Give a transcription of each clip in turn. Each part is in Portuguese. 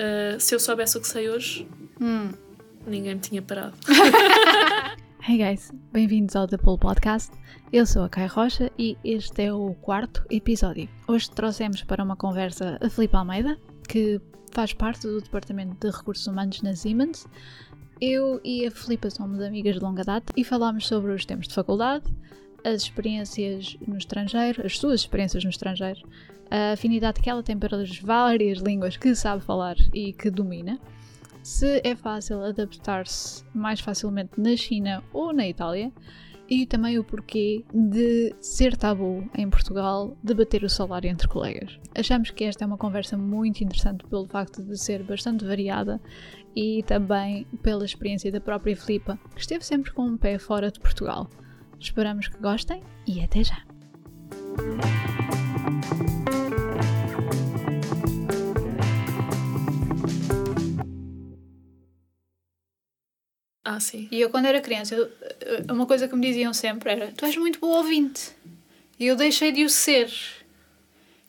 uh, se eu soubesse o que sei hoje, Hum. ninguém me tinha parado. Hey guys, bem-vindos ao The Pool Podcast. Eu sou a Kai Rocha e este é o quarto episódio. Hoje trouxemos para uma conversa a Filipe Almeida, que faz parte do Departamento de Recursos Humanos na Siemens. Eu e a Filipa somos amigas de longa data e falámos sobre os tempos de faculdade, as experiências no estrangeiro, as suas experiências no estrangeiro, a afinidade que ela tem pelas várias línguas que sabe falar e que domina, se é fácil adaptar-se mais facilmente na China ou na Itália e também o porquê de ser tabu em Portugal debater o salário entre colegas. Achamos que esta é uma conversa muito interessante pelo facto de ser bastante variada e também pela experiência da própria Filipa, que esteve sempre com um pé fora de Portugal. Esperamos que gostem e até já! Ah, sim. E eu, quando era criança, eu- uma coisa que me diziam sempre era: Tu és muito boa ouvinte. E eu deixei de o ser.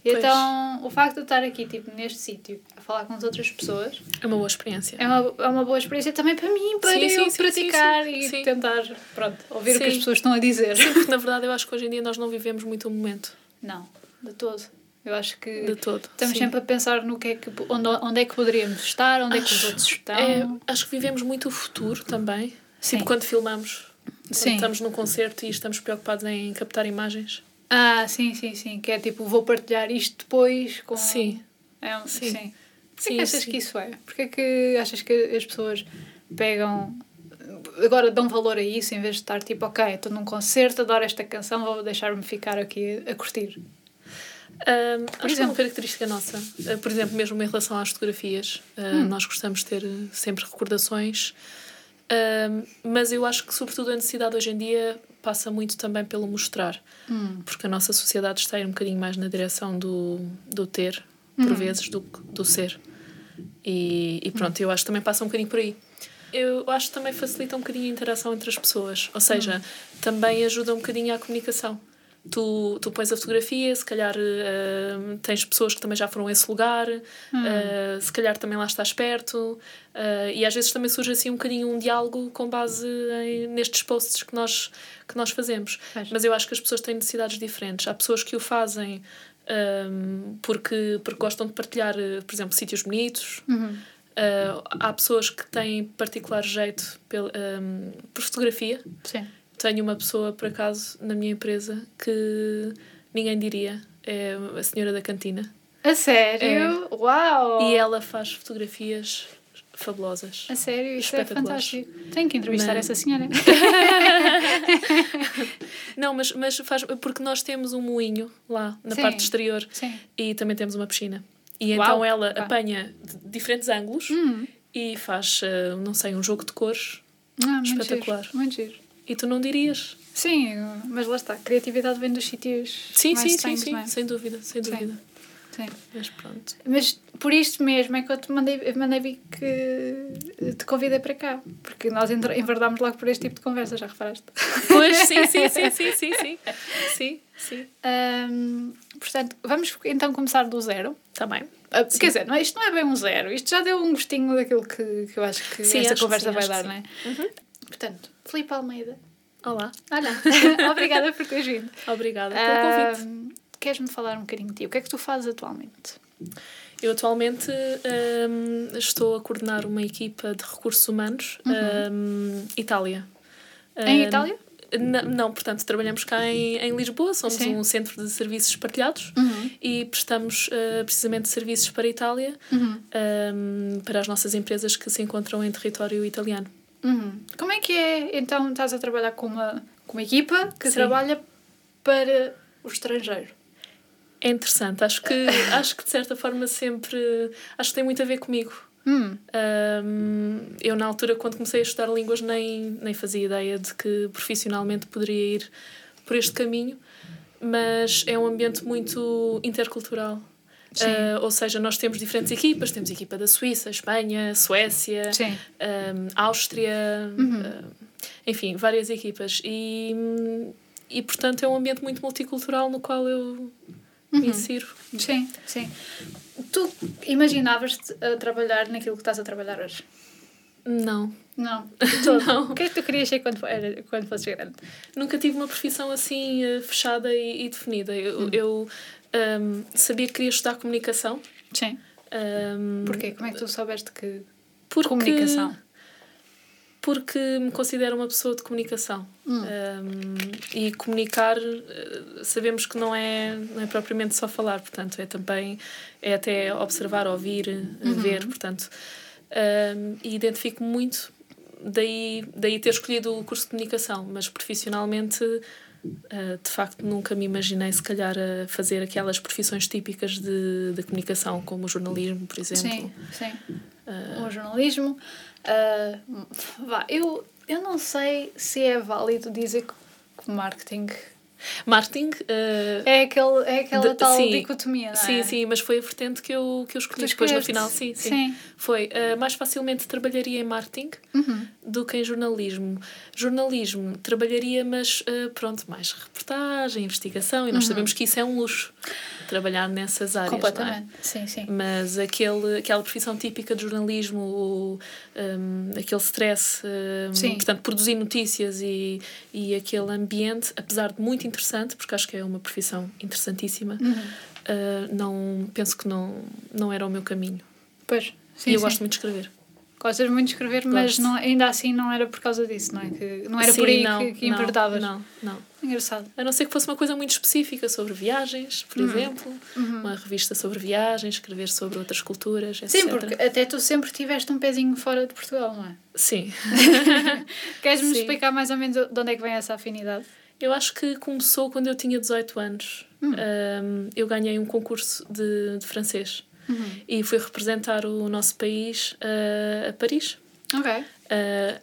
Pois. então, o facto de eu estar aqui, tipo, neste sítio, a falar com as outras pessoas, É uma boa experiência. é uma, é uma boa experiência também para mim, para Sim, eu sim, praticar sim, e tentar, pronto, ouvir o que as pessoas estão a dizer. Sim, porque na verdade eu acho que hoje em dia nós não vivemos muito o momento. Não, de todo. Eu acho que De todo. estamos Sim. sempre a pensar no que é que, onde, onde é que poderíamos estar, onde é que os Acho- outros estão. É, acho que vivemos muito o futuro também. Sim. Tipo quando filmamos. Quando Sim. estamos num concerto e estamos preocupados em captar imagens. Ah, sim, sim, sim. Que é tipo, vou partilhar isto depois com. Sim. É um, sim. Sim. Porquê Sim, que achas sim. que isso é? Porquê que achas que as pessoas pegam. Agora dão valor a isso em vez de estar tipo, ok, estou num concerto, adoro esta canção, vou deixar-me ficar aqui a curtir. Ahm, acho que é exemplo. uma característica nossa. Ah, por exemplo, mesmo em relação às fotografias, ah, Hum. nós gostamos de ter eh, sempre recordações. Mas eu acho que, sobretudo, a necessidade hoje em dia passa muito também pelo mostrar. Porque a nossa sociedade está a ir um bocadinho mais na direção do, do ter, por vezes, do que do ser. E, e pronto, eu acho que também passa um bocadinho por aí. Eu acho que também facilita um bocadinho a interação entre as pessoas. Ou seja, também ajuda um bocadinho à comunicação. Tu, tu pões a fotografia, se calhar eh, tens pessoas que também já foram a esse lugar, eh, se calhar também lá estás perto, eh, e às vezes também surge assim um bocadinho um diálogo com base em- nestes posts que nós, que nós fazemos. Mas eu acho que as pessoas têm necessidades diferentes. Há pessoas que o fazem ehm, porque, porque gostam de partilhar, por exemplo, sítios bonitos. Eh, há pessoas que têm particular jeito pel, ehm, por fotografia. Sim. Tenho uma pessoa, por acaso, na minha empresa que ninguém diria. É a senhora da cantina. A sério? Uau! E ela faz fotografias fabulosas. A sério, isso é fantástico. Tenho que entrevistar Mas- essa senhora. Não, mas, mas faz porque nós temos um moinho lá na Sim. parte exterior Sim. e também temos uma piscina. E Uau, então ela ok. apanha de- diferentes ângulos Hum. e faz, eh, não sei, um jogo de cores Ah, muito Espetacular. Giro, muito giro. E tu não dirias. Sim, mas lá está. A criatividade vem dos sítios Sim, mais sim, sim, sim, é? sem dúvida, sem Sim. dúvida. Sim. Mas pronto. Mas por isto mesmo é que eu te mandei, eu mandei vir que te convidei para cá. Porque nós enverdámos logo por este tipo de conversa, já reparaste? Pois, sim, sim, sim, sim, sim, sim. Sim, sim. Ahm, portanto, vamos então começar do zero. Está bem. Ah, Sim. Quer dizer, não é- isto não é bem um zero. Isto já deu um gostinho daquilo que, que eu acho que Sim, esta acho que conversa sim, vai dar, que não é? Uhum. Portanto, Filipe Almeida. Olá, Olha, obrigada por teres vindo. obrigada pelo convite. Ahm, Queres-me falar um bocadinho de ti? O que é que tu fazes atualmente? Eu atualmente hum, estou a coordenar uma equipa de recursos humanos hum, Itália. Em Itália? n- Não, portanto, trabalhamos cá em, em Lisboa, somos Sim. um centro de serviços partilhados Uhum. e prestamos uh, precisamente serviços para a Itália, Uhum. um, para as nossas empresas que se encontram em território italiano. Uhum. Como é que é, então, estás a trabalhar com uma, com uma equipa que Sim. trabalha para o estrangeiro? É interessante, acho que, acho que de certa forma sempre. Acho que tem muito a ver comigo. Hum. Um, eu, na altura, quando comecei a estudar línguas, nem, nem fazia ideia de que profissionalmente poderia ir por este caminho, mas é um ambiente muito intercultural. Uh, ou seja, nós temos diferentes equipas, temos equipa da Suíça, Espanha, Suécia, um, Áustria, Uhum. uh, enfim, várias equipas. E, e, portanto, é um ambiente muito multicultural no qual eu me insiro. Sim, sim. tu imaginavas-te a trabalhar naquilo que estás a trabalhar hoje? Não. Não. Todo. não. O que é que tu querias ser quando, era, quando fosses grande? Nunca tive uma profissão assim uh, fechada e, e, definida. Eu, hum. eu um, sabia que queria estudar comunicação. Sim. Um, Porquê? Como é que tu soubeste que porque, comunicação? Porque me considero uma pessoa de comunicação. Hum. Um, e comunicar, eh, sabemos que não é, não é propriamente só falar, portanto, é também é até observar, ouvir, eh, uhum. ver, portanto. Um, e identifico muito daí, daí ter escolhido o curso de comunicação, mas profissionalmente Uh, de facto, nunca me imaginei, se calhar, a fazer aquelas profissões típicas de, de comunicação, como o jornalismo, por exemplo. Sim, sim. Uh, o jornalismo. Uh, vá, eu, eu não sei se é válido dizer que marketing Marketing. Uh, é, aquele, é aquela de, tal sim, dicotomia, não é? Sim, sim, mas foi a vertente que eu, que eu escolhi depois no final. Sim, sim. sim. Foi. Uh, mais facilmente trabalharia em marketing uhum. do que em jornalismo. Jornalismo trabalharia, mas uh, pronto, mais reportagem, investigação, e nós uhum. sabemos que isso é um luxo trabalhar nessas áreas. É? Completamente, é? sim, sim. Mas aquele, aquela profissão típica de jornalismo, o, um, aquele stress, um, portanto, produzir notícias e, e aquele ambiente, apesar de muito interessante, porque acho que é uma profissão interessantíssima, uhum. uh, não, penso que não, não era o meu caminho. Pois, sim. E eu sim. gosto muito de escrever. Gostas muito de escrever, mas não, ainda assim não era por causa disso, não é? Que, não era Sim, por aí não, que, que enverdavas. Não, não. Engraçado. A não ser que fosse uma coisa muito específica sobre viagens, por uhum. exemplo, uhum. uma revista sobre viagens, escrever sobre outras culturas, etc. Sim, porque até tu sempre tiveste um pezinho fora de Portugal, não é? Sim. Queres-me explicar mais ou menos de onde é que vem essa afinidade? Eu acho que começou quando eu tinha 18 anos. Hum. Um, eu ganhei um concurso de, de francês uhum. e fui representar o nosso país uh, a Paris. Ok. Uh,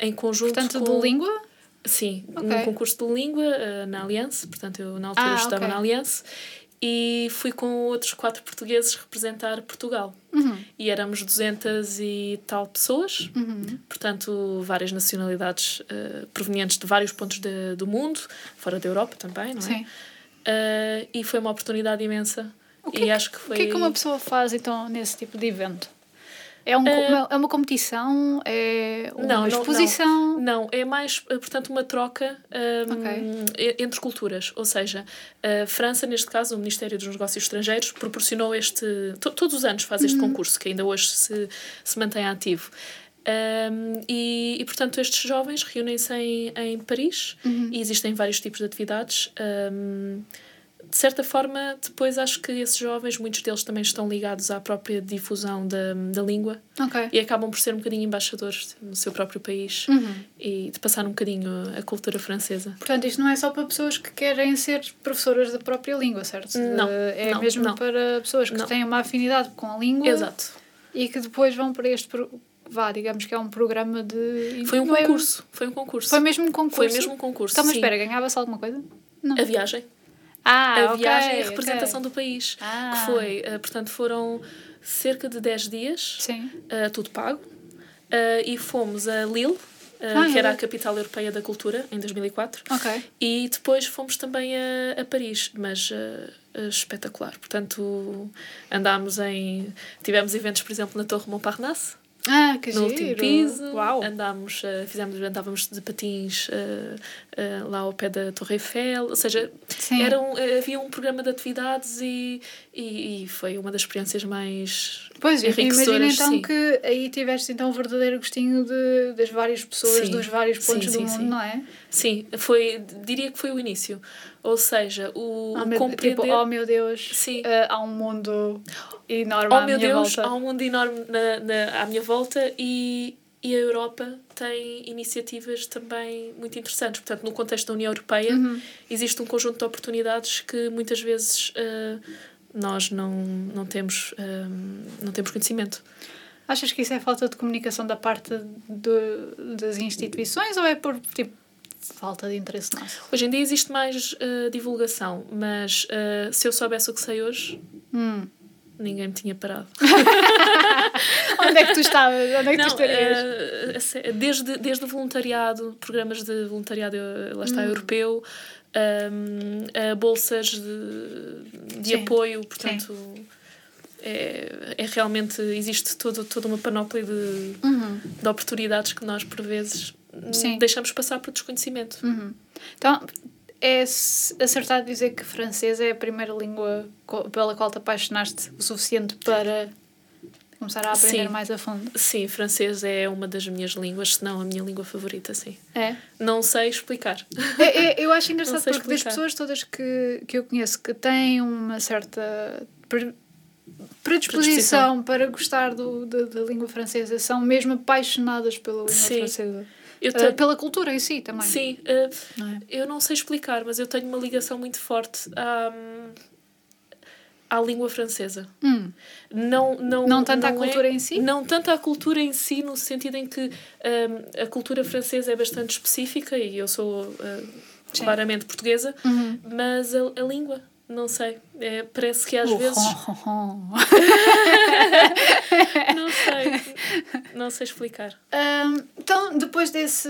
em conjunto Portanto, com... de língua? Sim, okay. um concurso de língua uh, na Aliança, portanto eu na altura ah, estava okay. na Aliança e fui com outros quatro portugueses representar Portugal. Uhum. E éramos 200 e tal pessoas, uhum. portanto, várias nacionalidades uh, provenientes de vários pontos de, do mundo, fora da Europa também, não é? Sim. Uh, e foi uma oportunidade imensa o que, e é acho que foi... O que é que uma pessoa faz então nesse tipo de evento? É, um, uh, é uma competição? É uma não, exposição? Não, não, é mais, eh, portanto, uma troca um, okay. entre culturas. Ou seja, a França, neste caso, o Ministério dos Negócios Estrangeiros, proporcionou este. To, todos os anos faz este uhum. concurso, que ainda hoje se, se mantém ativo. Um, e, e, portanto, estes jovens reúnem-se em, em Paris uhum. e existem vários tipos de atividades. Um, de certa forma, depois acho que esses jovens, muitos deles também estão ligados à própria difusão da, da língua okay. e acabam por ser um bocadinho embaixadores no seu próprio país uhum. e de passar um bocadinho a cultura francesa. Portanto, isto não é só para pessoas que querem ser professoras da própria língua, certo? Não. É não, mesmo não. para pessoas que não. têm uma afinidade com a língua. Exato. E que depois vão para este. Vá, digamos que é um programa de. Foi um é concurso. Foi um concurso. Foi mesmo um concurso. Foi mesmo um concurso. Então, mas espera, ganhava-se alguma coisa? Não. A viagem. Ah, a okay, viagem e a representação okay. do país. Ah. Que foi, uh, portanto, foram cerca de 10 dias. Uh, tudo pago, uh, e fomos a Lille. Ah, que era a capital europeia da cultura em 2004 okay. e depois fomos também a, a Paris mas espetacular portanto andámos em tivemos eventos por exemplo na Torre Montparnasse ah, que no giro. último piso. Uau. Andámos, uh, fizemos, andávamos de patins uh, uh, lá ao pé da Torre Eiffel. Ou seja, era um, havia um programa de atividades e, e, e, foi uma das experiências mais Pois, imagina então sim. que aí tiveste então um verdadeiro gostinho de, das várias pessoas sim. dos vários pontos sim, do mundo, não é? Sim, foi, diria que foi o início. Ou seja, o, oh, meu, compreender... Tipo, oh meu Deus, sim. há um mundo enorme oh, à meu minha Deus, volta. há um mundo enorme na, na, à minha volta e, e a Europa tem iniciativas também muito interessantes. Portanto, no contexto da União Europeia, uhum. existe um conjunto de oportunidades que muitas vezes uh, nós não, não, temos, uh, não temos conhecimento. Achas que isso é falta de comunicação da parte de, das instituições ou é por tipo, falta de interesse nosso? Hoje em dia existe mais uh, divulgação, mas se eu soubesse o que sei hoje. Hum ninguém me tinha parado. Onde é que tu estavas? Onde é que não, tu estarias? Uh, desde, desde o voluntariado, programas de voluntariado, lá está, hum. europeu, um, uh, bolsas de, de apoio, portanto. Sim. é, é realmente. Existe todo, toda uma panóplia de, Uhum. de oportunidades que nós, por vezes, Sim. deixamos passar por desconhecimento. Uhum. Então, é acertado dizer que francês é a primeira língua pela qual te apaixonaste o suficiente para começar a aprender Sim. mais a fundo. Sim, francês é uma das minhas línguas, se não a minha língua favorita, sim. É? Não sei explicar. É, é, eu acho engraçado porque das explicar. pessoas todas que, que eu conheço que têm uma certa pre- predisposição para gostar do, da, da língua francesa são mesmo apaixonadas pela língua Sim. francesa. Tenho- pela cultura em si também. Sim, eh, Não é? eu não sei explicar, mas eu tenho uma ligação muito forte à, à língua francesa. Hum. Não, não, Não tanto à é- cultura em si? Não tanto à cultura em si, no sentido em que hum, a cultura francesa é bastante específica e eu sou hum, Sim. claramente portuguesa, Uhum. mas a, a língua, não sei. É, parece que às O vezes. ron, ron, ron. Não sei. Não sei explicar. Ahm, então, depois desse,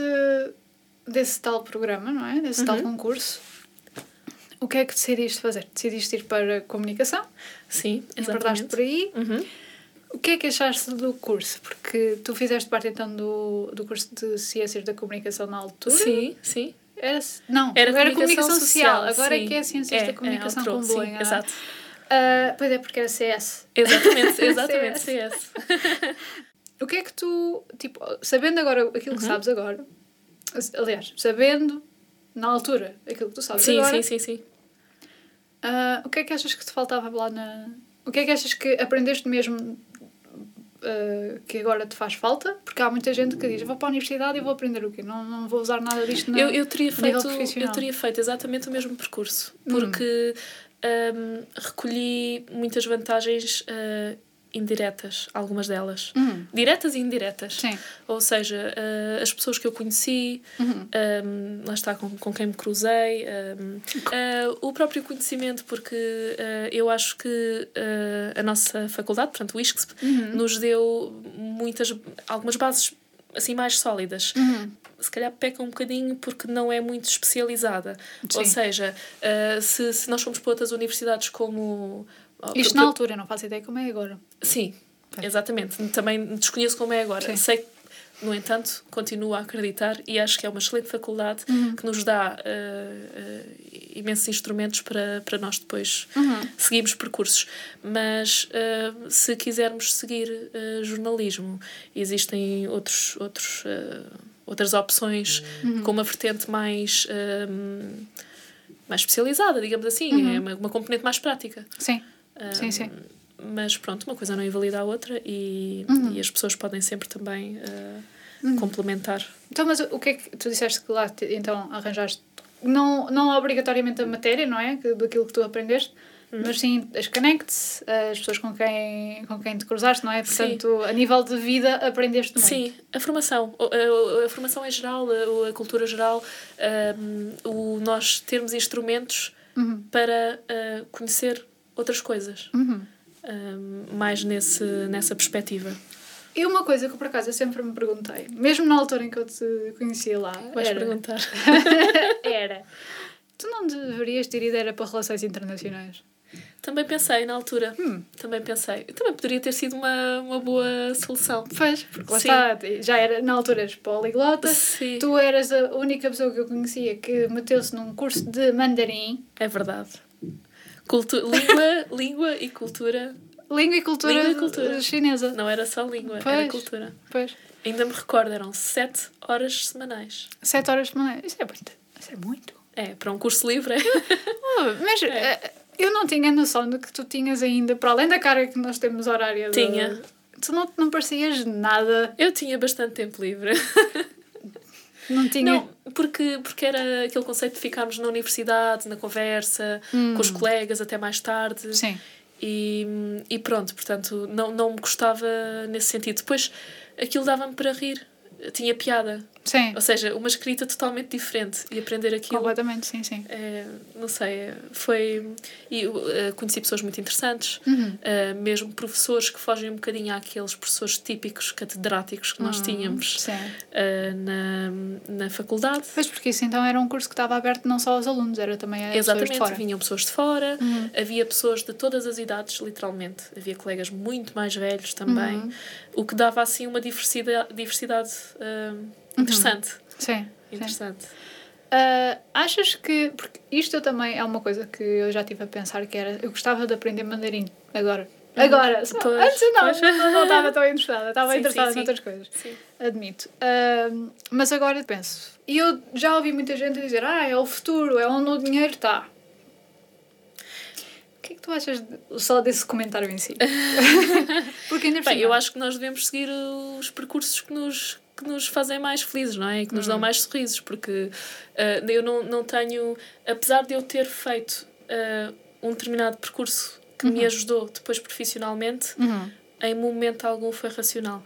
desse tal programa, não é? Desse tal Uhum. concurso, o que é que decidiste fazer? Decidiste ir para comunicação? Sim, exatamente. por aí? Uhum. O que é que achaste do curso? Porque tu fizeste parte então do, do curso de Ciências da Comunicação na altura? Sim, sim. Era, não, Era, era comunicação, comunicação social. Agora é sim. que é Ciências da Comunicação alterou, com sim, bolinha. Exato. Ah, pois é, porque era CS. Exatamente, exatamente, CS. CS. O que é que tu, tipo, sabendo agora aquilo Uhum. que sabes agora, aliás, sabendo na altura aquilo que tu sabes Sim, agora, sim, sim, sim. ah, o que é que achas que te faltava lá na. O que é que achas que aprendeste mesmo ah, que agora te faz falta? Porque há muita gente que diz: vou para a universidade e vou aprender o quê? Não, não vou usar nada disto na, eu, eu, teria feito, eu teria feito exatamente o mesmo percurso, Hum. porque hum, recolhi muitas vantagens ah, indiretas, algumas delas. Uhum. Diretas e indiretas. Sim. Ou seja, ah, as pessoas que eu conheci, Uhum. um, lá está com, com quem me cruzei, um, ah, o próprio conhecimento, porque ah, eu acho que a nossa faculdade, portanto o ISCSP, Uhum. nos deu muitas, algumas bases assim mais sólidas. Uhum. Se calhar peca um bocadinho porque não é muito especializada. Ou Sim. seja, ah, se, se nós formos para outras universidades como. Isto na altura, não faço ideia como é agora. Sim, exatamente. Também desconheço como é agora. Sim. Sei no entanto, continuo a acreditar e acho que é uma excelente faculdade Uhum. que nos dá eh, eh, imensos instrumentos para, para nós depois Uhum. seguirmos percursos. Mas eh, se quisermos seguir jornalismo, existem outros, outros, outras opções Uhum. com uma vertente mais. mais especializada, digamos assim, Uhum. é uma, uma componente mais prática. Sim. Sim, sim. Mas pronto, uma coisa não invalida a outra e, Uhum. e as pessoas podem sempre também ah, Uhum. complementar. Então, mas o que é que tu disseste que lá então arranjaste? Não, não obrigatoriamente a matéria, não é? Daquilo que tu aprendeste, Uhum. mas sim as connects, as pessoas com quem, com quem te cruzaste, não é? Sim. Portanto, a nível de vida aprendeste muito. Sim, a formação. O- A, a formação em geral, a, a cultura geral, ahm, o nós termos instrumentos Uhum. para ah, conhecer outras coisas. Uhum. Ahm, mais nesse, nessa perspectiva. E uma coisa que por acaso eu sempre me perguntei, mesmo na altura em que eu te conhecia lá, Vais era, perguntar. era tu não deverias ter ido era para relações internacionais? Também pensei na altura. Hum. Também pensei. Também poderia ter sido uma, uma boa solução. Pois, porque lá Sim. está, já era na altura eras poliglota, Sim. tu eras a única pessoa que eu conhecia que meteu-se num curso de mandarim. É verdade. Cultu língua, língua e cultura. Língua e cultura, Língua e cultura. chinesa. Não era só língua, era Pois. cultura. Pois. Ainda me recordo, eram sete horas semanais. Sete horas manhã. Isso é muito. Isso é muito. É, para um curso livre. é. Oh, mas É. eh, eu não tinha noção de que tu tinhas ainda, para além da cara que nós temos horária. de- Tinha. Tu não, não parecias nada. Eu tinha bastante tempo livre. Não tinha. Não, porque, porque era aquele conceito de ficarmos na universidade, na conversa, com os colegas até mais tarde. Hum. Sim. E, e pronto, portanto, não, não me gostava nesse sentido. Depois, aquilo dava-me para rir. Tinha piada. Sim. Ou seja, uma escrita totalmente diferente e aprender aquilo. Completamente, sim, sim. É, não sei, foi. E uh, conheci pessoas muito interessantes, Uhum. uh, mesmo professores que fogem um bocadinho àqueles professores típicos catedráticos que nós tínhamos Sim. uh, na, na faculdade. Pois porque isso então era um curso que estava aberto não só aos alunos, era também a pessoas de Exatamente, fora. vinham pessoas de fora, Uhum. havia pessoas de todas as idades, literalmente. Havia colegas muito mais velhos também, Uhum. o que dava assim uma diversidade, diversidade interessante. Sim. sim. Interessante. Ah, achas que. Porque isto eu também é uma coisa que eu já estive a pensar que era. Eu gostava de aprender mandarim agora. Agora! Só- Pois, Antes não, pois. não, estava tão interessada, estava Sim, interessada sim, sim. noutras coisas. Sim. Admito. Ah, mas agora penso. E eu já ouvi muita gente dizer: ah, é o futuro, é onde o dinheiro está. O que é que tu achas de- só desse comentário em si? Porque ainda Bem, eu acho que nós devemos seguir os percursos que nos, que nos fazem mais felizes, não é? E que nos dão mais sorrisos, porque ah, eu não, não tenho. Apesar de eu ter feito ah, um determinado percurso que me ajudou depois profissionalmente, Uhum. em momento algum foi racional.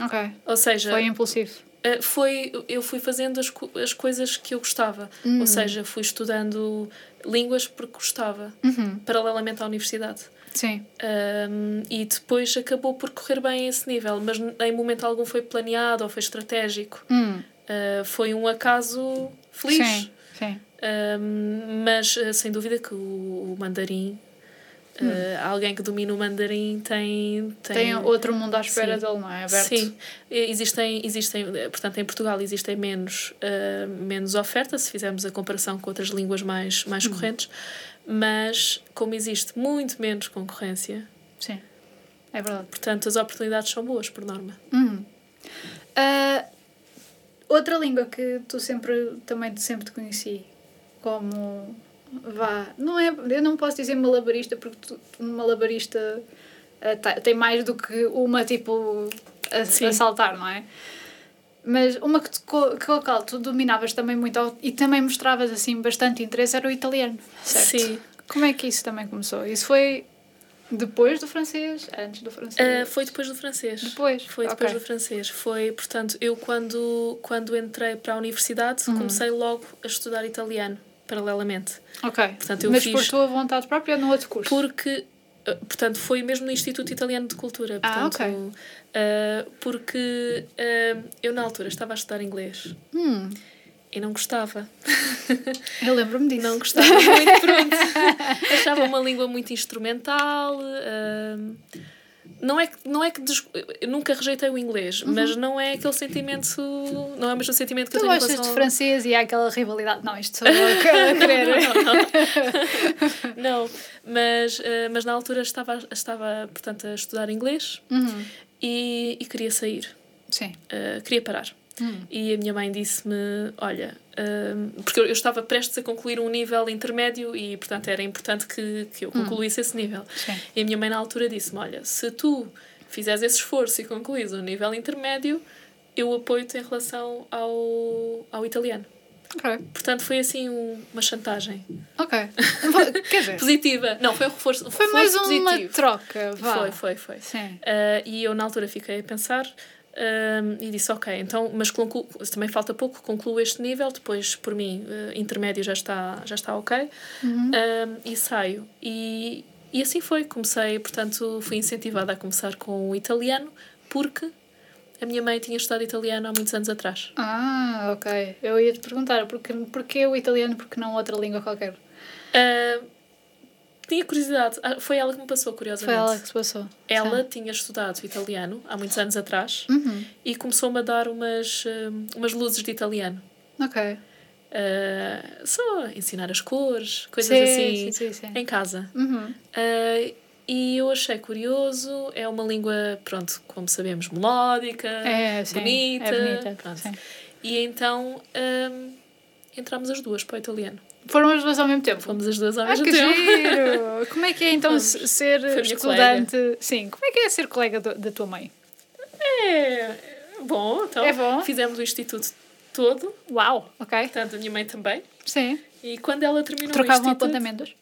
Ok. Ou seja, Foi impulsivo. Uh, foi eu fui fazendo as, co- as coisas que eu gostava Hum. ou seja fui estudando línguas porque gostava Uhum. paralelamente à universidade Sim. Um, e depois acabou por correr bem esse nível mas em momento algum foi planeado ou foi estratégico Hum. Uh, foi um acaso feliz Sim. Sim. Um, mas uh, sem dúvida que o, o mandarim uh, alguém que domina o mandarim tem Tem outro mundo à espera Sim. dele, não é? Aberto. Sim, existem, existem, eh, portanto, em Portugal existem menos, eh, menos oferta, se fizermos a comparação com outras línguas mais, mais Uhum. correntes, mas como existe muito menos concorrência, Sim. É verdade. portanto, as oportunidades são boas, por norma. Ah, outra língua que tu sempre também sempre te conheci como vá, não é, eu não posso dizer malabarista porque tu, tu malabarista ah, tá- tem mais do que uma tipo a, a saltar, não é? Mas uma que, tu, que qual tu dominavas também muito e também mostravas assim bastante interesse era o italiano, certo? Sim. Como é que isso também começou? Isso foi depois do francês? Antes do francês? Eh, foi depois do francês. Depois? Foi depois Ok. do francês. Foi, portanto, eu quando, quando entrei para a universidade Uhum. comecei logo a estudar italiano, paralelamente. Ok. Portanto, eu Mas fiz- por tua vontade própria no outro curso? Porque, eh, portanto, foi mesmo no Instituto Italiano de Cultura. Ah, Portanto, ok. eh, porque eh, eu na altura estava a estudar inglês Hum, e não gostava. eu lembro-me disso. Não gostava muito, pronto. Achava uma língua muito instrumental. eh, não é que, não é que des- eu nunca rejeitei o inglês, mas não é aquele sentimento, não é o mesmo sentimento que eu Uhum. Tu tenho em gostas relação de francês e há aquela rivalidade. Não, isto sou eu a querer. Não, mas, eh, mas na altura estava, estava, portanto, a estudar inglês Uhum. e, e queria sair, Sim. eh, queria parar. Hum. E a minha mãe disse-me: Olha, hum, porque eu estava prestes a concluir um nível intermédio e, portanto, era importante que, que eu concluísse esse nível. Sim. E a minha mãe, na altura, disse-me: Olha, se tu fizeres esse esforço e concluís o nível intermédio, eu apoio-te em relação ao, ao italiano. Ok. Portanto, foi assim um- uma chantagem Ok. Quer dizer, positiva. Não, foi um reforço, um foi reforço mais uma positivo. troca. Vá. Foi, foi, foi. Sim. Uh, e eu na altura fiquei a pensar um, e disse ok, então, mas também falta pouco, concluo este nível, depois por mim uh, intermédio já está, já está ok Uhum. um, e saio. E, e assim foi, comecei, portanto fui incentivada a começar com o italiano porque a minha mãe tinha estudado italiano há muitos anos atrás. Ah, ok. Eu ia te perguntar, porque, porquê o italiano, porque não outra língua qualquer? Uh, tinha curiosidade, ah, foi ela que me passou, curiosamente. Foi ela que se passou. Ela Sim. tinha estudado italiano há muitos anos atrás Uhum. e começou-me a dar umas, hum, umas luzes de italiano. Ok. Uh, só ensinar as cores, coisas Sim, assim, sim, sim, em casa. Uhum. Uh, e eu achei curioso, é uma língua, pronto, como sabemos, melódica, É, bonita. É bonita. pronto. E então hum, entramos as duas para o italiano. Foram as duas ao mesmo tempo. Fomos as duas ao Ah, mesmo que tempo. giro! Como é que é então se- ser Foi estudante? Sim, como é que é ser colega do- da tua mãe? É bom, então É bom? fizemos o instituto todo, Uau, ok. portanto a minha mãe também. Sim. E quando ela terminou o Trocavam instituto, apontamentos?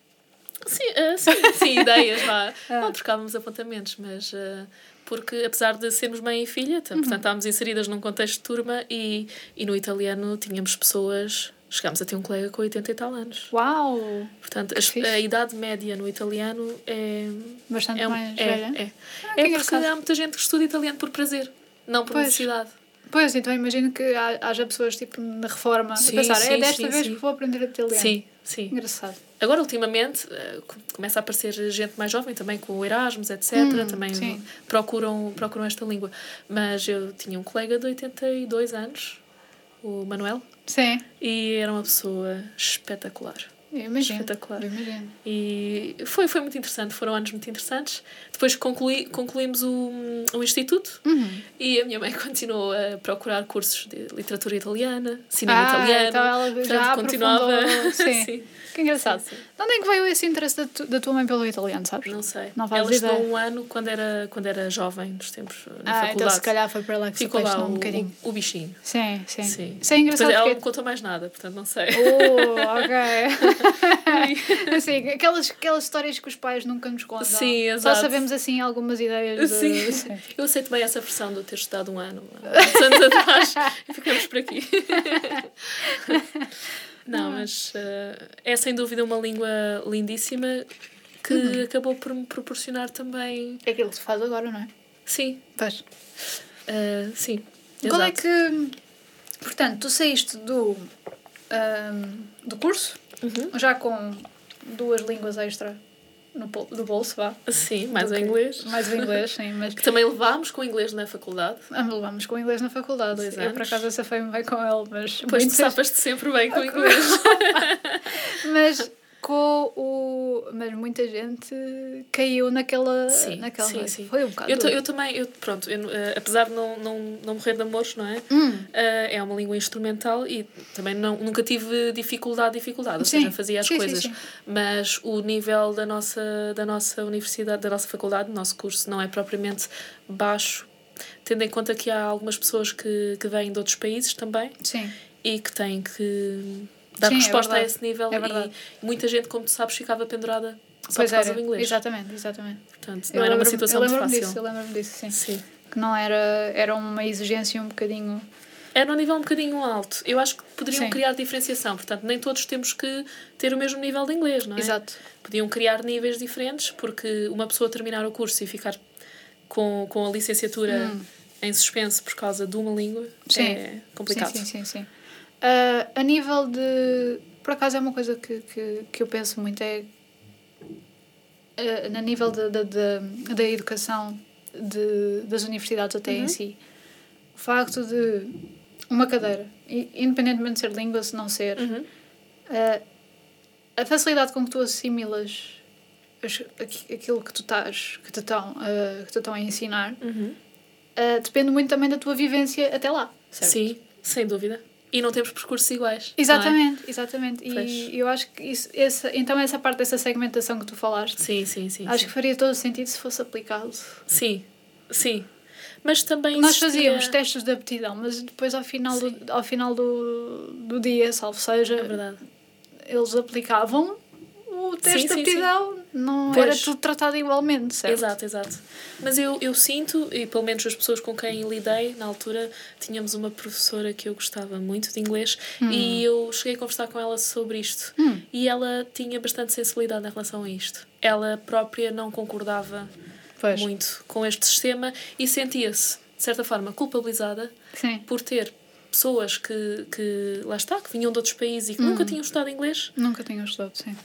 Sim, uh, sim, sim, ideias, vá. Ah. Não trocávamos apontamentos, mas. Uh, porque apesar de sermos mãe e filha, uhum. portanto estávamos inseridas num contexto de turma e, e no italiano tínhamos pessoas Chegámos a ter um colega com 80 e tal anos. Uau! Portanto, a, a, idade média no italiano é. Bastante é, mais é, velha? É. Ah, é porque há muita gente que estuda italiano por prazer, não por pois. necessidade. Pois, então imagino que haja pessoas tipo na reforma sim, a pensar, é sim, é desta sim, vez que vou aprender italiano. Sim, sim. Engraçado. Agora, ultimamente, eh, começa a aparecer gente mais jovem também com o Erasmus, etc. Hum, também procuram, procuram esta língua. Mas eu tinha um colega de 82 anos, o Manuel. Sim. E era uma pessoa espetacular. Eu imagino. Espetacular. Eu imagino. E foi, foi muito interessante, foram anos muito interessantes. Depois concluí, concluímos o, o instituto uhum. e a minha mãe continuou a procurar cursos de literatura italiana, cinema ah, italiano. Então ela portanto, já continuava. Sim. Sim. Que engraçado. Sim, sim. De onde é que veio esse interesse da, tu, da tua mãe pelo italiano, sabes? Não sei. Não Ela estudou um ano quando era, quando era jovem, nos tempos na ah, faculdade. então se calhar foi para lá que Ficou lá um, bocadinho. O, o bichinho. Sim, sim. sim. Isso é engraçado. Depois ela não contou mais nada, portanto não sei. Oh, ok. assim, aquelas, aquelas histórias que os pais nunca nos contam. Sim, exato. Só sabemos assim algumas ideias. De... Sim. sim. Eu aceito bem essa versão de eu ter estudado um ano, anos atrás, e ficamos por aqui. Não, mas uh, é sem dúvida uma língua lindíssima que uhum. acabou por me proporcionar também. É aquilo que se faz agora, não é? Sim. Pois. Uh, sim. Qual é exato. é que. Portanto, tu saíste do, um, do curso uhum. já com duas línguas extra no, do bolso, vá. Sim, mais o inglês. Mais o inglês, sim. Mas... Que também levámos com o inglês na faculdade. Ah, levámos com o inglês na faculdade. Dois eu, anos. por acaso, safei-me bem com ele, mas... Pois tu safas-te sempre bem com o inglês. mas com o. Mas muita gente caiu naquela. Sim, naquela sim, sim. Foi um bocado. Eu, eu também, eu, pronto, eu, uh, apesar de não, não, não morrer de amores, não é? Hum. Uh, é uma língua instrumental e também não, nunca tive dificuldade, dificuldade, ou sim. seja, fazia as sim, coisas. Sim, mas o nível da nossa, da nossa universidade, da nossa faculdade, do nosso curso, não é propriamente baixo, tendo em conta que há algumas pessoas que, que vêm de outros países também. Sim. E que têm que dar Sim, é resposta é a esse nível. É. E muita gente, como tu sabes, ficava pendurada só pois por causa era. do inglês. Exatamente, exatamente. Portanto, não eu era uma situação eu muito fácil. Disso, eu lembro-me disso, sim. sim. Que não era, era uma exigência um bocadinho... Era um nível um bocadinho alto. Eu acho que poderiam sim. criar diferenciação. Portanto, nem todos temos que ter o mesmo nível de inglês, não é? Exato. Podiam criar níveis diferentes, porque uma pessoa terminar o curso e ficar com, com a licenciatura hum. em suspenso por causa de uma língua sim. é complicado. Sim, sim, sim. sim. Uh, a nível de. Por acaso é uma coisa que, que, que eu penso muito, é. Uh, a nível da de, de, da educação de, das universidades, até uhum. em si, o facto de uma cadeira, independentemente de ser língua, se não ser, uhum. uh, a facilidade com que tu assimilas aquilo que tu estás, que te estão, uh, que te estão a ensinar, uhum. uh, depende muito também da tua vivência até lá, certo? Sim, sem dúvida. E não temos percursos iguais. Exatamente, é? exatamente. Pois. E eu acho que isso, essa, então essa parte dessa segmentação que tu falaste. Sim, sim, sim. Acho sim. que faria todo o sentido se fosse aplicado. Sim, sim. Mas também Nós fazíamos testes de aptidão, mas depois ao final, do, ao final do, do dia, salvo seja, é eles aplicavam o teste sim, de aptidão não pois. era tudo tratado igualmente, certo? Exato, exato. Mas eu, eu sinto, e pelo menos as pessoas com quem lidei na altura, tínhamos uma professora que eu gostava muito de inglês hum. e eu cheguei a conversar com ela sobre isto. Hum. E ela tinha bastante sensibilidade em relação a isto. Ela própria não concordava pois. muito com este sistema e sentia-se, de certa forma, culpabilizada Sim. por ter pessoas que, que, lá está, que vinham de outros países e que hum. nunca tinham estudado inglês. Nunca tinham estudado, sim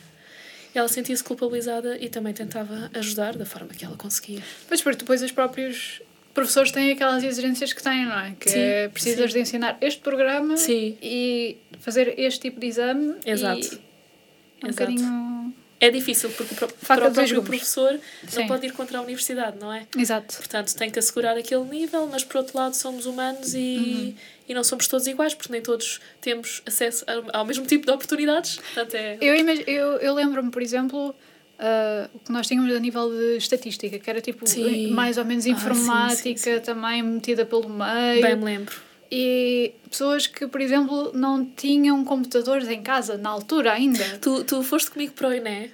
ela sentia-se culpabilizada e também tentava ajudar da forma que ela conseguia. Pois, porque depois os próprios professores têm aquelas exigências que têm, não é? Que sim, é precisas sim. de ensinar este programa sim. e fazer este tipo de exame. Exato. E é um Exato. bocadinho é difícil porque o, pro, para o próprio professor Sim. não pode ir contra a universidade, não é? Exato. Portanto, tem que assegurar aquele nível, mas por outro lado somos humanos e, uhum. e não somos todos iguais, porque nem todos temos acesso ao mesmo tipo de oportunidades. Portanto, é... Eu, eu, eu lembro-me, por exemplo, Uh, o que nós tínhamos a nível de estatística, que era tipo sim. mais ou menos informática ah, sim, sim, também metida pelo meio. Bem me lembro. E pessoas que, por exemplo, não tinham computadores em casa na altura ainda. Tu, tu foste comigo para o INE?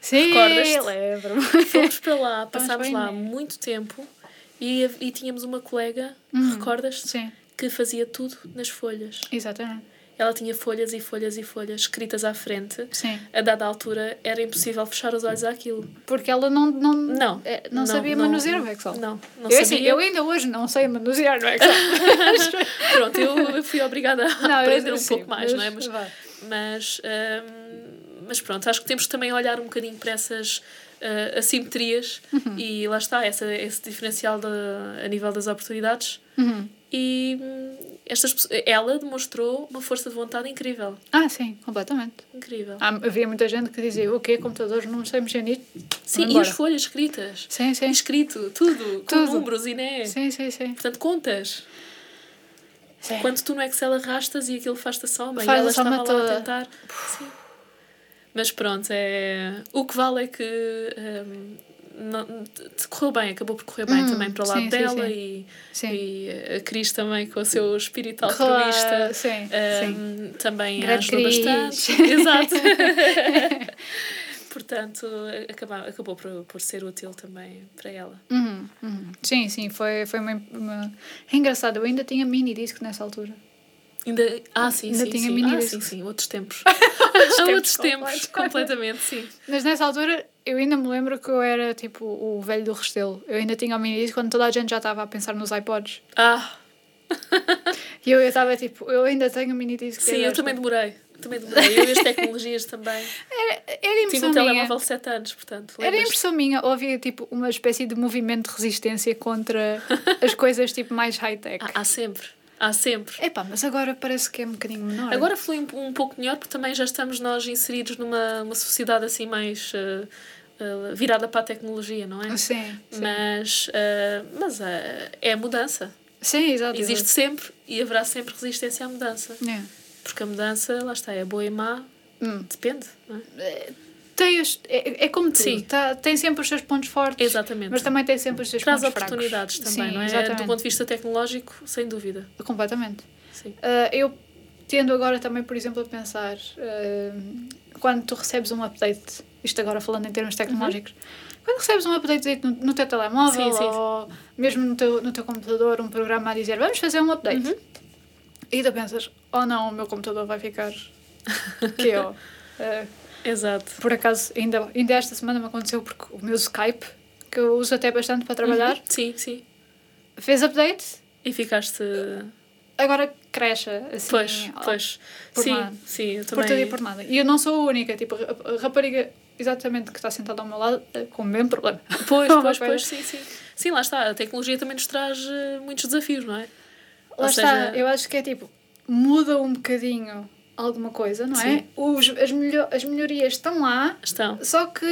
Sim, Recordas-te? lembro. Fomos para lá, passámos lá muito tempo e, e tínhamos uma colega, Uhum. recordas-te? Sim, Que fazia tudo nas folhas. exatamente. Ela tinha folhas e folhas e folhas escritas à frente. Sim. A dada altura era impossível fechar os olhos àquilo. Porque ela não, não, Não. eh, não, sabia manusear o Excel. Não, não eu, assim, sabia. eu ainda hoje não sei manusear no Excel. Pronto, eu, eu fui obrigada a Não, eu- aprender um sim, pouco mais, não é? Mas, mas, hum, mas pronto, acho que temos que também olhar um bocadinho para essas ah, assimetrias Uhum. e lá está, essa, esse diferencial de, a nível das oportunidades. Uhum. E estas, ela demonstrou uma força de vontade incrível. Ah, sim, completamente. Incrível. Há, havia muita gente que dizia: o quê? Computadores, não sei mexer nisso. Sim, e as folhas escritas. Sim, sim. Escrito, tudo, com Tudo. números e né. Sim, sim, sim. Portanto, contas. Sim. Quando tu no Excel arrastas e aquilo faz-te a soma Faz e ela a soma estava toda. a tentar. Sim. Mas pronto, é... o que vale é que hum, não, correu bem, acabou por correr bem Hum, também para o lado sim, sim, dela sim. E, Sim. e a Cris também com o seu espírito altruísta. sim, sim. hum, também Grande ajudou Cris. bastante. Exato. Portanto, acabou, acabou por, por ser útil também para ela. Uhum, uhum. Sim, sim, foi, foi uma, uma... É engraçado, eu ainda tinha mini disco nessa altura. Ainda, ah, sim, Ainda sim, tinha sim. mini Ah, sim, sim, outros tempos. tempos outros tempos, completamente, sim. Mas nessa altura eu ainda me lembro que eu era tipo o velho do Restelo. Eu ainda tinha o mini disco quando toda a gente já estava a pensar nos iPods. Ah, E eu estava tipo, eu ainda tenho o mini disco. sim, eu também demorei. Também demorei. Eu e as tecnologias também. Era Tive impressão um minha. telemóvel de 7 anos, portanto. Era impressão minha, havia tipo uma espécie de movimento de resistência contra as coisas tipo mais high-tech. Há, há sempre. Há sempre. Epá, mas agora parece que é um bocadinho menor. Agora flui um, um pouco melhor porque também já estamos nós inseridos numa uma sociedade assim mais eh, eh, virada para a tecnologia, não é? Sim, sim. Mas, eh, mas eh, é a mudança. Sim, exato. Existe sempre e haverá sempre resistência à mudança. É. Porque a mudança, lá está, é boa e má, Hum. depende, não é? Tem os, é, é como tudo. Sim. Tá, tem sempre os seus pontos fortes. Exatamente. Mas também tem sempre os seus Traz pontos oportunidades fracos. também, Sim, não é? Exatamente. Do ponto de vista tecnológico, sem dúvida. Completamente. Sim. Ah, eu tendo agora também, por exemplo, a pensar ah, quando tu recebes um update, isto agora falando em termos tecnológicos, quando recebes um update no, no teu telemóvel Sim, sim. ou mesmo no teu, no teu computador, um programa a dizer vamos fazer um update. Uhum. E tu pensas, oh não, o meu computador vai ficar que eu. ah, Exato. por acaso, ainda, ainda esta semana me aconteceu porque o meu Skype, que eu uso até bastante para trabalhar, Uhum. Sim, sim. fez update, E ficaste. agora cresce assim. Pois, pois. por sim, nada. sim, eu Por tudo e também. por nada. E eu não sou a única, tipo, a rapariga exatamente que está sentada ao meu lado eh, com o mesmo problema. Pois, pois, pois, sim, sim. Sim, lá está. A tecnologia também nos traz eh, muitos desafios, não é? Lá Ou está, seja- eu acho que é tipo, muda um bocadinho alguma coisa, não é? Sim. Os, as, melho as melhorias estão lá, Estão. só que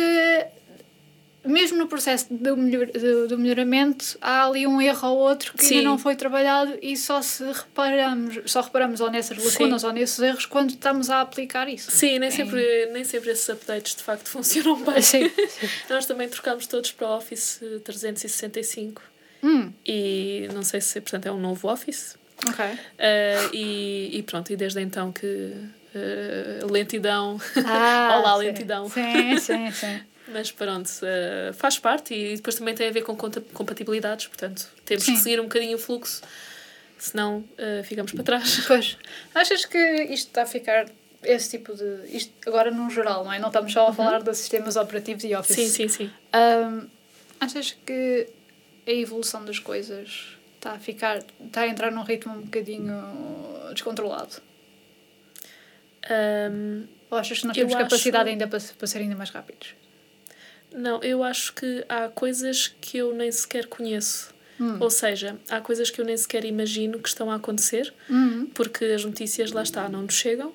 mesmo no processo do, melhor, do, do melhoramento há ali um erro ou outro que Sim. ainda não foi trabalhado e só se reparamos, só reparamos ou nessas lacunas Sim. ou nesses erros quando estamos a aplicar isso. Sim, nem sempre, nem sempre esses updates de facto funcionam bem. Sim. Nós também trocámos todos para o Office 365 Hum, e não sei se, portanto, é um novo Office. Ok. Eh, e, e pronto, e desde então que eh, lentidão, Ah, Olá, sim. lentidão. Sim, sim, sim. mas pronto, eh, faz parte e depois também tem a ver com compatibilidades, portanto, temos Sim. que seguir um bocadinho o fluxo, senão eh, ficamos para trás. Pois, achas que isto está a ficar esse tipo de. Isto agora num geral, não é? Não estamos só a falar de sistemas operativos e Office. Sim, sim, sim. Ahm, achas que a evolução das coisas está a ficar. está a entrar num ritmo um bocadinho descontrolado? Ahm, Ou achas que nós temos acho- capacidade ainda para, para ser ainda mais rápidos? não, eu acho que há coisas que eu nem sequer conheço. Hum. Ou seja, há coisas que eu nem sequer imagino que estão a acontecer, Hum. porque as notícias lá está, não nos chegam.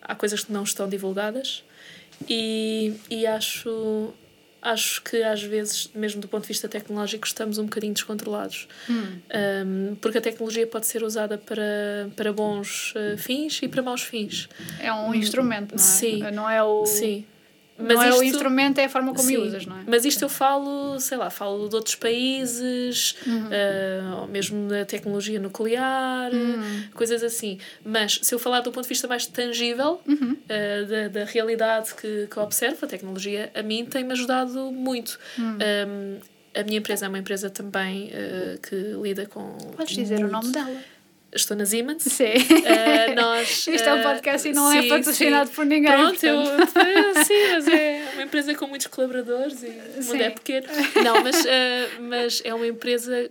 Há coisas que não estão divulgadas e, e acho, acho que às vezes, mesmo do ponto de vista tecnológico, estamos um bocadinho descontrolados. Hum. Um, porque a tecnologia pode ser usada para, para bons uh, fins e para maus fins. É um instrumento, não é? Sim. Não é o. Sim. Mas não isto, é o instrumento, é a forma como sim, usas, não é? Mas isto eu falo, sei lá, falo de outros países, uhum. uh, ou mesmo da tecnologia nuclear, uhum. coisas assim. Mas se eu falar do ponto de vista mais tangível, uhum. uh, da, da realidade que, que observo, a tecnologia, a mim tem-me ajudado muito. Um, uhum. a minha empresa é uma empresa também uh, que lida com. Podes dizer o nome dela? Estou na Siemens. Sim. Uh, nós, Isto é um podcast e não é sim, é patrocinado sim. por ninguém. Pronto, eu, sim, mas é uma empresa com muitos colaboradores e o mundo é pequeno. Não, mas, uh, mas é uma empresa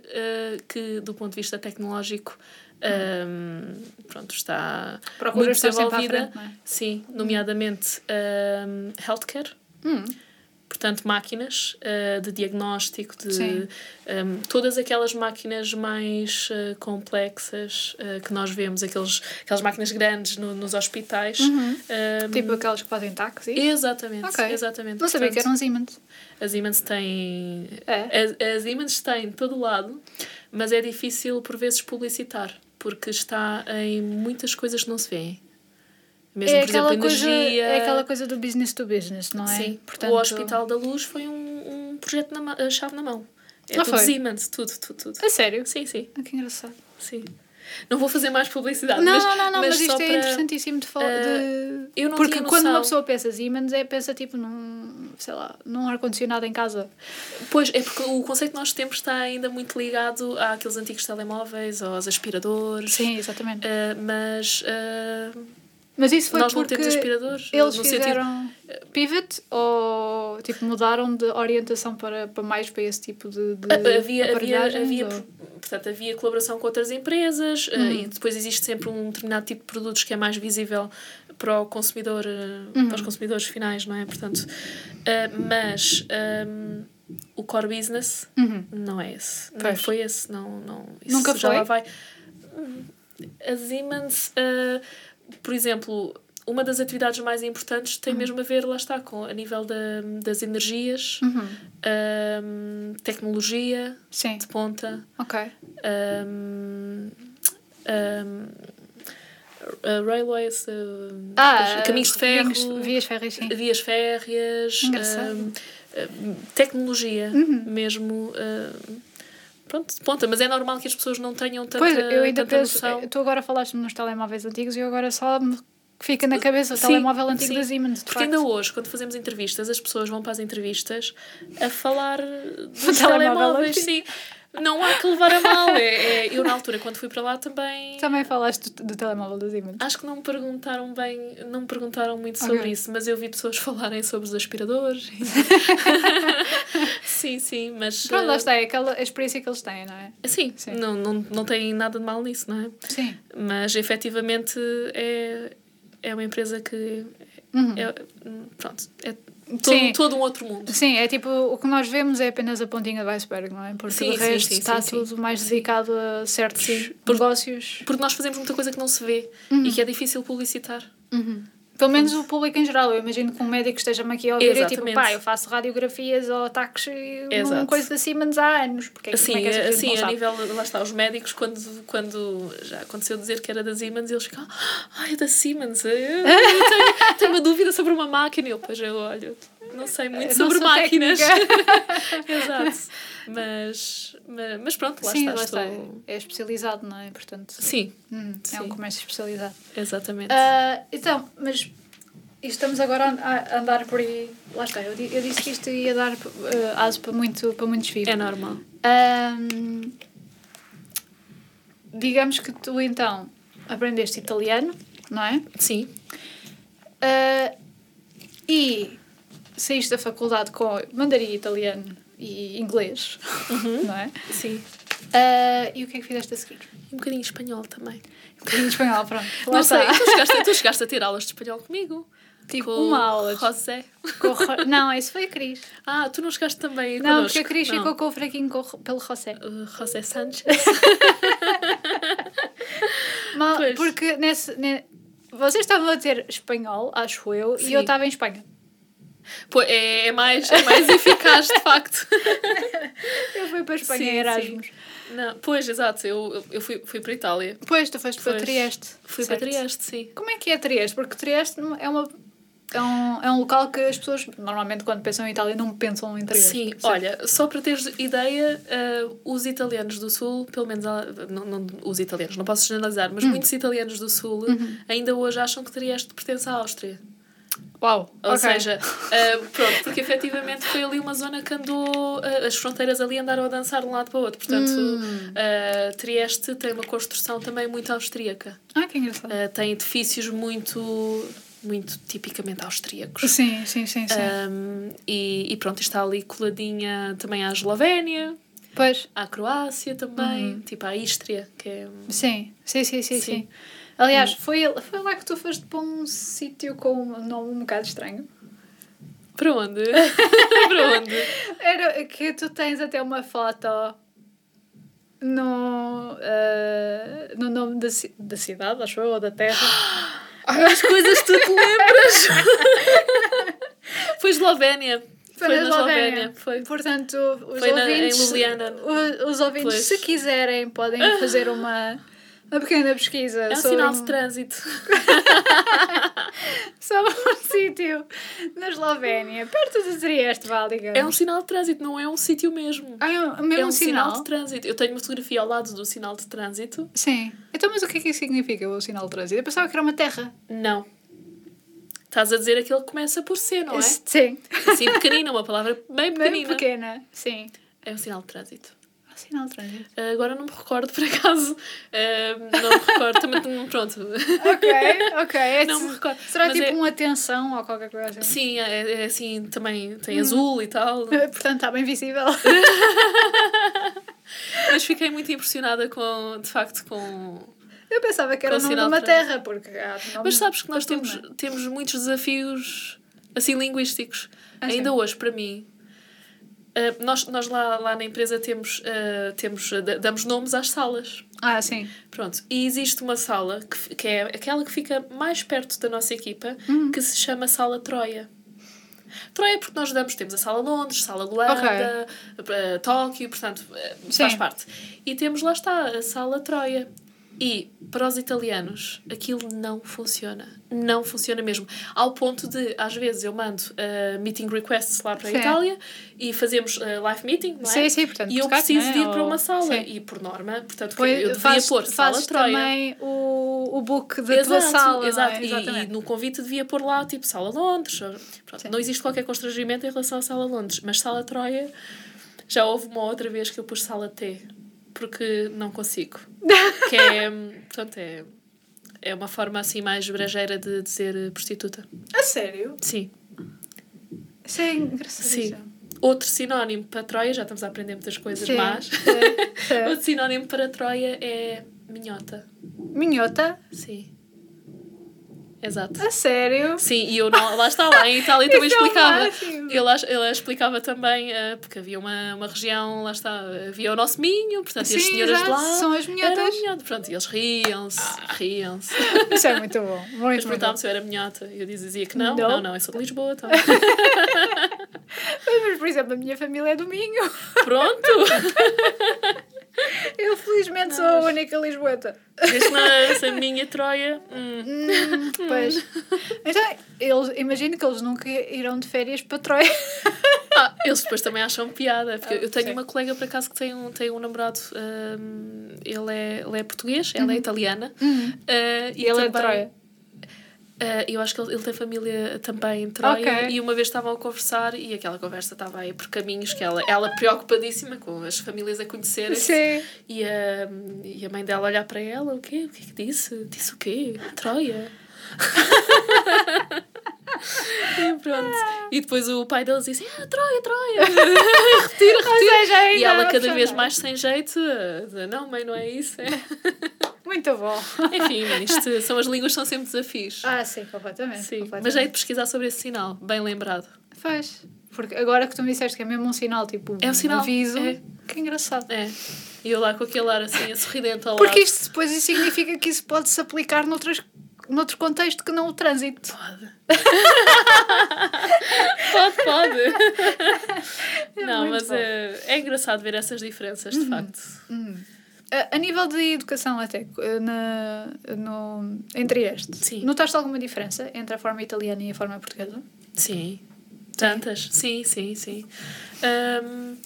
que, do ponto de vista tecnológico, um, pronto, está Procura muito desenvolvida. Frente, é? Sim, nomeadamente um, healthcare. Hum portanto, máquinas uh, de diagnóstico, de um, ehm, todas aquelas máquinas mais uh, complexas uh, que nós vemos, aqueles, aquelas máquinas grandes no, nos hospitais. Uhum. Um, ehm, tipo aquelas que fazem táxi? Exatamente, okay. exatamente. Não sabia portanto, que eram Siemens. A Siemens tem. É. A, a Siemens em todo lado, mas é difícil por vezes publicitar, porque está em muitas coisas que não se vêem. Mesmo, é por exemplo, coisa, energia. É aquela coisa do business to business, não é? Sim. Portanto, o Hospital da Luz foi um, um projeto na a chave na mão. É ah, tudo foi? Siemens, tudo, tudo, tudo. É sério? Sim, sim. Ah, que engraçado. Sim. Não vou fazer mais publicidade. Não, mas, não, não, não mas, mas isto é para, interessantíssimo de falar. Uh, de... Eu não Porque quando uma pessoa pensa Siemens, é pensa tipo num, sei lá, num ar-condicionado em casa. Pois, é porque o conceito que nós temos está ainda muito ligado àqueles antigos telemóveis, aos aspiradores. Sim, exatamente. Uh, mas. Uh, mas isso foi Nós porque eles fizeram sentido... pivot ou tipo mudaram de orientação para, para mais para esse tipo de, de havia havia havia ou... portanto havia colaboração com outras empresas eh, uhum. e depois existe sempre um determinado tipo de produtos que é mais visível para o consumidor eh, uhum. para os consumidores finais não é portanto uh, mas um, o core business uhum. não é esse não foi esse não não nunca já foi? lá vai a Siemens uh, por exemplo, uma das atividades mais importantes tem uhum. mesmo a ver, lá está, com a nível da, das energias, uhum. um, tecnologia Sim. de ponta. Ok. Um, um, uh, railways, uh, ah, caminhos de ferro, vias férreas, sim. vias férreas, tecnologia uhum. mesmo. Pronto, ponta, mas é normal que as pessoas não tenham tanta, pois, eu ainda penso, noção. Tu agora falaste nos telemóveis antigos e eu agora só me fica na cabeça o sim, telemóvel antigo sim. da Siemens. Porque facto. ainda hoje, quando fazemos entrevistas, as pessoas vão para as entrevistas a falar dos telemóveis. Sim. Não há que levar a mal. É, é, eu, na altura, quando fui para lá, também. Também falaste do, do telemóvel da Siemens. Acho que não me perguntaram bem, não me perguntaram muito sobre okay. isso, mas eu vi pessoas falarem sobre os aspiradores. sim, sim, mas. Pronto, lá está, é aquela experiência que eles têm, não é? Sim, sim. Não, não, não tem nada de mal nisso, não é? Sim. Mas efetivamente é, é uma empresa que. Uhum. É, pronto, é todo, todo um outro mundo. Sim, é tipo, o que nós vemos é apenas a pontinha do iceberg, não é? Porque sim, o resto sim, sim, está tudo mais dedicado a certos negócios. Porque nós fazemos muita coisa que não se vê uhum. e que é difícil publicitar. Uhum. Pelo menos o público em geral. Eu imagino que um médico esteja-me aqui a ouvir e tipo, pá, eu faço radiografias ou ataques uma coisa da Siemens há anos. Porque é assim, é que assim a nível, lá está, os médicos, quando, quando já aconteceu dizer que era da Siemens, eles ficam, ai, ah, é da Siemens, eu, eu tenho, tenho uma dúvida sobre uma máquina. E eu, pois eu olho, não sei muito sobre máquinas. Exato. Mas, mas, mas, pronto, lá Sim, está. Lá está. É especializado, não é? Portanto, Sim. Hum, é um comércio especializado. Exatamente. Uh, então, mas estamos agora a andar por aí. Lá está, eu, eu disse que isto ia dar uh, aso para, muito, para muitos filhos. É normal. Um, digamos que tu então aprendeste italiano, não é? Sim. Uh, e saíste da faculdade com mandarim italiano e inglês, uhum. não é? Sim. Uh, e o que é que fizeste a seguir? Um bocadinho espanhol também. Um bocadinho espanhol, pronto. Lá não sei, tu chegaste, tu chegaste a ter aulas de espanhol comigo. Tipo, com uma aula. José. Com Ro... Não, esse foi a Cris. Ah, tu não chegaste também Não, connosco. porque a Cris ficou com o fraquinho com, pelo José. Uh, José Sánchez. Mas, porque nesse, ne... vocês estavam a ter espanhol, acho eu, Sim. e eu estava em Espanha. É, é, mais, é mais eficaz, de facto. eu fui para a Espanha sim, Erasmus. Sim. Não, pois, exato, eu, eu fui, fui para a Itália. Pois, tu foste para Trieste. Fui certo. para Trieste, sim. Como é que é Trieste? Porque Trieste é uma é um, é um local que as pessoas, normalmente, quando pensam em Itália, não pensam em Trieste. Sim, Sim. olha, só para teres ideia, uh, os italianos do Sul, pelo menos não, não, os italianos, não posso generalizar, mas hum. muitos italianos do Sul uhum. ainda hoje acham que Trieste pertence à Áustria. Uau! Ou okay. seja, uh, pronto, porque efetivamente foi ali uma zona que andou, uh, as fronteiras ali andaram a dançar de um lado para o outro. Portanto, hum. uh, Trieste tem uma construção também muito austríaca. Ah, que engraçado. tem edifícios muito muito tipicamente austríacos. Sim, sim, sim. sim. Um, e, e pronto, está ali coladinha também à Eslovénia. Pois. À Croácia também, uhum. tipo à Ístria, que é... Sim, sim, sim, sim. sim. sim. Aliás, hum. foi, foi lá que tu foste para um sítio com um nome um bocado estranho. Para onde? para onde? Era que tu tens até uma foto no, uh, no nome da, da cidade, acho eu, ou da terra. Ai, as coisas tu te lembras! foi Eslovénia. Foi, foi na Eslovénia. Eslovénia. Foi. Portanto, os foi ouvintes, na. Os, os ouvintes, pois. se quiserem, podem fazer uma uma pequena pesquisa. É um sinal de trânsito. sobre um sítio na Eslovénia, perto de Trieste, vá, digamos. É um sinal de trânsito, não é um sítio mesmo. Ah, é um, mesmo é um sinal? sinal de trânsito. Eu tenho uma fotografia ao lado do sinal de trânsito. Sim. Então, mas o que é que isso significa, o sinal de trânsito? Eu pensava que era uma terra. Não. Estás a dizer aquele que começa por C, não é? Sim. Assim, pequenina, uma palavra bem pequenina. Bem pequena, sim. É um sinal de trânsito sinal de trânsito? Uh, agora não me recordo, por acaso. Uh, não me recordo. Também, pronto. Ok, ok. É não me recordo. Será Mas tipo é... uma atenção ou qualquer coisa assim? Sim, é, é assim, também tem hum. azul e tal. Portanto, está bem visível. Mas fiquei muito impressionada com, de facto, com... Eu pensava que era o nome de uma terra, porque Mas sabes que nós temos, temos muitos desafios, assim, linguísticos. Ah, Ainda sim. hoje, para mim, Uh, nós nós lá, lá na empresa temos, uh, temos damos nomes às salas. Ah, sim. Pronto. E existe uma sala que, que é aquela que fica mais perto da nossa equipa, uhum. que se chama Sala Troia. Troia porque nós damos, temos a Sala Londres, Sala Holanda, okay. uh, Tóquio, portanto, faz parte. E temos lá está a Sala Troia. E para os italianos aquilo não funciona. Não funciona mesmo. Ao ponto de, às vezes, eu mando uh, meeting requests lá para a Itália e fazemos uh, live meeting, não é? Sim, sim, portanto, e eu preciso é? de ir para uma sala. Sim. E por norma, portanto, Foi, eu devia faz, pôr sala Troia. também o, o book da exato, tua sala. Exato, é? e, e, no convite devia pôr lá, tipo, sala Londres. Pronto, não existe qualquer constrangimento em relação à sala Londres, mas sala Troia já houve uma outra vez que eu pus sala T porque não consigo. que é, portanto, é, é uma forma assim mais brejeira de dizer prostituta. A sério? Sim. Isso é engraçado. Sim. Outro sinónimo para Troia, já estamos a aprender muitas coisas Sim. más. Outro sinónimo para Troia é minhota. Minhota? Sim. Exato. A sério? Sim, e eu não, lá está, lá em Itália também é explicava. ele, ele explicava também, uh, porque havia uma, uma região, lá está, havia o nosso Minho, portanto, Sim, e as senhoras de lá. São as minhotas. Minhota, pronto, e eles riam-se, riam-se. Isso é muito bom. Muito, Mas perguntavam se eu era minhota. E eu dizia que não, não, não, não eu sou de Lisboa. Então. Mas, por exemplo, a minha família é do Minho. Pronto! Eu felizmente sou a única lisboeta. Desde essa minha Troia. Hum. Hum, pois. Então, eles, imagino que eles nunca irão de férias para Troia. Ah, eles depois também acham piada. Porque ah, eu tenho sim. uma colega por acaso que tem um, tem um namorado, um, ele, é, ele é português, ela é uhum. italiana. Uhum. Uh, e ele também, é de Troia. Uh, eu acho que ele, ele tem família também em Troia okay. e uma vez estavam a conversar e aquela conversa estava aí por caminhos que ela, ela preocupadíssima com as famílias a conhecerem e a, e a mãe dela olhar para ela, o quê? O que é que disse? Disse o quê? Troia? e pronto. E depois o pai deles disse: ah, Troia, Troia, retira, retira. Seja, e ela cada vez mais sem jeito, não, mãe, não é isso. É. Muito bom. Enfim, isto são as línguas são sempre desafios. Ah, sim, completamente. Sim, completamente. mas é de pesquisar sobre esse sinal, bem lembrado. Faz. Porque agora que tu me disseste que é mesmo um sinal, tipo, é um sinal. aviso, é. que engraçado. É. E eu lá com aquele ar assim, a sorridente ao Porque lado. isto depois significa que isso pode-se aplicar noutras noutro contexto que não o trânsito. Pode. pode, pode. É não, mas é, é engraçado ver essas diferenças, de uhum. facto. Uhum. A, a nível de educação, até, eh, na, no, entre estes, Sim. notaste alguma diferença entre a forma italiana e a forma portuguesa? Sim. Tantas. Sim, sim, sim. Ahm,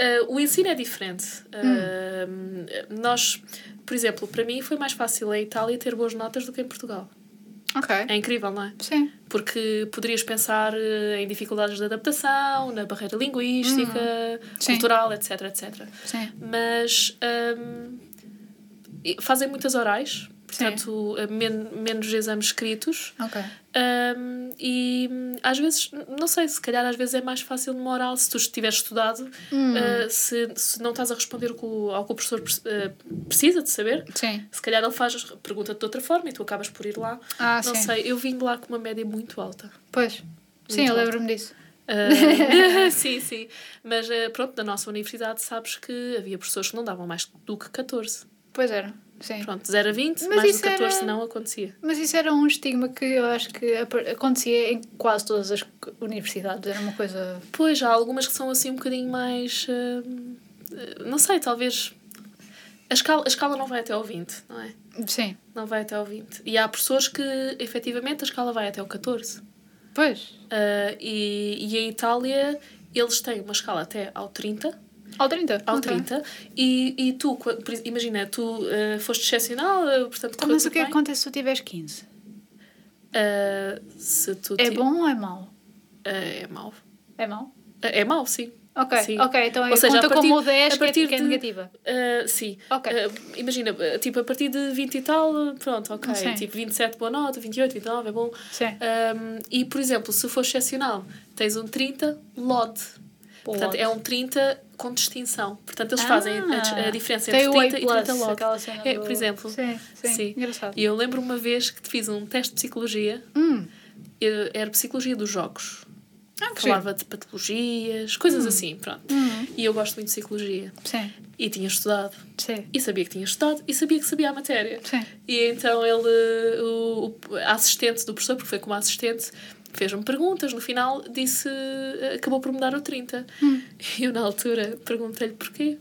ah, o ensino é diferente. Ahm, nós, por exemplo, para mim foi mais fácil em Itália ter boas notas do que em Portugal. É incrível, não é? Sim. Porque poderias pensar eh, em dificuldades de adaptação, na barreira linguística, Sim. cultural, etc, etc. Sim. Mas hum, e fazem muitas orais, portanto, eh, men menos exames escritos. Ok. Hum, e às vezes, não sei, se calhar às vezes é mais fácil numa oral se tu tiveres estudado, Hum. eh, se, se não estás a responder o que o- ao que o professor eh, precisa de saber. Sim. Se calhar ele faz a pergunta de outra forma e tu acabas por ir lá. Ah, não sim. sei, eu vim de lá com uma média muito alta. Pois. Sim, eu alto. lembro-me disso. Ah, sim, sim. Mas pronto, na nossa universidade sabes que havia professores que não davam mais do que 14. Pois era. Sim. Pronto, 0 a 20, Mas mais do que 14 era- não acontecia. Mas isso era um estigma que eu acho que acontecia em quase todas as universidades. Era uma coisa. Pois, há algumas que são assim um bocadinho mais. ah, não sei, talvez. A escala, a escala não vai até ao 20, não é? Sim. Não vai até ao 20. E há professores que, efetivamente, a escala vai até ao 14. Pois. Ah, e, e em Itália, eles têm uma escala até ao 30. Ao 30. Ao ok. 30. E, e tu, imagina, tu ah, foste excepcional, ah, portanto, Então, mas o que é que bem. acontece se tu tiveres 15? Ah, se tu É bom ou é mau? Ah, é mau. É mau? É mau, sim. Ok, Sim. ok, então é Ou seja, conta a partir- como o 10 a partir que é, é de- negativa. Ah, sim. Ok. Ah, imagina, tipo, a partir de 20 e tal, pronto, ok. Sim. Tipo, 27, boa nota, 28, 29, é bom. Sim. Um, e, por exemplo, se for excepcional, tens um 30 LOD. Portanto, é um 30 com distinção. Portanto, eles fazem a, a diferença Ah, entre o 30 A+, e 30 LOD. aquela cena É, do- por exemplo. Sim, sim, Sim. engraçado. E eu lembro uma vez que fiz um teste de psicologia. Hum. eh, Era psicologia dos jogos. Ah, Falava de patologias, coisas assim, pronto. Hum. E eu gosto muito de psicologia. Sim, E tinha estudado. sim, E sabia que tinha estudado. E sabia que sabia a matéria. sim. E então ele, o, o- a assistente do professor, porque foi como assistente, fez-me perguntas. No final disse, acabou por me dar o 30. Hum. E eu, na altura, perguntei-lhe porquê.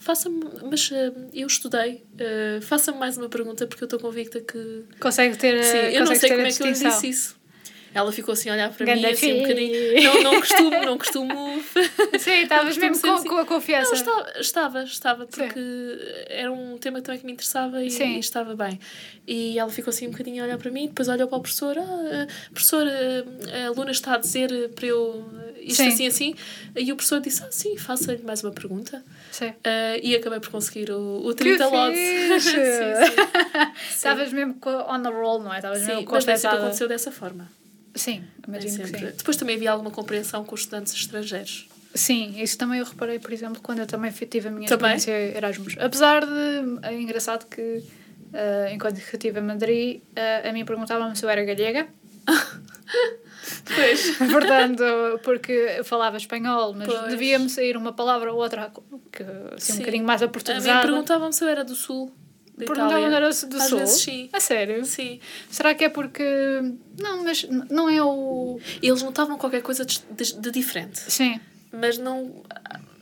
Faça-me, mas eh, eu estudei. eh, Faça-me mais uma pergunta porque eu estou convicta que. Consegue ter, Sim, eu não sei como é que eu lhe disse isso. Ela ficou assim a olhar para Ganda mim assim um bocadinho. Não, não costumo, não costumo. Sim, estavas mesmo com, assim. com a confiança. Não, estava, estava, estava porque era um tema também que me interessava e, Sim. e estava bem. E ela ficou assim um bocadinho a olhar para mim, depois olhou para o professor: ah, professor, ah, a aluna está a dizer para eu isto Sim. assim, assim. E o professor disse: Ah, sim, faça-lhe mais uma pergunta. Sim. Ah, e acabei por conseguir o, o Que 30 lotes. sim, sim. Estavas mesmo on the roll, não é? Estavas Sim, mesmo mas nem sempre aconteceu dessa forma. Sim, imagino que sempre. sim. Depois também havia alguma compreensão com os estudantes estrangeiros. Sim, isso também eu reparei, por exemplo, quando eu também tive a minha Também? experiência Erasmus. Apesar de. É engraçado que, eh, enquanto que estive em Madrid, eh, a mim perguntavam-me se eu era gallega. Pois. Portanto, porque eu falava espanhol, mas devia-me sair uma palavra ou outra que, assim, um Sim. bocadinho mais A mim aportuguesada. perguntavam se eu era do sul. Da Perguntavam Itália. era se do Às sul. vezes sim. A sério? Sim. Será que é porque. Não, mas não é o. Eles notavam qualquer coisa de, de- de diferente, Sim. mas não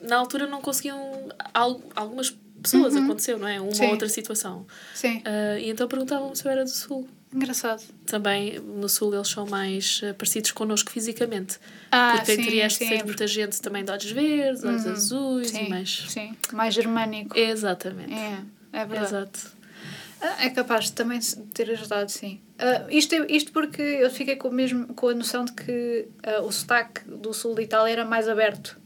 na altura não conseguiam. al- Algumas pessoas aconteceu, não é? Uma ou outra situação. Sim. Ah, e então perguntavam se eu era do sul. Engraçado. Também no sul eles são mais ah, parecidos connosco fisicamente. Ah, porque em sim, Trieste sim, muita gente também de olhos verdes, olhos Uhum. azuis Sim, e mais. sim. Mais germânico. Exatamente. É, é verdade. Exato. Ah, É capaz de também ter ajudado, sim. Ah, isto, é- isto porque eu fiquei com, mesmo, com a noção de que ah, o sotaque do sul de Itália era mais aberto.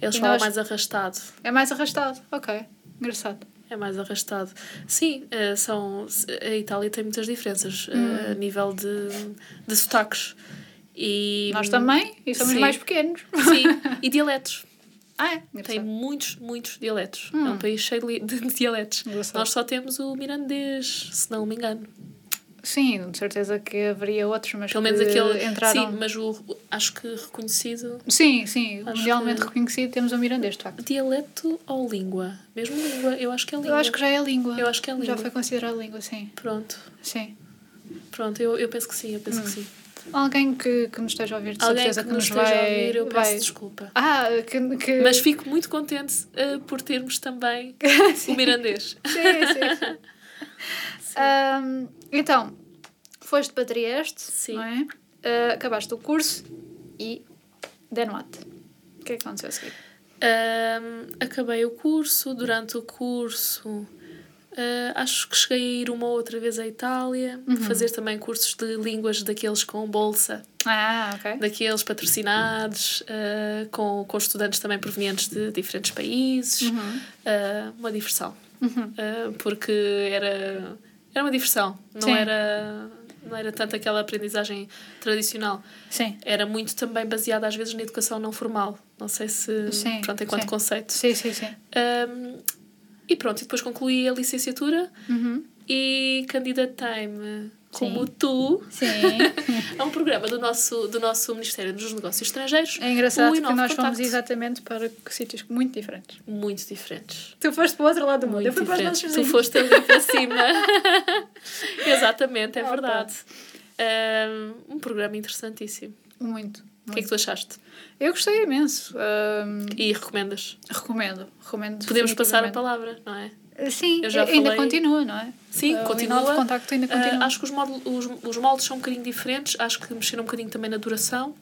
Eles E falam nós- mais arrastado. É mais arrastado. Ok. Engraçado. É mais arrastado. Sim, eh, são, a Itália tem muitas diferenças Hum. a nível de, de sotaques. E, Nós também, e somos Sim. mais pequenos. Sim, e dialetos. Ah, é? Tem muitos, muitos dialetos. É um país cheio de, dialetos. Engraçado. Nós só temos o mirandês, se não me engano. Sim, de certeza que haveria outros, mas Pelo menos que aquele. entraram... Sim, mas o, acho que reconhecido. Sim, sim, mundialmente que- reconhecido temos o mirandês, de facto. Dialeto ou língua? Mesmo língua? Eu acho que é língua. Eu acho que já é língua. Eu acho que é Já língua. foi considerado língua, sim. Pronto, Sim. pronto, eu, eu penso que sim, eu Hum. penso que sim. Alguém que, que nos esteja a ouvir, de Alguém certeza que que, nos esteja vai. a ouvir, eu peço vai- desculpa. Ah, que. que... Mas fico muito contente uh, por termos também o mirandês. Sim, sim. Ahm, então, foste para Trieste, Sim. não é? Ah, acabaste o curso e. Then what? O que é que aconteceu a seguir? Um, acabei o curso, durante o curso uh, acho que cheguei a ir uma ou outra vez à Itália, Uhum. fazer também cursos de línguas daqueles com bolsa, Ah, ok. daqueles patrocinados, uh, com, com estudantes também provenientes de diferentes países. Uhum. Uh, uma diversão. Uh, porque era, era uma diversão, não Sim. era, não era tanto aquela aprendizagem tradicional. Sim. Era muito também baseada às vezes na educação não formal. Não sei se, Sim, pronto, enquanto sim. conceito. Sim, sim, sim. Um, e pronto, e depois concluí a licenciatura Uhum. e candidatei-me como Sim. tu a um programa do nosso, do nosso Ministério dos Negócios Estrangeiros. É engraçado que nós fomos Contacto. exatamente para sítios muito diferentes. Muito diferentes. Tu foste para o outro lado do mundo, Muito eu fui para os nossos diferentes. Tu foste ali para cima. Exatamente, é Opa. verdade. Um, um programa interessantíssimo. Muito. O que é que tu achaste? Eu gostei imenso. Ahm, E recomendas? recomendo. Recomendo. Podemos passar a palavra, não é? Sim, Eu já ainda falei- continua, não é? Sim, o continua. Contacto ainda continua. acho que os, módulos, os, os moldes são um bocadinho diferentes, acho que mexeram um bocadinho também na duração.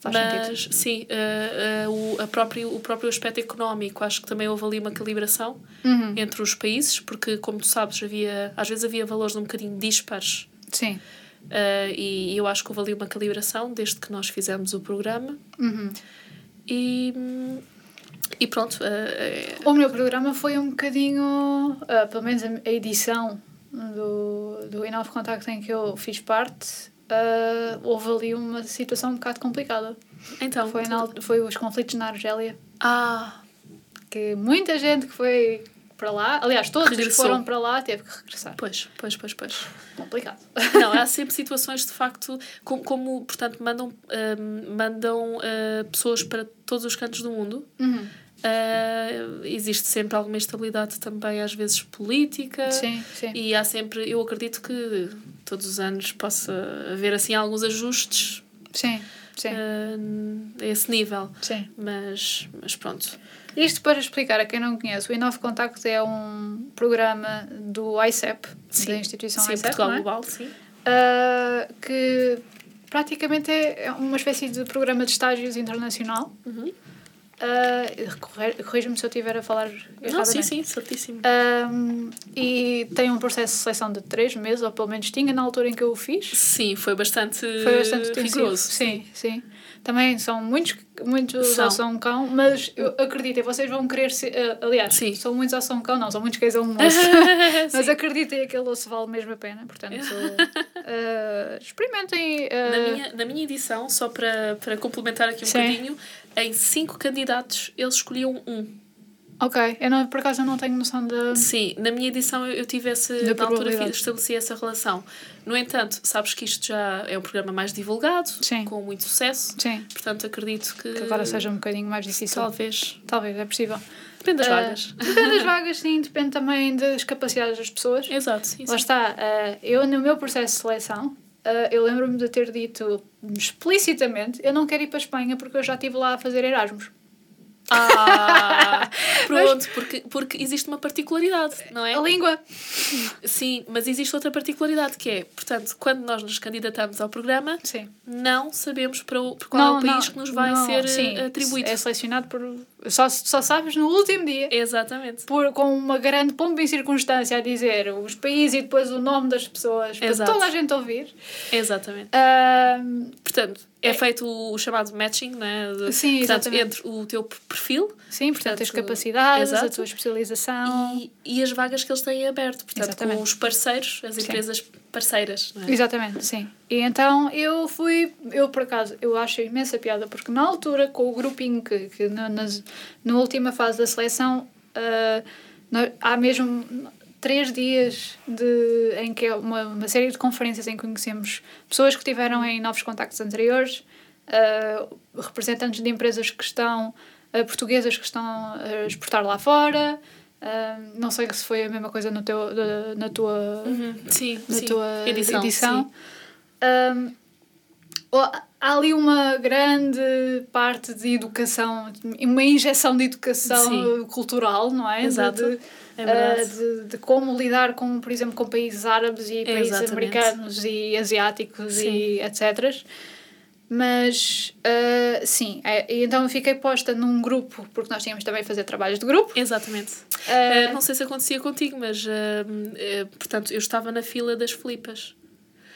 Faz mas sentido. sim, ah, ah, o, a próprio, o próprio aspecto económico, acho que também houve ali uma calibração Uhum. entre os países, porque, como tu sabes, havia, às vezes havia valores um bocadinho dispares Sim. Ah, e eu acho que houve ali uma calibração desde que nós fizemos o programa. Uhum. E, e pronto, é- O meu programa foi um bocadinho, ah, pelo menos a edição do, do Inove Contacto em que eu fiz parte, houve ali uma situação um bocado complicada. então. Foi, na, foi os conflitos na Argélia, Ah, que muita gente que foi para lá, aliás, todos os que Regressou. foram para lá teve que regressar. pois, pois, pois, pois. Complicado. Não, há sempre situações de facto, como, como portanto, mandam, hum, mandam ah, pessoas para todos os cantos do mundo. Uhum. Ah, existe sempre alguma instabilidade também, às vezes política. Sim, sim. E há sempre, eu acredito que todos os anos possa haver assim alguns ajustes Sim, sim, ah, a esse nível. sim. Mas, mas pronto. Isto para explicar a quem não conhece, o Inove Contacto é um programa do ICEP, da instituição sim, ICEP, Portugal é? Global, sim. Uh, que praticamente é é uma espécie de programa de estágios internacional. Uhum. Uh, Corrija-me se eu estiver a falar erradamente. Não, sim, sim, certíssimo. Um, e tem um processo de seleção de três meses, ou pelo menos tinha na altura em que eu o fiz. Sim, foi bastante, Foi bastante rigoroso. Sim, sim. Também são muitos, muitos São. ao São Cão, mas eu acreditem, vocês vão querer ser. uh, aliás, Sim. são muitos ao São Cão, não, são muitos cães ao moço. mas acreditem, aquele osso vale mesmo a pena. Portanto, uh, experimentem. Na minha, na minha edição, só para, para complementar aqui um Sim. bocadinho, em cinco candidatos eles escolhiam um. Ok, eu não, por acaso eu não tenho noção de. Sim, na minha edição eu, eu tive esse, Da na altura estabeleci essa relação. No entanto, sabes que isto já é um programa mais divulgado, Sim. com muito sucesso, Sim, portanto acredito que, que agora seja um bocadinho mais difícil. talvez. Talvez, é possível. Depende das Uh, vagas. Depende das vagas, sim, depende também das capacidades das pessoas. Exato, sim, Lá sim. está, uh, eu no meu processo de seleção, uh, eu lembro-me de ter dito explicitamente: eu não quero ir para a Espanha porque eu já estive lá a fazer Erasmus. Ah, pronto, porque, porque existe uma particularidade, não é? A língua. Sim, mas existe outra particularidade que é, portanto, quando nós nos candidatamos ao programa, Sim. não sabemos para, o, para qual é o país que nos vai não, ser sim, eh, atribuído. É selecionado por. Só, só sabes no último dia. Exatamente. Por, com uma grande pompa em circunstância a dizer os países e depois o nome das pessoas para Exato. toda a gente ouvir. Exatamente. Ahm, Portanto, é, É. feito o chamado matching, né? De, Sim, portanto, exatamente. entre o teu perfil sim, portanto, as capacidades, a exato. tua especialização. e, e as vagas que eles têm aberto. Portanto, Exatamente. com os parceiros, as Sim. empresas parceiras. Não é? Exatamente, sim. E então eu fui, eu por acaso, eu acho imensa piada, porque na altura, com o grupinho que, que na, nas, na última fase da seleção, nó- há mesmo três dias de, em que é uma, uma série de conferências em que conhecemos pessoas que tiveram em novos contactos anteriores, ah, representantes de empresas que estão, ah, portuguesas que estão a exportar lá fora. Ah, não sei se foi a mesma coisa no teu, na tua Uhum. Sim, na sim. tua edição. edição. Um, há ali uma grande parte de educação, uma injeção de educação Sim. cultural, não é? Exato. De, é uh, de, de, como lidar com, por exemplo, com países árabes e países Exatamente. americanos e asiáticos Sim. e etc. Mas, uh, sim, é, então eu fiquei posta num grupo, porque nós tínhamos também fazer trabalhos de grupo. Exatamente. Uh, não sei se acontecia contigo, mas, portanto, eu estava na fila das flipas.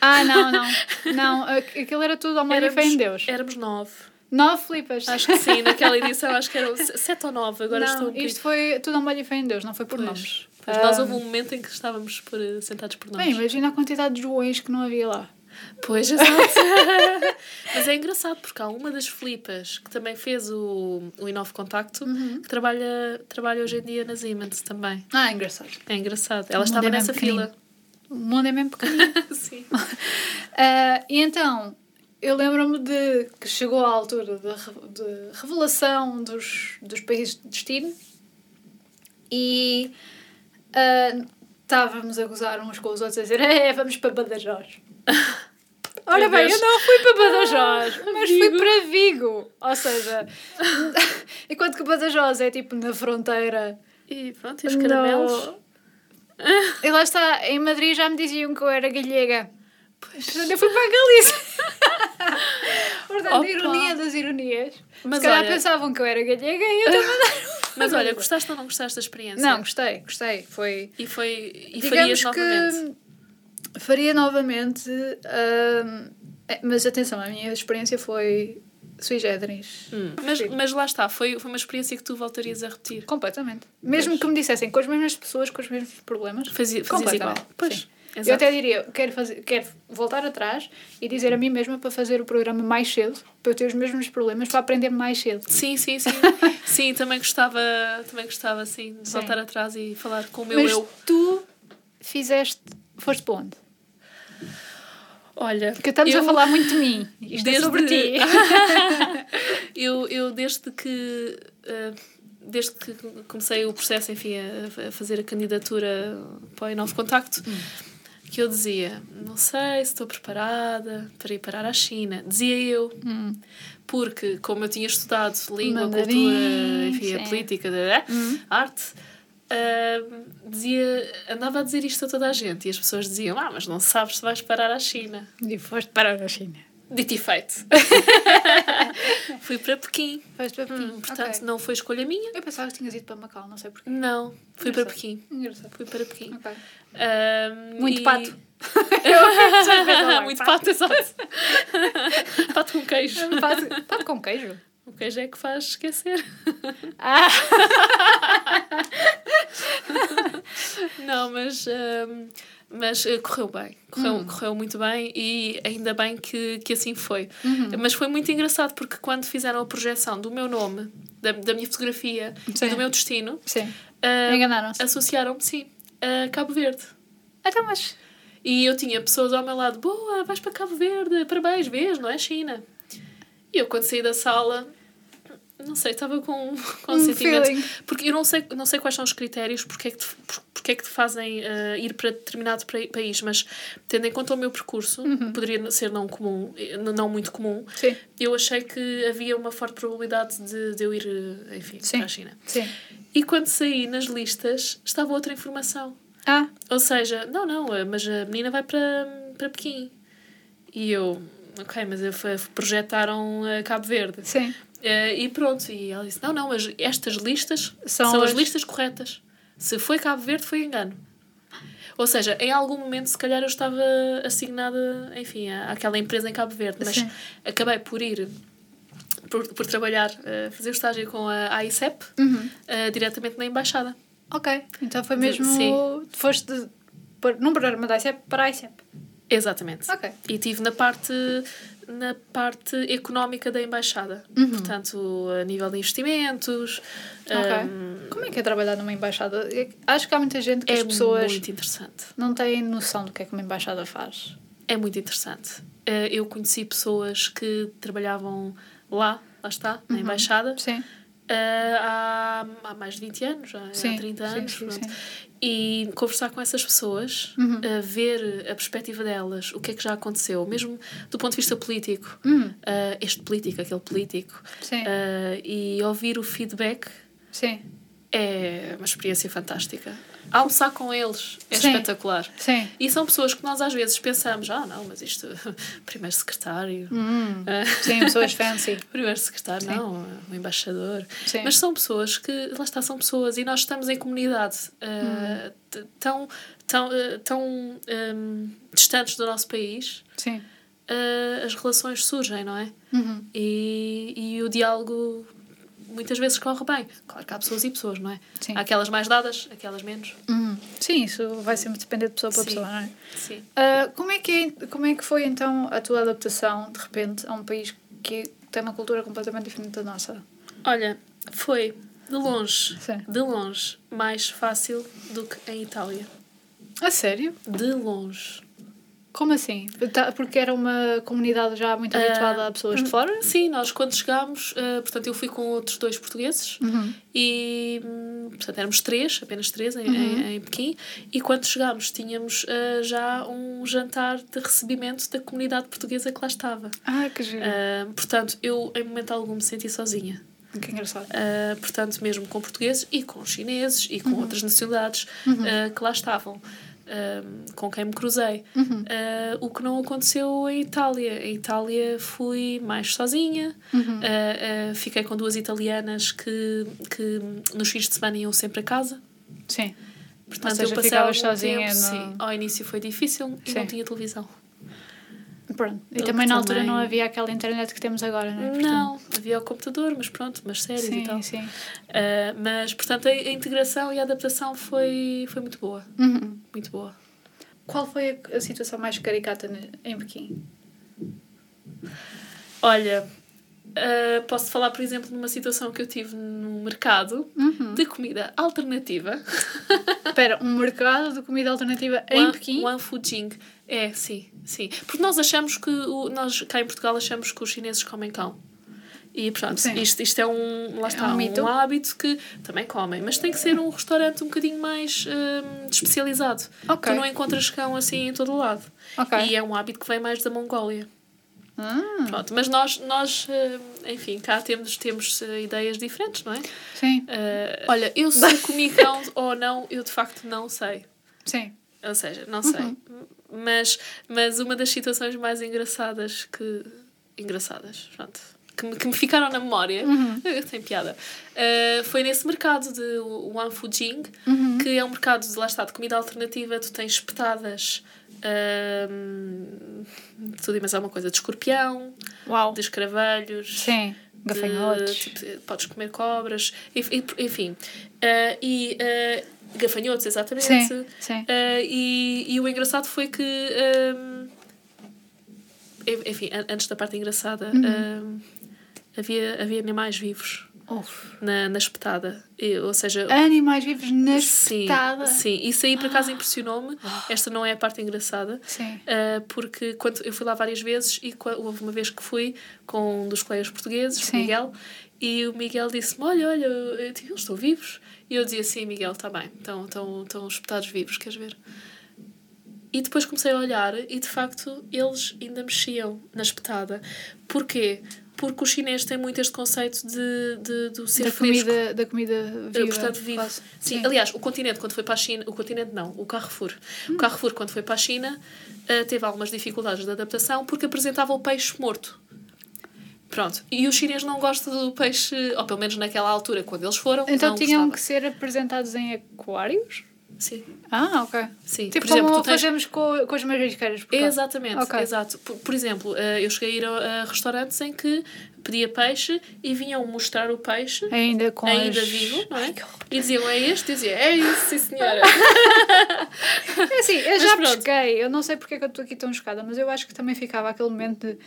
Ah, não, não. Não, aquilo era tudo ao éramos, fé em Deus. Éramos nove. Nove flipas. Acho que sim, naquela edição acho que eram sete ou nove, agora não, estou um Isto foi tudo ao molho e fé em Deus, não foi por pois, nomes. Pois nós houve um momento em que estávamos por, sentados por nomes. Bem, imagina a quantidade de joões que não havia lá. Pois, exato. Mas é engraçado porque há uma das flipas que também fez o, o Inove Contacto uhum. que trabalha, trabalha hoje em dia na Siemens também. Ah, é engraçado. É engraçado. Ela estava é nessa fila. O mundo é mesmo pequenino. Sim. Uh, e então, eu lembro-me de que chegou a altura de, de revelação dos, dos países de destino e uh, estávamos a gozar uns com os outros a dizer é, vamos para Badajoz. Olha bem, eu não fui para Badajoz, ah, mas Vigo. fui para Vigo. Ou seja, enquanto que Badajoz é tipo na fronteira. E pronto, e os caramelos? No, e lá está, em Madrid já me diziam que eu era gallega. Pois. Portanto, eu fui para a Galícia. Portanto, Opa. ironia das ironias. Mas Se calhar olha... pensavam que eu era gallega e eu também Mas olha, gostaste ou não gostaste da experiência? Não, gostei, gostei. Foi... E, foi... e farias que novamente? Faria novamente, uh, mas atenção, a minha experiência foi sui generis. Hum. Mas, mas lá está, foi, foi uma experiência que tu voltarias a repetir. Completamente. Mesmo pois. que me dissessem com as mesmas pessoas, com os mesmos problemas. Fazia, fazias igual. Pois. Exato. Eu até diria, quero, fazer, quero voltar atrás e dizer a mim mesma para fazer o programa mais cedo, para eu ter os mesmos problemas, para aprender mais cedo. Sim, sim, sim. sim, também gostava, também gostava sim, de sim. voltar atrás e falar com o meu Mas eu. tu fizeste, foste para onde? Olha, porque estamos eu, a falar muito de mim. Isto desde, é sobre ti. eu, eu desde que uh, desde que comecei o processo, enfim, a, a fazer a candidatura para o novo contacto, hum. Que eu dizia, não sei se estou preparada para ir parar à China. Dizia eu. Hum. Porque, como eu tinha estudado língua, Mandarim, cultura, enfim, a política, hum. arte, Uh, dizia, andava a dizer isto a toda a gente e as pessoas diziam: Ah, mas não sabes se vais parar à China. E foste parar à China. Dito e feito. Fui para Pequim. Foste para Pequim. Hum, portanto, okay. não foi escolha minha. Eu pensava que tinhas ido para Macau, não sei porquê. Não, fui Engraçado. para Pequim. Engraçado. Fui para Pequim. Okay. Muito e... pato. Muito pato, exato. pato com queijo. Pato, pato com queijo? O queijo é que faz esquecer. Ah! não, mas, um, mas uh, correu bem. Correu, hum. correu muito bem e ainda bem que, que assim foi. Uhum. Mas foi muito engraçado porque quando fizeram a projeção do meu nome, da, da minha fotografia sim. do meu destino, uh, enganaram-se. Associaram-me, sim, a Cabo Verde. Então, mas. E eu tinha pessoas ao meu lado, boa, vais para Cabo Verde, parabéns, vês, não é China? E eu, quando saí da sala, não sei, estava com, com um sentimento. Feeling. Porque eu não sei, não sei quais são os critérios, porque é que te, porque é que te fazem uh, ir para determinado país, mas tendo em conta o meu percurso, uhum. poderia ser não comum, não muito comum, Sim. eu achei que havia uma forte probabilidade de, de eu ir, eh, enfim, Sim. para a China. Sim. E quando saí nas listas, estava outra informação. Ah. Ou seja, não, não, eh, mas a menina vai para, para Pequim. E eu, ok, mas projetaram a Cabo Verde. Sim. Uh, e pronto, e ela disse: Não, não, mas estas listas são, são as... as listas corretas. Se foi Cabo Verde, foi engano. Ou seja, em algum momento, se calhar eu estava assignada, enfim, àquela empresa em Cabo Verde, mas Sim. acabei por ir, por, por trabalhar, uh, fazer o estágio com a AICEP, uhum. uh, diretamente na embaixada. Ok, então foi mesmo. Sim. Foste de, por, num programa da AICEP para a AICEP. Exatamente. Ok. E estive na parte na parte económica da embaixada. Uhum. Portanto, a nível de investimentos. Okay. Um, Como é que é trabalhar numa embaixada? Acho que há muita gente que é as pessoas muito interessante. não têm noção do que é que uma embaixada faz. É muito interessante. Eh, eu conheci pessoas que trabalhavam lá, lá está, na uhum. embaixada. Sim. Uh, há, há mais de 20 anos, já, sim, há 30 anos. Sim, sim, e conversar com essas pessoas, uhum. uh, ver a perspectiva delas, o que é que já aconteceu, mesmo do ponto de vista político, uhum. uh, este político, aquele político, e ouvir o feedback é uma experiência fantástica almoçar com eles é Sim. espetacular. Sim. E são pessoas que nós às vezes pensamos, ah, não, mas isto, primeiro secretário. Hum. Sim, pessoas fancy. primeiro secretário, Sim. não, o embaixador. Sim. Mas são pessoas que, lá está, são pessoas e nós estamos em comunidade uh, hum. tão, tão, uh, tão um, distantes do nosso país. Sim. Uh, as relações surgem, não é? Uhum. E, e o diálogo muitas vezes corre bem. Claro que há pessoas e pessoas, não é? Sim. Há aquelas mais dadas, aquelas menos. Uhum. Sim, isso vai sempre depender de pessoa para Sim. pessoa, não é? Sim. Uh, como, é que é, como é que foi então a tua adaptação, de repente, a um país que tem uma cultura completamente diferente da nossa? Olha, foi de longe, Sim. de longe, mais fácil do que em Itália. A sério? De longe. Como assim? Tá, porque era uma comunidade já muito habituada uh, a pessoas de fora? Sim, nós quando chegámos, uh, portanto, eu fui com outros dois portugueses uhum. e, hum, portanto, éramos três, apenas três em, uhum. em, em Pequim, e quando chegámos tínhamos uh, já um jantar de recebimento da comunidade portuguesa que lá estava. Ah, que giro. portanto, eu em momento algum me senti sozinha. Que engraçado. portanto, mesmo com portugueses e com chineses e com uhum. outras nacionalidades uhum. que lá estavam com quem me cruzei. Uhum. Uh, o que não aconteceu em Itália. Em Itália fui mais sozinha, uhum. uh, fiquei com duas italianas que, que nos fins de semana iam sempre a casa. Sim. Portanto, seja, eu passei sozinha tempo, no... sim. Ao início foi difícil e sim. não tinha televisão. Pronto. E também na altura também... não havia aquela internet que temos agora, não é? Portanto... Não, havia o computador, mas pronto, mas séries sim, e tal. Sim. Uh, mas, portanto, a, a, integração e a adaptação foi, foi muito boa. Uhum. Muito boa. Qual foi a, a situação mais caricata em Pequim? Olha, uh, posso falar, por exemplo, numa situação que eu tive no mercado uhum. de comida alternativa. Espera, um mercado de comida alternativa em One, Pequim? One Fujing. É, sim. Sim, porque nós achamos que, o, nós cá em Portugal achamos que os chineses comem cão. E pronto, isto, isto é um, lá está, é um, um, hábito que também comem, mas tem que ser um restaurante um bocadinho mais um, especializado. Okay. Tu não encontras cão assim em todo o lado. Okay. E é um hábito que vem mais da Mongólia. Ah. Pronto, mas nós, nós hum, enfim, cá temos, temos eh, ideias diferentes, não é? Sim. Uh, olha, eu se comi cão ou não, eu de facto não sei. Sim. Ou seja, não sei. Uhum. Mas, mas uma das situações mais engraçadas que. engraçadas, pronto. Que me, que me ficaram na memória, uhum. tem piada, uh, foi nesse mercado de Wan Fujing, uhum. que é um mercado de, lá está, de comida alternativa, tu tens espetadas uh, tudo e mais alguma coisa, de escorpião, Uau. de escravelhos, Sim. Gafanhotos. De, tipo, podes comer cobras, enfim. Uh, e uh, Gafanhotos, exatamente. Sim, sim. Uh, e, e o engraçado foi que. Um, enfim, antes da parte engraçada, uhum. um, havia, havia animais vivos. Na, na espetada. E, ou seja, animais vivos na sim, espetada. Sim, isso aí por acaso ah. impressionou-me. Esta não é a parte engraçada. Sim. Uh, porque quando eu fui lá várias vezes e houve uma vez que fui com um dos colegas portugueses, o Miguel, e o Miguel disse-me: Olha, olha, eles estão vivos. E eu dizia assim, Miguel, está bem, estão, estão, estão espetados vivos, queres ver? E depois comecei a olhar e de facto eles ainda mexiam na espetada. Porquê? Porque os chineses têm muito este conceito de, de, de ser da fresco. Comida, da comida eh, viva. Portanto, vivo. Sim. Sim. aliás, o continente, quando foi para a China, o continente não, o Carrefour. Hum. O Carrefour, quando foi para a China, uh, teve algumas dificuldades de adaptação porque apresentava o peixe morto. Pronto. E os chineses não gostam do peixe, ou pelo menos naquela altura, quando eles foram. Então tinham gostava. que ser apresentados em aquários? Sim. Ah, ok. Sim. Tipo por exemplo, como tens... fazemos com, com as marisqueiras. Exatamente, okay. exato. Por, por, exemplo, eh, eu cheguei a ir a, a, restaurantes em que pedia peixe e vinham mostrar o peixe ainda, com ainda as... vivo, não é? Ai, e diziam, é este? E dizia, é isso, sim senhora. é assim, eu já pesquei, eu não sei porque é que eu estou aqui tão chocada, mas eu acho que também ficava aquele momento de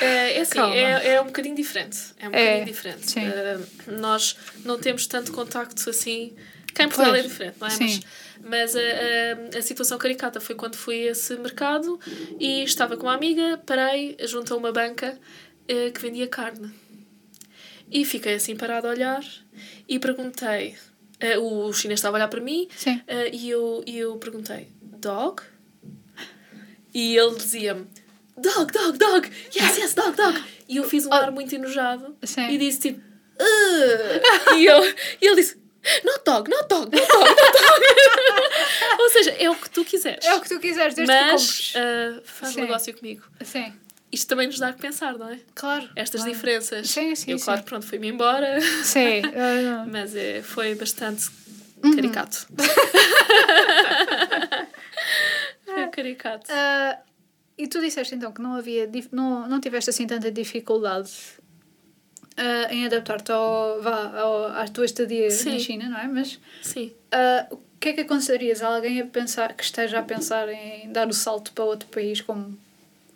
é, é assim, é, é um bocadinho diferente. É um é, bocadinho diferente. Uh, nós não temos tanto contacto assim. Cá em Portugal é diferente, não é? Sim. Mas, mas a, a, a, situação caricata foi quando fui a esse mercado e estava com uma amiga, parei junto a uma banca uh, que vendia carne. E fiquei assim parada a olhar e perguntei. Uh, o chinês estava a olhar para mim uh, e eu, e eu perguntei: Dog? E ele dizia-me: Dog, dog, dog! Yes, yes, dog, dog! E eu fiz um ar muito enojado Sim. e disse tipo: "Ugh." e, eu, e ele disse: Not dog, not dog, not dog, not dog. Ou seja, é o que tu quiseres. É o que tu quiseres, desde que Mas compres. uh, faz Sim. negócio comigo. Sim, Isto também nos dá a pensar, não é? claro. Estas claro. diferenças. Sim, sim, eu, sim. claro, pronto, fui-me embora. Sim. Mas é, foi bastante Uhum. caricato. foi caricato. uh, e tu disseste então que não havia, não, não tiveste assim tanta dificuldade uh, em adaptar-te ao, vá, ao, à tua estadia Sim. na China, não é? Mas Sim. uh, o que é que aconselharias a alguém a pensar, que esteja a pensar em dar o salto para outro país como,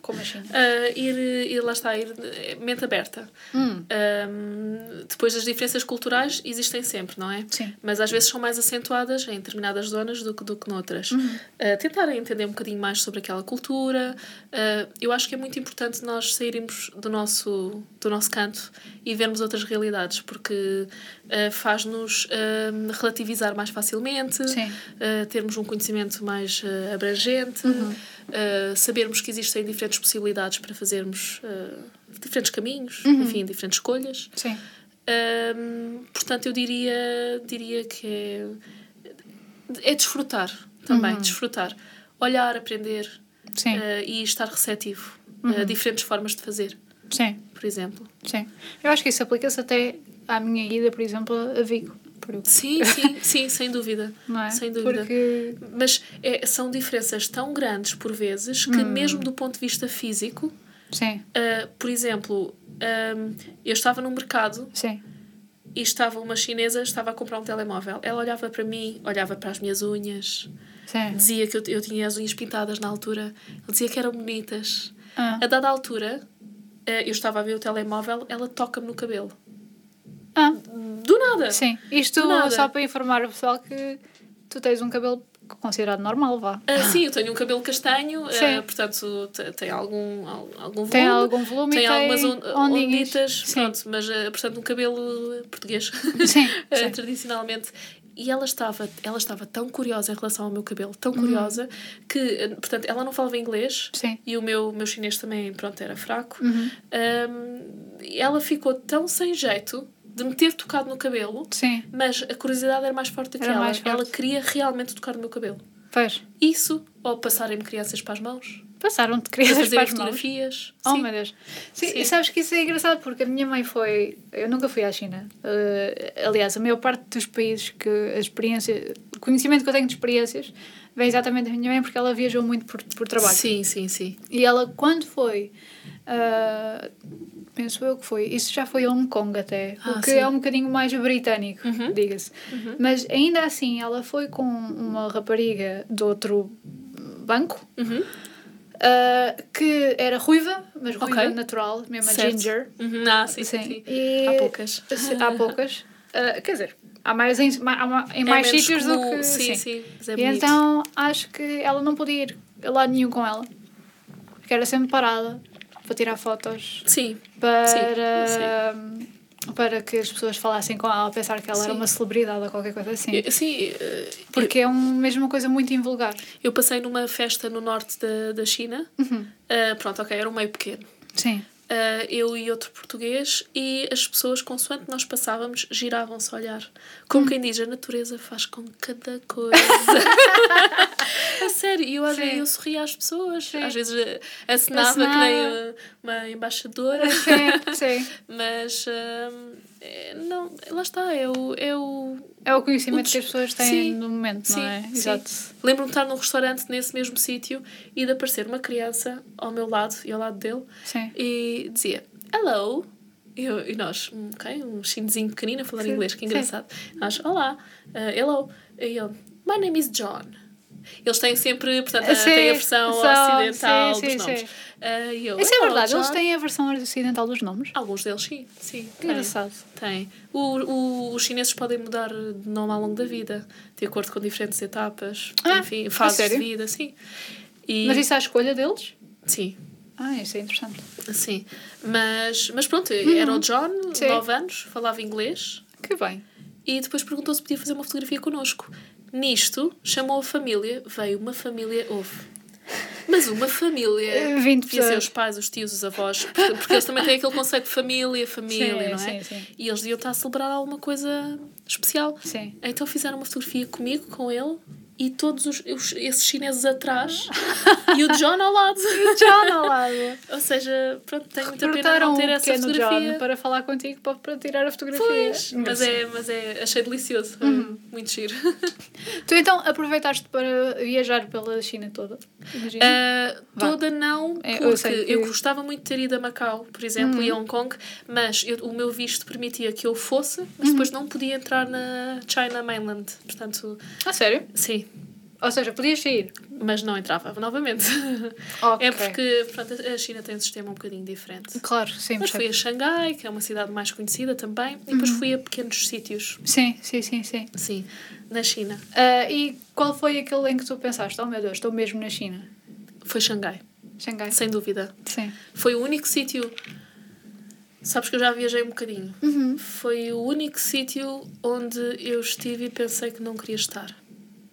como a China? Uh, ir, ir, lá está, ir mente aberta. Hum, Um, depois as diferenças culturais existem sempre, não é? Sim. Mas às vezes são mais acentuadas em determinadas zonas do que, do que noutras. Uhum. Uh, tentarem entender um bocadinho mais sobre aquela cultura. Uh, eu acho que é muito importante nós sairmos do nosso, do nosso canto e vermos outras realidades, porque uh, faz-nos um, relativizar mais facilmente, uh, termos um conhecimento mais uh, abrangente, Uhum. uh, sabermos que existem diferentes possibilidades para fazermos uh, diferentes caminhos, Uhum. enfim, diferentes escolhas. Sim. Hum, portanto, eu diria, diria que é, é desfrutar também, Uhum. desfrutar. Olhar, aprender uh, e estar receptivo Uhum. a diferentes formas de fazer, Sim. Por exemplo. Sim. Eu acho que isso aplica-se até à minha ida, por exemplo, a Vigo. Por Sim, sim, sim, sem dúvida. Não é? Sem dúvida. Porque. Mas é, são diferenças tão grandes por vezes que, Hum. mesmo do ponto de vista físico, Sim. uh, por exemplo, um, eu estava no mercado Sim. e estava uma chinesa, estava a comprar um telemóvel. Ela olhava para mim, olhava para as minhas unhas, Sim. dizia que eu, eu tinha as unhas pintadas na altura, dizia que eram bonitas. Ah. A dada altura, eu estava a ver o telemóvel, ela toca-me no cabelo. Ah. Do nada! Sim. Isto nada. só para informar o pessoal que tu tens um cabelo considerado normal, vá. Ah, sim, eu tenho um cabelo castanho, ah, Sim. portanto te- tem algum, al- algum volume. Tem algum volume tem tem algumas on- ondinhas. onditas, Sim. pronto, mas ah, portanto um cabelo português, Sim, sim. tradicionalmente. E ela estava, ela estava tão curiosa em relação ao meu cabelo, Uhum. tão curiosa, que, ah, portanto, ela não falava inglês Sim. e o meu, meu chinês também, pronto, era fraco. Uhum. Um, ela ficou tão sem jeito de me ter tocado no cabelo, Sim. mas a curiosidade era mais forte do que Era ela. Ela queria realmente tocar no meu cabelo. Pois. Isso, ou passarem-me crianças para as mãos, Passaram-te crianças fazer para fotografias. Oh, Sim. meu Deus. Sim, Sim. E sabes que isso é engraçado porque a minha mãe foi. Eu nunca fui à China. Uh, aliás, a maior parte dos países que a experiência. O conhecimento que eu tenho de experiências vem exatamente da minha mãe porque ela viajou muito por, por trabalho. Sim, sim, sim. E ela, quando foi. uh, penso eu que foi. Isso já foi Hong Kong até. Ah, o que sim. é um bocadinho mais britânico, Uhum. diga-se. Mas ainda assim, ela foi com uma rapariga de outro banco. Uhum. Uh, que era ruiva, mas ruiva Ok. natural, mesmo a ginger. Uhum. Ah, sim, sim. Sim. sim. E- Há poucas. Sim, Há poucas. Uh, quer dizer, há mais em, há em É mais sítios do que. Sim, sim. Mas é E então acho que ela não podia ir a lado nenhum com ela. Porque era sempre parada para tirar fotos, Sim, para, para que as pessoas falassem com ela, pensar que ela era Sim. uma celebridade ou qualquer coisa assim. Eu- sim. eh, Porque é um, mesmo uma coisa muito invulgar. Eu passei numa festa no norte da, da China. Uhum. Ah, pronto, ok, era um meio pequeno. Sim. Ah, eu e outro português, e as pessoas, consoante nós passávamos, giravam-se a olhar. Como quem diz, a natureza faz com cada coisa. a sério, e eu, às vezes eu sorria às pessoas, Sim. às vezes eh, acenava que Acenava. nem uma embaixadora. Sim, sim. Mas ah, é, não, lá está, é o. É o É o conhecimento O que as pessoas têm sim, no momento, não sim, é? sim. Exato. Lembro-me de estar num restaurante nesse mesmo sítio e de aparecer uma criança ao meu lado e ao lado dele Sim. e dizia hello. E, eu, e nós, hum, ok, um chinesinho pequenino a falar inglês, que engraçado. Nós, olá, uh, hello. E ele, my name is John. Eles têm sempre, portanto, a- Sim, têm a versão são- sim, sim, dos sim, nomes. Uh, eu, Isso é "Hello, verdade, eles John." têm a versão ocidental dos nomes. Alguns deles, sim. sim Que engraçado. Tem. O, o, os chineses podem mudar de nome ao longo da vida, de acordo com diferentes etapas, Ah, enfim, fases de vida, sim. E, Mas isso é a escolha deles? Sim. Ah, isso é interessante. Sim. Mas, mas pronto, era o John, Uhum. Sim. 9 anos, falava inglês Que bem. e depois perguntou se podia fazer uma fotografia connosco. Nisto, chamou a família, veio uma família, houve. Mas uma família. Eh, 20 Devia ser os pais, os tios, os avós, porque, porque eles também têm aquele conceito de família, família, Sim, não é? sim, sim. E eles deviam estar a celebrar alguma coisa especial. Sim. Então fizeram uma fotografia comigo, com ele e todos os, os- esses chineses atrás e o John ao lado. John ao lado. Ou seja, pronto, tenho muita pena não ter o essa fotografia. John para falar contigo para, para tirar a fotografia. Pois, mas é, mas é, achei delicioso, Uhum. muito giro. Tu então aproveitaste para viajar pela China toda? Imagina. Vá. toda não, É, eu porque eu, sei que- Uhum. gostava muito de ter ido a Macau, por exemplo, e a Hong Kong, mas eu- o meu visto permitia que eu fosse, mas Uhum. depois não podia entrar na China Mainland. Portanto, Ah, sério? sim, Ou seja, podias sair. mas não entrava novamente. Ok. É porque pronto, a China tem um sistema um bocadinho diferente. Claro, sim, Mas fui a Xangai, que é uma cidade mais conhecida também, e depois Uhum. fui a pequenos sítios, Sim, sim, sim, sim. sim, na China. Ah, e qual foi aquele em que tu pensaste, oh meu Deus, estou mesmo na China? Foi Xangai, Xangai? sem dúvida. Sim. Foi o único sítio. Sabes que eu já viajei um bocadinho. Uhum. Foi o único sítio onde eu estive e pensei que não queria estar.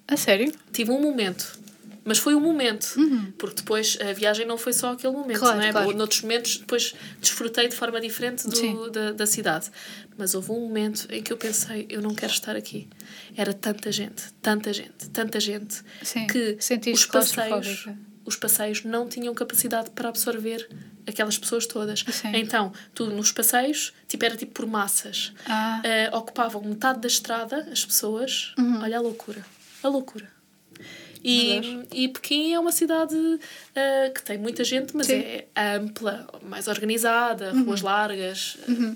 A sério? Tive um momento. Mas foi um momento. Porque depois a viagem não foi só aquele momento, Uhum. Claro, não é? claro. Noutros momentos depois desfrutei de forma diferente do, da, da cidade. Mas houve um momento em que eu pensei, eu não quero estar aqui. Era tanta gente, tanta gente, tanta gente, Sim. que Sentiste os passeios, os passeios não tinham capacidade para absorver aquelas pessoas todas. Sim. Então, tu nos passeios, tipo, era tipo por massas. Ah. Eh, ocupavam metade da estrada, as pessoas. Olha a loucura. A loucura. E, e Pequim é uma cidade eh, que tem muita gente, mas Sim. é ampla, mais organizada, ruas largas. eh,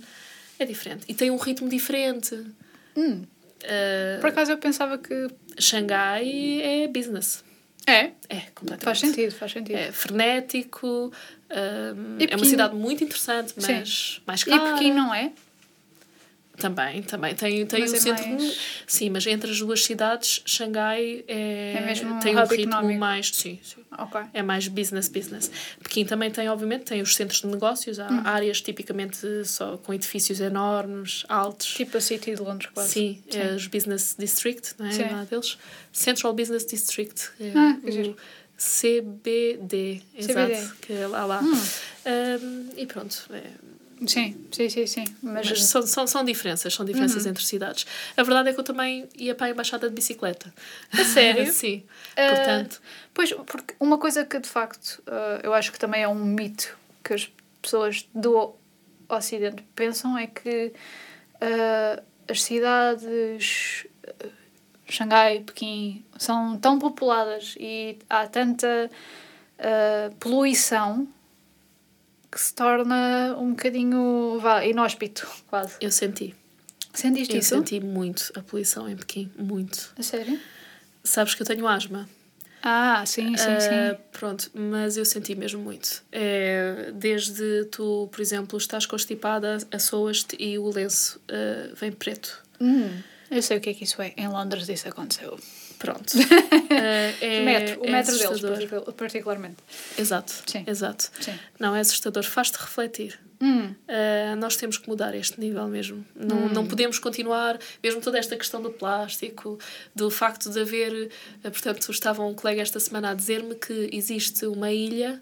É diferente. E tem um ritmo diferente. Hum. Eh, Por acaso eu pensava que. Xangai é business. É? É, completamente. Faz sentido, faz sentido. É frenético, E é uma cidade muito interessante, Sim. mas mais E cara. Pequim não é? Também, também. Tem, tem Mas o é centro. mais- Sim, mas entre as duas cidades, Xangai é, É mesmo um tem um ritmo económico. mais. Sim, sim. Ok. É mais business, business. Pequim também tem, obviamente, tem os centros de negócios, há Hum. áreas tipicamente só com edifícios enormes, altos. Tipo a City de Londres, quase. Sim, é os Business District, não é? Sim. Lá deles. Central Business District. É Ah, que o giro. CBD, exato. CBD. Que é lá. lá. Hum. Um, e pronto. é- Sim, sim, sim, sim. Mas, mas são, são, são diferenças, são diferenças Uhum. entre cidades. A verdade é que eu também ia para a embaixada de bicicleta. A sério? Sim. Ah, Portanto, Pois, porque uma coisa que de facto ah, eu acho que também é um mito que as pessoas do Ocidente pensam é que ah, as cidades Xangai, Pequim são tão populadas e há tanta poluição que se torna um bocadinho vá, inóspito, quase. eu senti. Sentiste Eu isso? senti muito a poluição em Pequim. Muito. A sério? Sabes que eu tenho asma. Ah, sim, sim, Ah, sim. pronto, mas eu senti mesmo muito. É, desde tu, por exemplo, estás constipada, assoas-te e o lenço ah, vem preto. Hum, eu sei o que é que isso é. Em Londres isso aconteceu. Pronto. Ah, é, o metro, o é metro deles, assustador. particu- particularmente. Exato, Sim. exato. Sim. Não, é assustador, faz-te refletir. Hum, Uh, nós temos que mudar este nível mesmo. Não, não podemos continuar, mesmo toda esta questão do plástico, do facto de haver. uh, portanto, estava um colega esta semana a dizer-me que existe uma ilha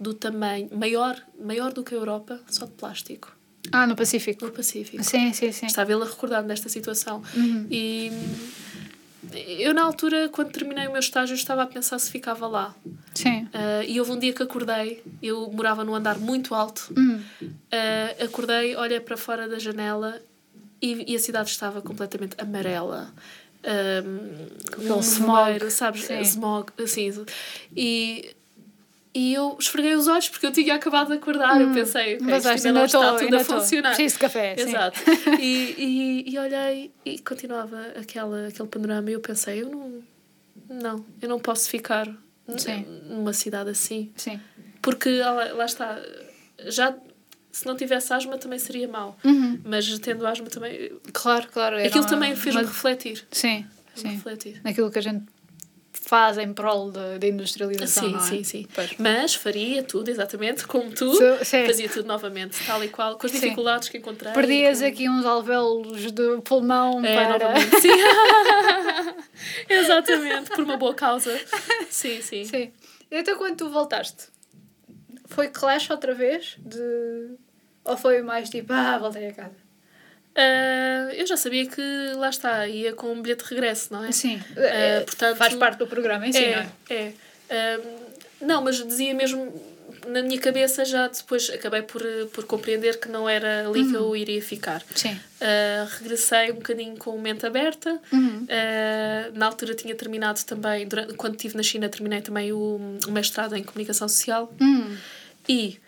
do tamanho maior, maior do que a Europa, só de plástico, Ah, no Pacífico. no Pacífico. Sim, sim, sim. Estava ele a recordar-me desta situação. Uhum. E eu, na altura, quando terminei o meu estágio, estava a pensar se ficava lá. Sim. Uh, e houve um dia que acordei, eu morava num andar muito alto, Hum. Uh, acordei, olhei para fora da janela e, e a cidade estava completamente amarela. Um, um smog. nevoeiro, sabes? Sim. Smog, assim. E, e eu esfreguei os olhos porque eu tinha acabado de acordar. Eu pensei, Mas isto ainda está tudo a funcionar. Preciso de café. Exato. e, e, e olhei e continuava aquela, aquele panorama e eu pensei, eu não, não, eu não posso ficar Sim. numa cidade assim. Sim. Porque lá, lá está, já se não tivesse asma também seria mau. Uhum. Mas tendo asma também. Claro, claro. Aquilo uma- também fez-me uma- refletir. Sim, sim. refletir. Naquilo que a gente faz em prol da, industrialização, sim, é? Sim, sim, Mas faria tudo exatamente como tu, fazia tudo novamente, tal e qual, com as dificuldades sim. que encontrei. Perdias com... aqui uns alvéolos de pulmão é, para... Novamente, sim. exatamente, por uma boa causa. Sim, sim. Sim. Então quando tu voltaste, foi clash outra vez? De... Ou foi mais tipo, ah, voltei a casa? Uh, eu já sabia que lá está, ia com um bilhete de regresso, não é? Sim, uh, portanto, faz parte do programa em si, é, não é? É. Uh, não, mas dizia mesmo na minha cabeça já depois acabei por, por compreender que não era ali uhum. que eu iria ficar. Sim. Regressei um bocadinho com mente aberta. Uhum. Uh, na altura tinha terminado também, durante, quando estive na China, terminei também o, o mestrado em comunicação social. Uhum. E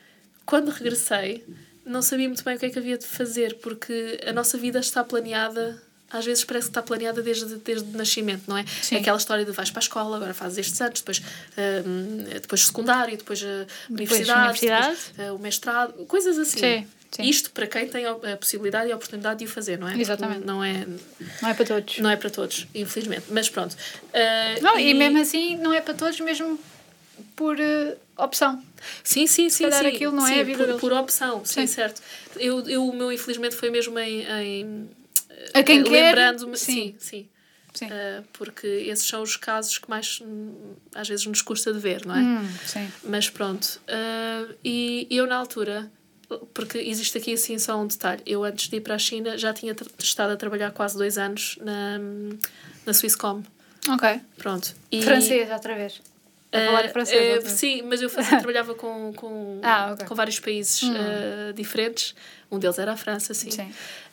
quando regressei, não sabia muito bem o que é que havia de fazer, porque a nossa vida está planeada às vezes parece que está planeada desde, desde o nascimento, não é? Sim. Aquela história de vais para a escola, agora fazes estes anos, depois, um, depois secundário, depois a universidade, depois, universidade. Depois, uh, o mestrado, coisas assim. Sim. Sim. Isto para quem tem a possibilidade e a oportunidade de o fazer, não é? Exatamente. Não é, não é para todos. Não é para todos, infelizmente. Mas pronto. Uh, não, e... e... mesmo assim não é para todos, mesmo por uh, opção. Sim, sim, sim. sim. aquilo não sim, é a vida por, deles. por opção, sim, sim certo. Eu, eu, o meu infelizmente foi mesmo em, em a quem lembrando-me, sim, sim. sim. Uh, porque esses são os casos que mais hum, às vezes nos custa de ver, não é? Hum, sim. Mas pronto. Uh, e eu na altura, porque existe aqui assim só um detalhe, eu antes de ir para a China já tinha estado a trabalhar quase dois anos na, na Swisscom. Ok. Pronto. E, Francês, outra vez. A falar francês, uh, sim, mas eu fazia, trabalhava com, com, ah, okay. com vários países hum. diferentes. Um deles era a França, sim. sim.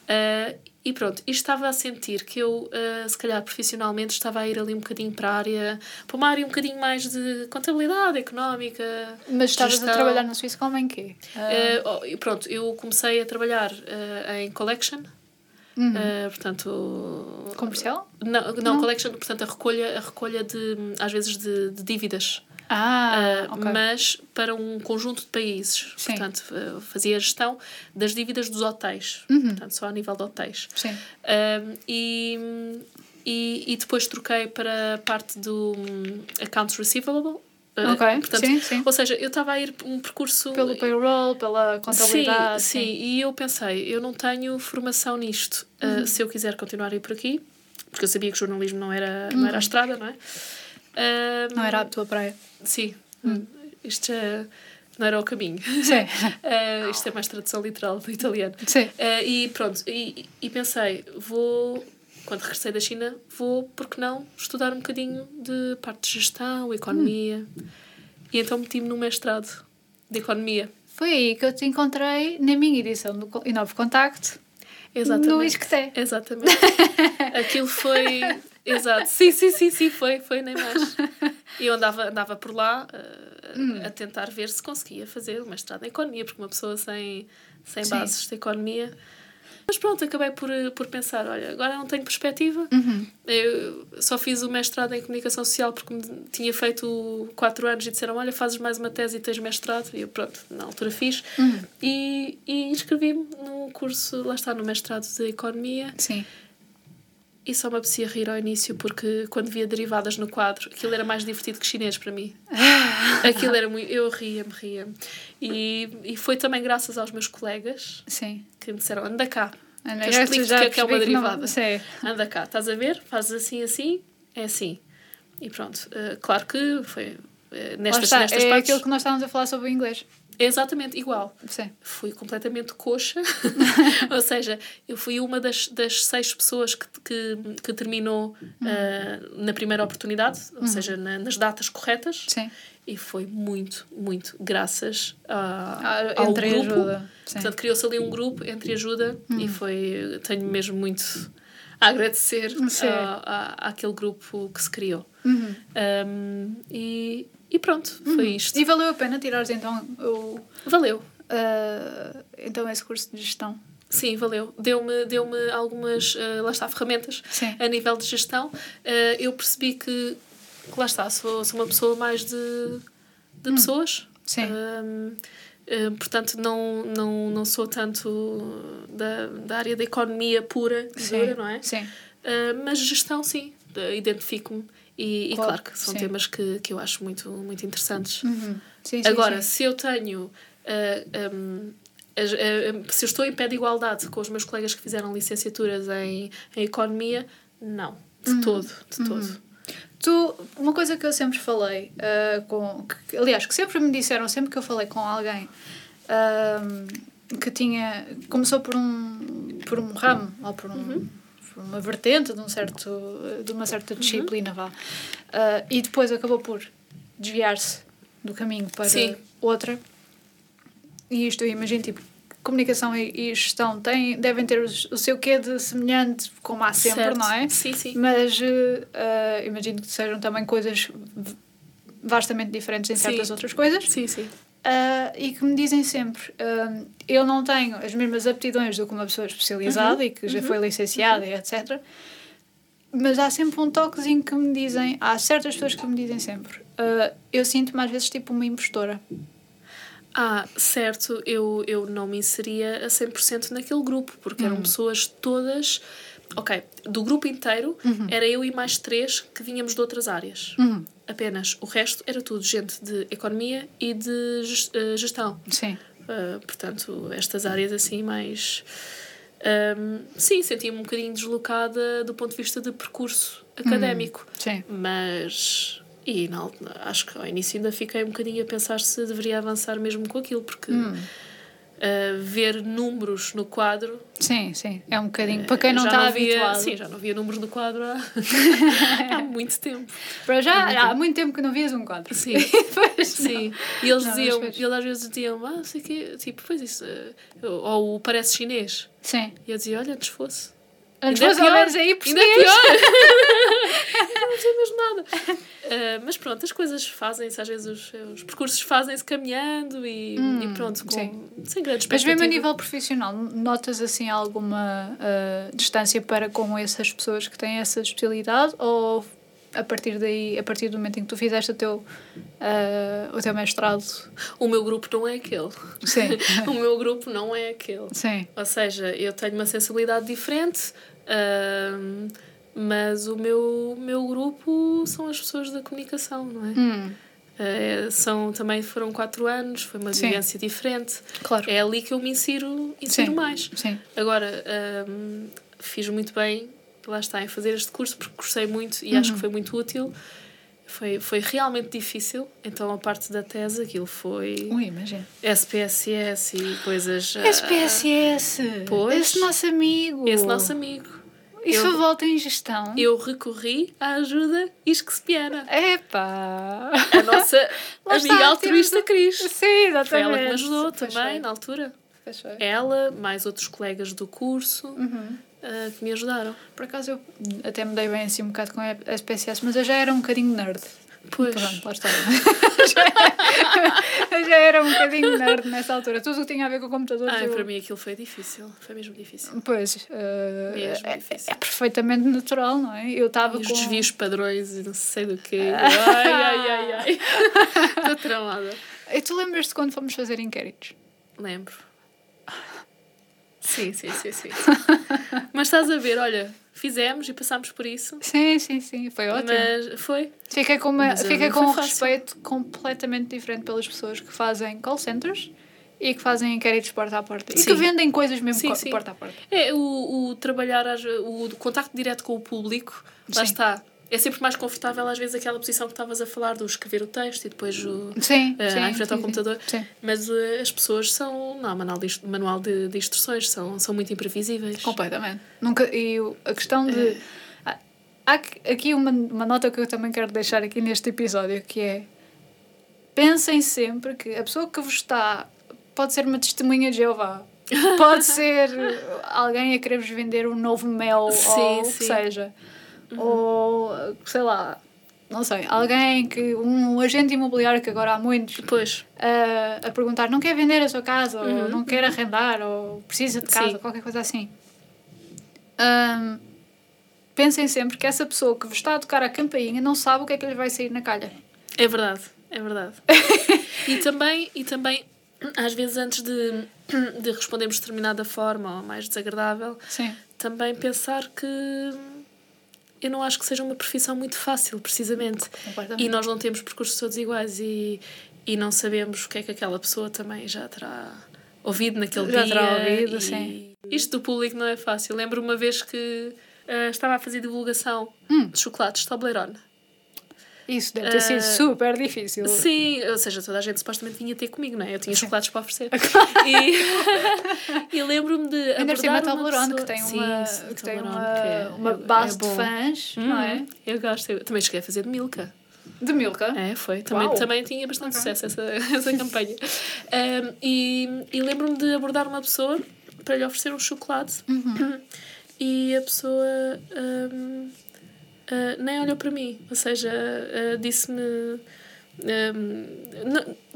Uh, e pronto, e estava a sentir que eu, uh, se calhar profissionalmente, estava a ir ali um bocadinho para a área, para uma área um bocadinho mais de contabilidade económica. Mas estavas gestão. a trabalhar na Suíça como em quê? Uh... Uh, pronto, eu comecei a trabalhar em collection. Uhum. portanto comercial não, não, não, collection portanto a recolha a recolha de às vezes de, de dívidas ah, uh, okay. mas para um conjunto de países. Sim. Portanto, uh, fazia a gestão das dívidas dos hotéis, uhum. portanto, só a nível de hotéis. Sim. Uh, e, e, e, depois troquei para a parte do um, Accounts Receivable. Ok, portanto, sim, sim. Ou seja, eu estava a ir um percurso... Pelo payroll, pela contabilidade. Sim, sim, sim. E eu pensei, eu não tenho formação nisto. Uhum. se eu quiser continuar a ir por aqui, porque eu sabia que jornalismo não era, uhum. não era a uhum. estrada, não é? não era a tua praia. Sim. Hum. Isto é, não era o caminho. Sim. uh, isto é mais tradução literal do italiano. Sim. Uh, e pronto, e, e pensei, vou, quando regressei da China, vou, porque não, estudar um bocadinho de parte de gestão, economia. Hum. E então meti-me no mestrado de economia. Foi aí que eu te encontrei na minha edição do Inove Contacto. Exatamente. No Isqueté. Exatamente. Aquilo foi. Exato. Sim, sim, sim, sim, foi, foi nem mais. E eu andava, andava por lá uh, hum. a tentar ver se conseguia fazer uma mestrado em economia, porque uma pessoa sem, sem bases de economia. Mas pronto, acabei por, por pensar: olha, agora não tenho perspectiva. Uhum. Eu só fiz o mestrado em comunicação social porque tinha feito quatro anos e disseram: olha, fazes mais uma tese e tens mestrado. E eu, pronto, na altura fiz. Uhum. E, e inscrevi-me num curso, lá está, no mestrado de economia. Sim. E só me apetecia rir ao início porque quando via derivadas no quadro, aquilo era mais divertido que chinês para mim. aquilo era muito. Eu ria-me, ria-me. E, e foi também graças aos meus colegas Sim. que me disseram: anda cá. Anda, que eu explico o que é, que é uma derivada. Não... Anda cá, estás a ver? Fazes assim, assim, é assim. E pronto. Uh, claro que foi. Uh, nestas, está, nestas é partes. aquilo que nós estávamos a falar sobre o inglês. Exatamente igual. Sim. Fui completamente coxa. Ou seja, eu fui uma das, das seis pessoas que, que, que terminou uhum. uh, na primeira oportunidade, ou uhum. seja, na, nas datas corretas. Sim. E foi muito, muito graças a, ah, ao entre grupo. Ajuda. Sim. Portanto, criou-se ali um grupo entre ajuda uhum. e foi. Tenho mesmo muito a agradecer a, a, àquele grupo que se criou. Uhum. Um, e, e pronto, foi uhum. isto. E valeu a pena tirares então o. Valeu. Uh, então esse curso de gestão? Sim, valeu. Deu-me deu algumas, uh, lá está, ferramentas Sim. a nível de gestão. Uh, eu percebi que, que, lá está, sou, sou uma pessoa mais de, de hum. pessoas. Sim. Uh, portanto, não, não, não sou tanto da, da área da economia pura, não é? Sim. mas gestão, sim. uh, identifico-me e, Claro, e claro que são sim. temas que, que eu acho muito, muito interessantes. Uhum. Sim, Agora, se eu tenho. uh, um, as- uh, se eu estou em pé de igualdade com os meus colegas que fizeram licenciaturas em, em economia, não, de Uhum. todo, de todo. Tu, uma coisa que eu sempre falei, ah, com, que, aliás, que sempre me disseram, sempre que eu falei com alguém ahm, que tinha, começou por um, por um ramo, ou por, um, por uma vertente de, um certo, de uma certa disciplina, vá, ah, e depois acabou por desviar-se do caminho para Sim. outra, e isto eu imagino, tipo, comunicação e, gestão têm, devem ter o seu quê de semelhante, como há sempre, Certo. não é? Sim, sim. Mas eh, imagino que sejam também coisas vastamente diferentes em Sim. certas outras coisas. Sim, sim. Ah, e que me dizem sempre: ah, eu não tenho as mesmas aptidões do que uma pessoa especializada e que já foi licenciada e etc. Mas há sempre um toquezinho que me dizem, há certas pessoas que me dizem sempre, ah, eu sinto-me às vezes tipo uma impostora. Ah, certo, eu, eu não me inseria a 100% naquele grupo, porque eram pessoas todas. Ok, do grupo inteiro era eu e mais três que vínhamos de outras áreas. Apenas. O resto era tudo gente de economia e de eh, gestão. Sim. Uh, portanto, estas áreas assim mais. um, sim, sentia-me um bocadinho deslocada do ponto de vista de percurso académico. Sim. Mas. E al- acho que ao início ainda fiquei um bocadinho a pensar se deveria avançar mesmo com aquilo, porque uh, ver números no quadro. Sim, sim. É um bocadinho. Para quem não já está via- habituado. Sim, já não via números no quadro há, há muito tempo. Para já, há muito tempo que não vias um quadro. Sim. Pois Sim, e eles Não, diziam, pois. eles às vezes diziam, ah, sei que, tipo, pois isso, eh, ou parece chinês. Sim. E eu dizia, olha, antes fosse. Antes Ainda é fosse ao pior, aí Ainda é português. pior. não sei mesmo nada. Ah, mas pronto, as coisas fazem-se, às vezes os, os percursos fazem-se caminhando e, e pronto, com, sem grande Mas mesmo a nível profissional, notas assim alguma ah, distância para com essas pessoas que têm essa especialidade ou a partir daí, a partir do momento em que tu fizeste o teu, ah, o teu mestrado? O meu grupo não é aquele. Sim. o meu grupo não é aquele. Sim. Ou seja, eu tenho uma sensibilidade diferente, ahm, mas o meu, meu grupo são as pessoas da comunicação, não é? Hum, Eh, são, também foram quatro anos, foi uma Sim. vivência diferente. claro. É ali que eu me insiro, insiro Sim. mais. Sim. Agora, ahm, fiz muito bem, lá está, em fazer este curso, porque gostei muito e acho que foi muito útil. Foi, foi realmente difícil, então a parte da tese, aquilo foi Ui, imagina. SPSS e coisas. ah, SPSS! pois. Esse nosso amigo! Esse nosso amigo. Isso eu- volta em gestão? Eu recorri à ajuda Isquespiana, Epá! a nossa amiga está, altruísta Cris. Sim, exatamente. Foi ela que me ajudou também na altura. Foi. Ela, mais outros colegas do curso Uhum. ah, que me ajudaram. Por acaso eu até me dei bem assim um bocado com a SPSS, mas eu já era um bocadinho nerd. Pois. Pronto, lá está. eu já era um bocadinho nerd nessa altura. Tudo o que tinha a ver com computadores. Ai, eu... para mim aquilo foi difícil. Foi mesmo difícil. Pois, eh, Mesmo é, difícil. é perfeitamente natural, não é? Eu estava E os com... desvios padrões e não sei do quê. Ai, ai, ai, ai. Estou tramada. E tu lembras-te quando fomos fazer inquéritos? Lembro. Sim, sim, sim, sim. Mas estás a ver, olha, fizemos e passámos por isso. Sim, sim, sim. Foi ótimo. Mas foi. Fiquei com, uma, Mas, eh, com um fácil. respeito completamente diferente pelas pessoas que fazem call centers e que fazem inquéritos porta a porta. E Sim. que vendem coisas mesmo Sim, sim. porta a porta. É, o, o trabalhar, o contacto direto com o público, lá está. É sempre mais confortável, às vezes, aquela posição que estavas a falar, do escrever o texto e depois o. Sim, eh, sim. computador. Sim. Mas eh, as pessoas são. Não, manual de, manual de, de instruções são, são muito imprevisíveis. Completamente. Nunca, e a questão de. É. Há- Há aqui- uma, uma nota que eu também quero deixar aqui neste episódio, que é pensem sempre que a pessoa que vos está pode ser uma testemunha de Jeová. Pode ser alguém a querer-vos vender um novo mel Sim, ou o que sim. Seja. Ou, sei lá, não sei, alguém que. um agente imobiliário que agora há muitos Depois, a, a perguntar não quer vender a sua casa, ou não quer arrendar, ou precisa de casa, Uhum. Sim. qualquer coisa assim. Ahm, pensem sempre que essa pessoa que vos está a tocar a campainha não sabe o que é que lhe vai sair na calha. é verdade, é verdade. e, também, e também, às vezes, antes de, de respondermos de determinada forma ou mais desagradável, Sim. também pensar que eu não acho que seja uma profissão muito fácil, precisamente. E nós não temos percursos todos iguais e, e não sabemos o que é que aquela pessoa também já terá ouvido naquele já dia. Já terá ouvido, e sim. Isto do público não é fácil. Lembro uma vez que uh, estava a fazer divulgação hum. de chocolates Toblerone. Isso deve ter uh, sido super difícil. Sim, ou seja, toda a gente supostamente vinha ter comigo, não é? Eu tinha sim. chocolates para oferecer. e, e lembro-me de. Ainda por cima Toblerone, que tem uma, sim, que tem uma, é, uma base é de fãs, hum, não é? Eu gosto. Eu também cheguei a fazer de Milka. De Milka? É, foi. Também, também tinha bastante okay. sucesso essa, essa campanha. Um, e e lembro-me de abordar uma pessoa para lhe oferecer um chocolate uhum. e a pessoa um, uh, ah, nem olhou para mim. Ou seja, uh, disse-me. Um,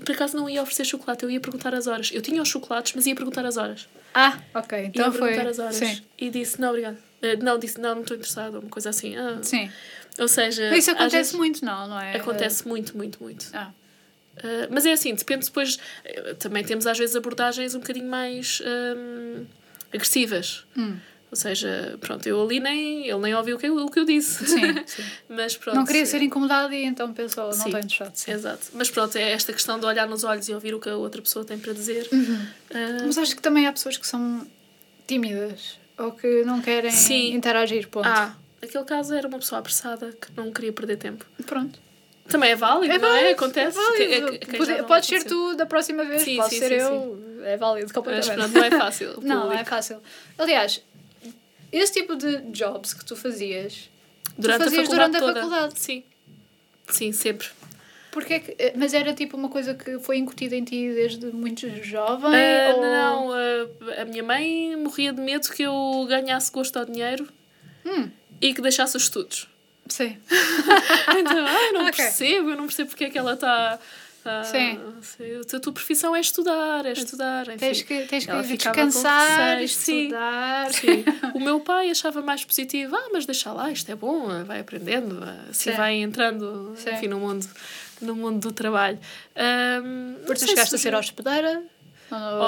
por acaso não ia oferecer chocolate, eu ia perguntar as horas. Eu tinha os chocolates, mas ia perguntar as horas. Ah, ok. Então ia foi. perguntar as horas. Sim. E disse: Não, obrigado. Uh, não, disse: Não, não estou interessado. Uma coisa assim. Ah. Sim. Ou seja. Isso acontece vezes, muito, não, não é? Acontece muito, muito, muito. Ah. Uh, mas é assim, depende depois. Também temos às vezes abordagens um bocadinho mais um, agressivas. Hum. Ou seja, pronto, eu ali nem. Ele nem ouviu o que eu, o que eu disse. Sim, sim. Mas pronto. Não queria ser incomodado e então pensou, não estou interessado. Sim. Exato. Mas pronto, é esta questão de olhar nos olhos e ouvir o que a outra pessoa tem para dizer. Uhum. Uh... Mas acho que também há pessoas que são tímidas ou que não querem sim. interagir, ponto. Ah, aquele caso era uma pessoa apressada que não queria perder tempo. Pronto. Também é válido, é válido, não é? Acontece. É válido. Pode, pode ser tu da próxima vez, sim, pode sim, ser sim, eu. É válido completamente. Mas não é fácil. não, não é fácil. Aliás, esse tipo de jobs que tu fazias, durante tu fazias a durante a toda. faculdade. Sim. Sim, sempre. Porque é que, eh, mas era tipo uma coisa que foi incutida em ti desde muito jovem? Uh, ou... Não, uh, a minha mãe morria de medo que eu ganhasse gosto ao dinheiro hum. e que deixasse os estudos. Sim. então, eu não okay. percebo, eu não percebo porque é que ela está Sim. A tua profissão é estudar, é estudar. Enfim. Tens que, tens que descansar, estudar. Sim. o meu pai achava mais positivo, ah, mas deixa lá, isto é bom, vai aprendendo, assim sim. vai entrando enfim, no, mundo, no mundo do trabalho. Um, Porque tu chegaste a ser hospedeira?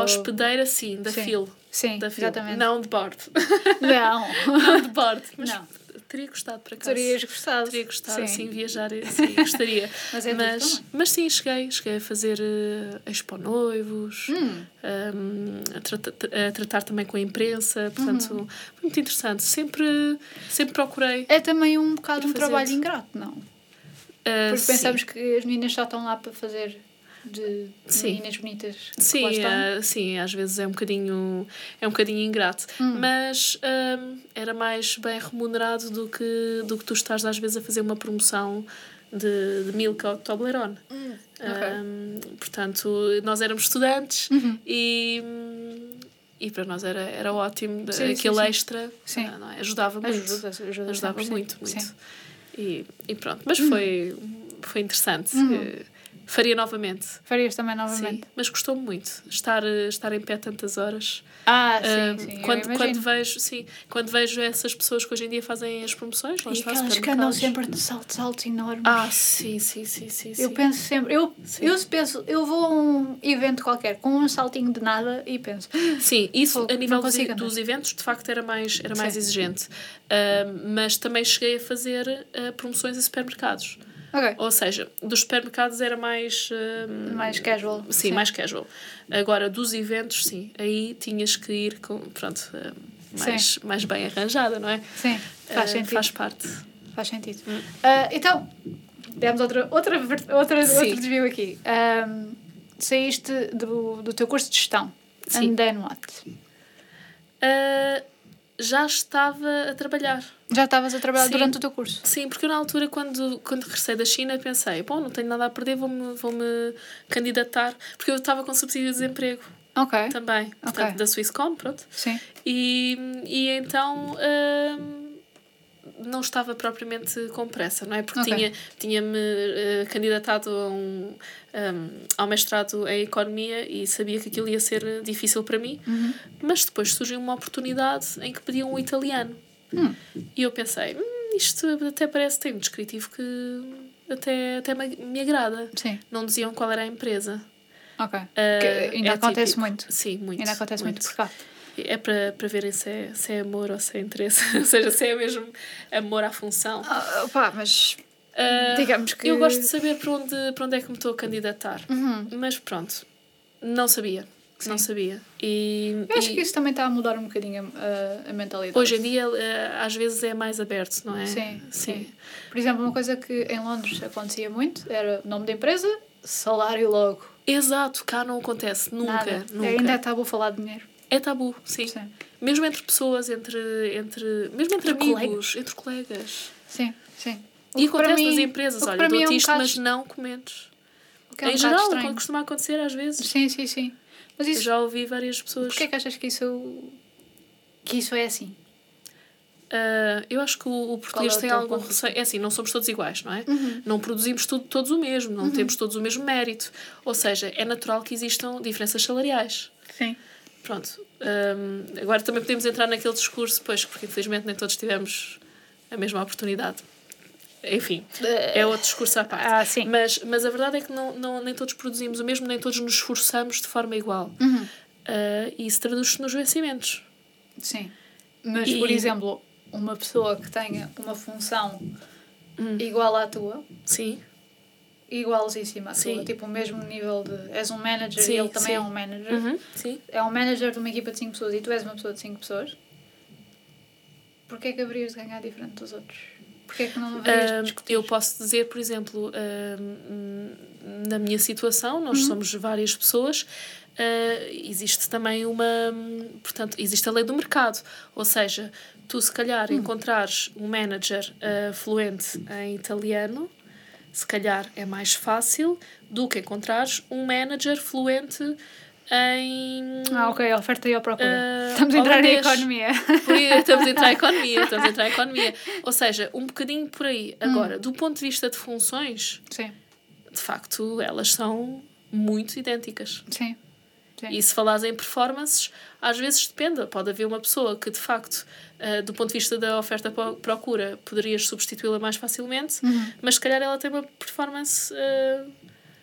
Hospedeira, sim, da sim. FIL. Sim, da FIL. exatamente. Não de bordo. Não. não de bordo, mas não teria gostado para. Terias gostado. Teria gostado, sim, sim viajar, sim, gostaria. mas, é mas, mas sim, cheguei, cheguei a fazer uh, expo noivos, hum. um, ehm, a, tra a, tratar também com a imprensa, portanto, uhum. muito interessante. Sempre, sempre procurei. É também um bocado um trabalho ingrato, não? Uh, Porque pensamos que as meninas só estão lá para fazer de sim. meninas bonitas sim, uh, sim, às vezes é um bocadinho é um bocadinho ingrato hum. mas um, era mais bem remunerado do que do que tu estás às vezes a fazer uma promoção de, de Milka ou de Toblerone hum. Okay. Um, portanto nós éramos estudantes uhum. e e para nós era, era ótimo sim, aquele sim, extra sim. Não, é? ajudava muito ajuda, ajuda ajudava muito muito e, e pronto mas foi foi interessante uhum. Faria novamente. Farias também novamente. Sim, mas gostou-me muito estar, estar em pé tantas horas. Ah, sim, sim. Quando, quando, vejo, sim, quando vejo essas pessoas que hoje em dia fazem as promoções, e aquelas que andam sempre de saltos altos enormes. Ah, sim, sim, sim, sim. Eu sim. penso sempre, eu, eu penso, eu vou a um evento qualquer com um saltinho de nada e penso. Sim, isso a nível dos, dos eventos de facto era mais, era mais exigente. Uh, mas também cheguei a fazer uh, promoções em supermercados. Okay. Ou seja, dos supermercados era mais. Uh, mais casual. Sim, sim, mais casual. Agora, dos eventos, sim. Aí tinhas que ir com. Pronto. Uh, mais, mais bem arranjada, não é? Sim, faz uh, sentido. Faz parte. Faz sentido. Hum. então, demos outra, outra, outra, outro desvio aqui. Um, saíste do, do teu curso de gestão. Sim. And then what? Já estava a trabalhar. Já estavas a trabalhar sim. durante o teu curso? Sim, porque eu na altura, quando, quando regressei da China, pensei, bom, não tenho nada a perder, vou-me vou -me candidatar, porque eu estava com subsídio de desemprego. Ok. Também, portanto, okay. da Swisscom, pronto. Sim. E, e então... Hum, não estava propriamente com pressa, não é? Porque okay. tinha, tinha-me uh, candidatado a um, um, ao mestrado em Economia e sabia que aquilo ia ser difícil para mim, uhum. mas depois surgiu uma oportunidade em que pediam um italiano. Hum. E eu pensei, hum, isto até parece ter um descritivo que até, até me, me agrada. Sim. Não diziam qual era a empresa. Ok. Uh, ainda é acontece típico. muito. Sim, muito. Ainda acontece muito, muito por cá. É para, para verem se é, se é amor ou se é interesse. ou seja, se é mesmo amor à função. Ah, opa, mas. Uh, digamos que. Eu gosto de saber para onde, para onde é que me estou a candidatar. Uhum. Mas pronto, não sabia. Sim. Não sabia. E, eu acho e... que isso também está a mudar um bocadinho a, a, mentalidade. Hoje em dia, eh, às vezes, é mais aberto, não é? Sim, sim, sim. Por exemplo, uma coisa que em Londres acontecia muito era nome da empresa, salário logo. Exato, cá não acontece, nunca. Nunca. Ainda é tabu falar de dinheiro. É tabu, sim. sim. Mesmo entre pessoas, entre, entre mesmo entre, entre amigos, colegas. entre colegas. Sim, sim. O e acontece mim, nas empresas, olha, dou-te é um isto, mas não comentes. É um em geral, estranho. costuma acontecer às vezes. Sim, sim, sim. Mas isso... Eu já ouvi várias pessoas. Porquê é que achas que isso, que isso é assim? Uh, eu acho que o, o português é tem algum receio. É assim, não somos todos iguais, não é? Uhum. Não produzimos tudo, todos o mesmo, não uhum. temos todos o mesmo mérito. Ou seja, é natural que existam diferenças salariais. Sim. Pronto. Agora também podemos entrar naquele discurso, pois, porque infelizmente nem todos tivemos a mesma oportunidade. Enfim, é outro discurso à parte. Ah, sim. Mas, mas a verdade é que não, não, nem todos produzimos o mesmo, nem todos nos esforçamos de forma igual. Uhum. Uh, e isso traduz-se nos vencimentos. Sim. Mas, e... por exemplo, uma pessoa que tenha uma função hum. igual à tua. Sim. Igualzíssima sim. tua. Tipo, o mesmo nível de. És um manager sim, e ele também sim. é um manager. Uhum, sim. É um manager de uma equipa de 5 pessoas e tu és uma pessoa de 5 pessoas. Porquê é que haverias de ganhar diferente dos outros? Porquê é que não haverias uh, Eu posso dizer, por exemplo, uh, na minha situação, nós uhum. somos várias pessoas uh, existe também uma. Portanto, existe a lei do mercado. Ou seja, tu, se calhar, hum. encontrares um manager uh, fluente em italiano, se calhar é mais fácil do que encontrares um manager fluente em. Ah, ok, oferta e a procura. Uh, estamos a entrar em economia. Estamos a entrar em economia, estamos a entrar em economia. Ou seja, um bocadinho por aí. Agora, hum. do ponto de vista de funções, Sim. de facto, elas são muito idênticas. Sim. Sim. E se falares em performances, às vezes depende. Pode haver uma pessoa que, de facto, uh, do ponto de vista da oferta-procura, poderias substituí-la mais facilmente, uhum. mas se calhar ela tem uma performance uh,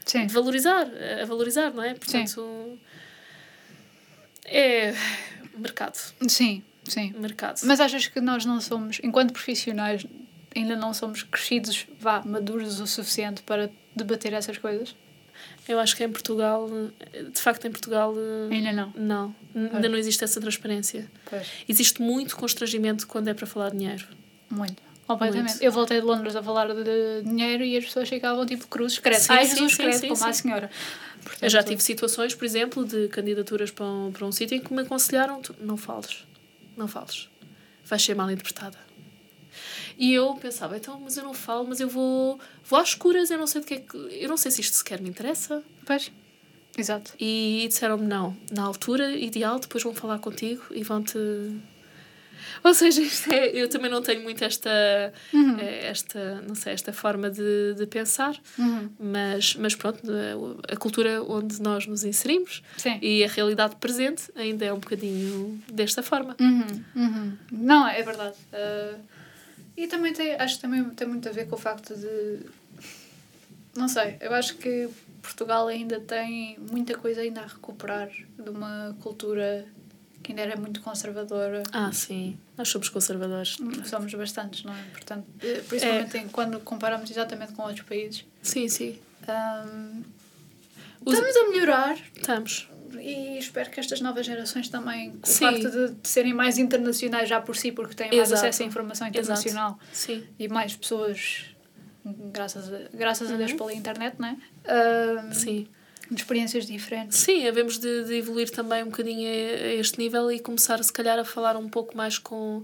Sim. de valorizar, a valorizar, não é? Portanto, sim. é mercado. Sim, sim. Mercado. Mas achas que nós não somos, enquanto profissionais, ainda não somos crescidos, vá, maduros o suficiente para debater essas coisas? Eu acho que em Portugal, de facto, em Portugal. Ainda não. Não, ainda não existe essa transparência. Pois. Existe muito constrangimento quando é para falar de dinheiro. Muito. Completamente. Muito. Eu voltei de Londres a falar de dinheiro e as pessoas ficavam tipo cruzes, credo. Ai, Jesus, credo, sim, como sim. a senhora. Portanto, eu já tive situações, por exemplo, de candidaturas para um, para um sítio em que me aconselharam: não fales, não fales, vais ser mal interpretada. E eu pensava, então, mas eu não falo, mas eu vou, vou às escuras, eu não sei de que é que. Eu não sei se isto sequer me interessa. Pois. Exato. E disseram-me não, na altura ideal, depois vão falar contigo e vão-te. Ou seja, é, eu também não tenho muito esta, uhum. Eh, esta, não sei, esta forma de, de pensar, uhum. mas, mas pronto, a cultura onde nós nos inserimos Sim. e a realidade presente ainda é um bocadinho desta forma. Uhum. uhum. Não, é verdade. Uh, e também tem, acho que também tem muito a ver com o facto de. Não sei, eu acho que Portugal ainda tem muita coisa ainda a recuperar de uma cultura que ainda era muito conservadora. Ah, sim. Nós somos conservadores. Hum, somos bastantes, não é? Portanto, eh, principalmente é. quando comparamos exatamente com outros países. Sim, sim. Um, estamos a melhorar. Estamos e espero que estas novas gerações também, com Sim. o facto de, de, serem mais internacionais já por si, porque têm mais Exato. acesso à informação internacional e mais pessoas, graças a, graças uhum. a Deus, uhum. pela internet, não é? Uh, Sim. De experiências diferentes. Sim, havemos de, de evoluir também um bocadinho a, a este nível e começar, se calhar, a falar um pouco mais com.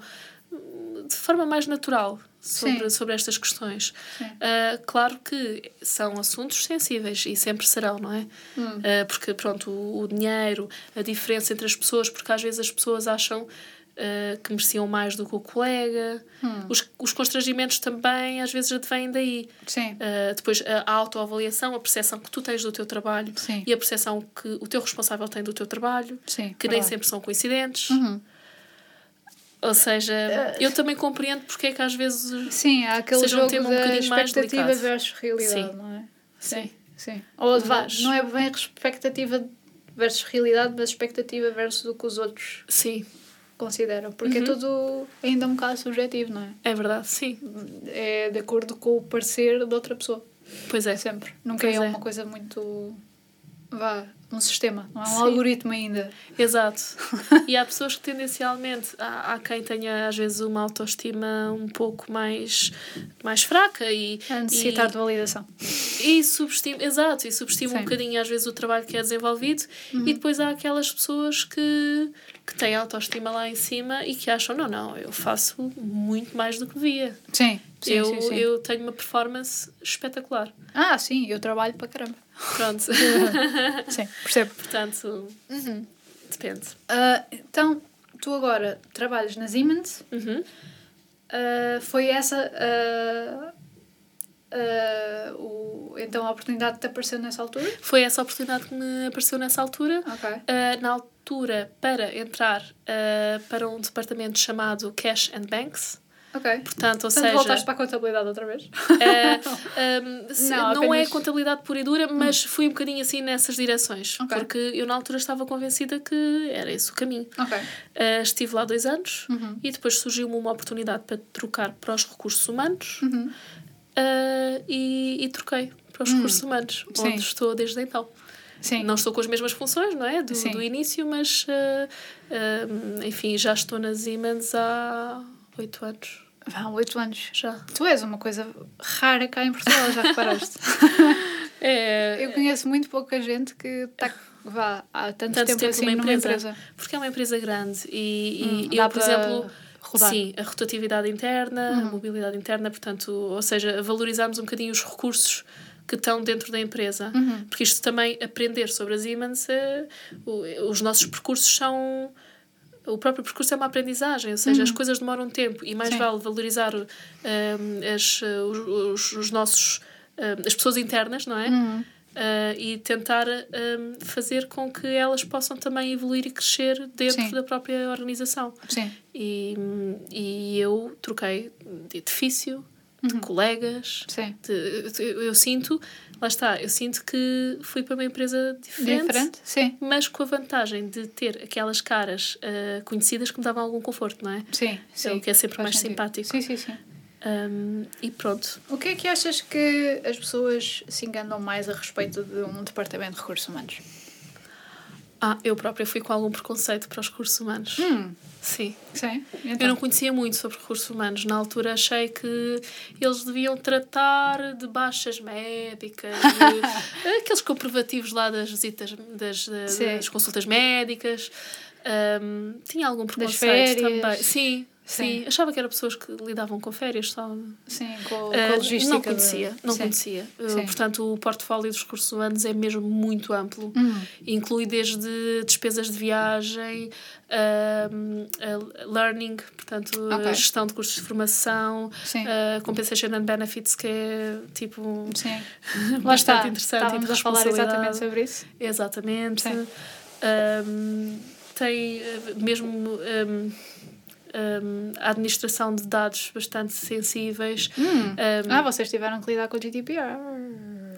De forma mais natural sobre, sobre estas questões. Uh, claro que são assuntos sensíveis e sempre serão, não é? Hum. Uh, porque, pronto, o, o, dinheiro, a diferença entre as pessoas, porque às vezes as pessoas acham uh, que mereciam mais do que o colega. Hum. Os, os constrangimentos também às vezes já vêm daí. Sim. depois a autoavaliação, a percepção que tu tens do teu trabalho Sim. e a percepção que o teu responsável tem do teu trabalho, Sim, que nem sempre são coincidentes. Uhum. Ou seja, uh, eu também compreendo porque é que às vezes sim, há aquele seja um tema um bocadinho mais delicado. versus realidade, sim. não é? Sim. Sim. sim. Ou Mas... não é bem expectativa versus realidade, mas expectativa versus o que os outros sim. consideram. Porque é tudo ainda um bocado subjetivo, não é? É verdade, sim. É de acordo com o parecer de outra pessoa. Pois é. Sempre. Nunca Pois é, é. uma coisa muito. vá, um sistema, não é um Sim. algoritmo ainda. Exato. e há pessoas que tendencialmente, há, há quem tenha às vezes uma autoestima um pouco mais, mais fraca e, A necessitar e, de validação. e subestima, exato, e subestima Sim. Uhum. um bocadinho às vezes o trabalho que é desenvolvido e depois há aquelas pessoas que, que têm autoestima lá em cima e que acham, não, não, eu faço muito mais do que devia. Sim, sim, eu, sim, sim. eu tenho uma performance espetacular. Ah, sim, eu trabalho para caramba. Pronto. Sim, percebo. Portanto, depende. Ah, então, tu agora trabalhas na Siemens. Uhum. Ah, foi essa ah, o, então a oportunidade que te apareceu nessa altura? Foi essa a oportunidade que me apareceu nessa altura. Ok. Uh, na altura, para entrar uh, para um departamento chamado Cash and Banks. Ok. Portanto, ou Portanto, seja, voltaste para a contabilidade outra vez? uh, um, se- Não, não, é apenas- contabilidade pura e dura, mas fui um bocadinho assim nessas direções. Ok. Porque eu na altura estava convencida que era esse o caminho. Ok. Uh, estive lá dois anos Uhum. e depois surgiu-me uma oportunidade para trocar para os recursos humanos Uhum. uh, e, e troquei para os recursos humanos, Hum. Sim. onde estou desde então. Sim. Não estou com as mesmas funções, não é? Do, do início, mas uh, uh, enfim, já estou nas Siemens há oito anos. Há oito anos. Já. Tu és uma coisa rara cá em Portugal, já reparaste? É, Eu conheço muito pouca gente que está vá, há tanto, tanto tempo, tempo assim numa numa empresa, empresa. Porque é uma empresa grande e, e Hum, eu, por exemplo, rodar. Uhum. sim, a rotatividade interna, a mobilidade interna, portanto, ou seja, valorizarmos um bocadinho os recursos que estão dentro da empresa. Uhum. Porque isto também, aprender sobre a Siemens, eh, os nossos percursos são. O próprio percurso é uma aprendizagem, ou seja, as coisas demoram tempo e mais Uhum. Sim. vale valorizar eh, as, eh, os, os- os nossos. eh, as pessoas internas, não é? Uhum. Uh, e tentar um, fazer com que elas possam também evoluir e crescer dentro Sim. da própria organização. Sim. E, e eu troquei de edifício, de colegas. Sim. de- eu, eu sinto, lá está, eu sinto que fui para uma empresa diferente, Diferente? Sim. mas com a vantagem de ter aquelas caras uh, conhecidas que me davam algum conforto, não é? Sim. sim. o que é sempre Faz mais sentido. simpático. Sim, sim, sim. Um, e pronto. O que é que achas que as pessoas se enganam mais a respeito de um departamento de recursos humanos? Ah, eu própria fui com algum preconceito para os recursos humanos. Hum, Sim. sim. Eu Então, não conhecia muito sobre recursos humanos. Na altura achei que eles deviam tratar de baixas médicas, de- aqueles comprovativos lá das visitas, das, das, consultas médicas. Ahm, tinha algum preconceito também. Sim, sim, Sim. Achava que eram pessoas que lidavam com férias só. sim, com, com Ah, a logística. não conhecia, não sim. conhecia. Uh, Sim. portanto, o portfólio dos recursos humanos é mesmo muito amplo. Hum. Inclui desde despesas de viagem, a learning, portanto, Ok. a gestão de custos de formação, compensation and benefits, que é tipo. Sim. Lá bastante está. interessante e Estávamos a falar exatamente sobre isso. Exatamente. Tem mesmo. um, um, a administração de dados bastante sensíveis. Hum. Um, Ah, vocês tiveram que lidar com o GDPR.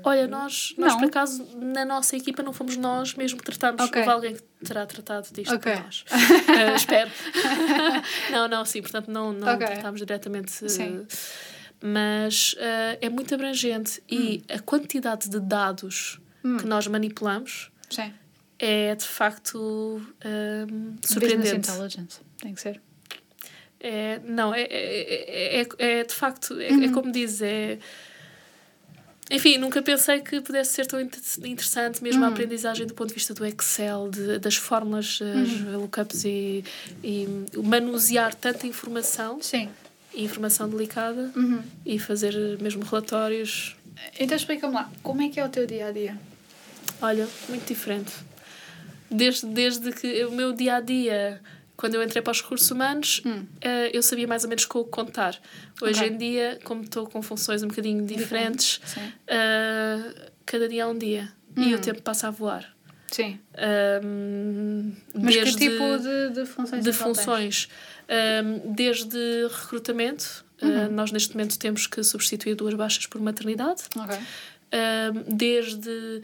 Olha, nós, nós Não. por acaso, na nossa equipa, não fomos nós mesmo que tratámos. Ok. Houve alguém que terá tratado disto Ok. por nós. Eh, espero. não, não, sim, portanto, não, não Ok. tratámos diretamente. eh, Sim. Mas eh, é muito abrangente e Hum. a quantidade de dados que nós manipulamos Sim. é de facto Business surpreendente. intelligence. Tem que ser. É, não, é, é, é, é- é de facto, é, Uhum. é como diz, é. Enfim, nunca pensei que pudesse ser tão inter- interessante, mesmo a Uhum. aprendizagem do ponto de vista do Excel, de, das fórmulas, as Uhum. lookups e, e manusear tanta informação, Sim. informação delicada, e fazer mesmo relatórios. Então explica-me lá, como é que é o teu dia a dia? Olha, muito diferente. Desde, desde que o meu dia a dia, quando eu entrei para os recursos humanos, Hum. eh, eu sabia mais ou menos com o que contar. Hoje Ok. em dia, como estou com funções um bocadinho diferentes, eh, cada dia é um dia. E Hum. o tempo passa a voar. Sim. Ahm, Mas desde que tipo de, de funções de tens? funções, ahm, desde recrutamento, Uhum. ah, nós neste momento temos que substituir duas baixas por maternidade. Ok. um, desde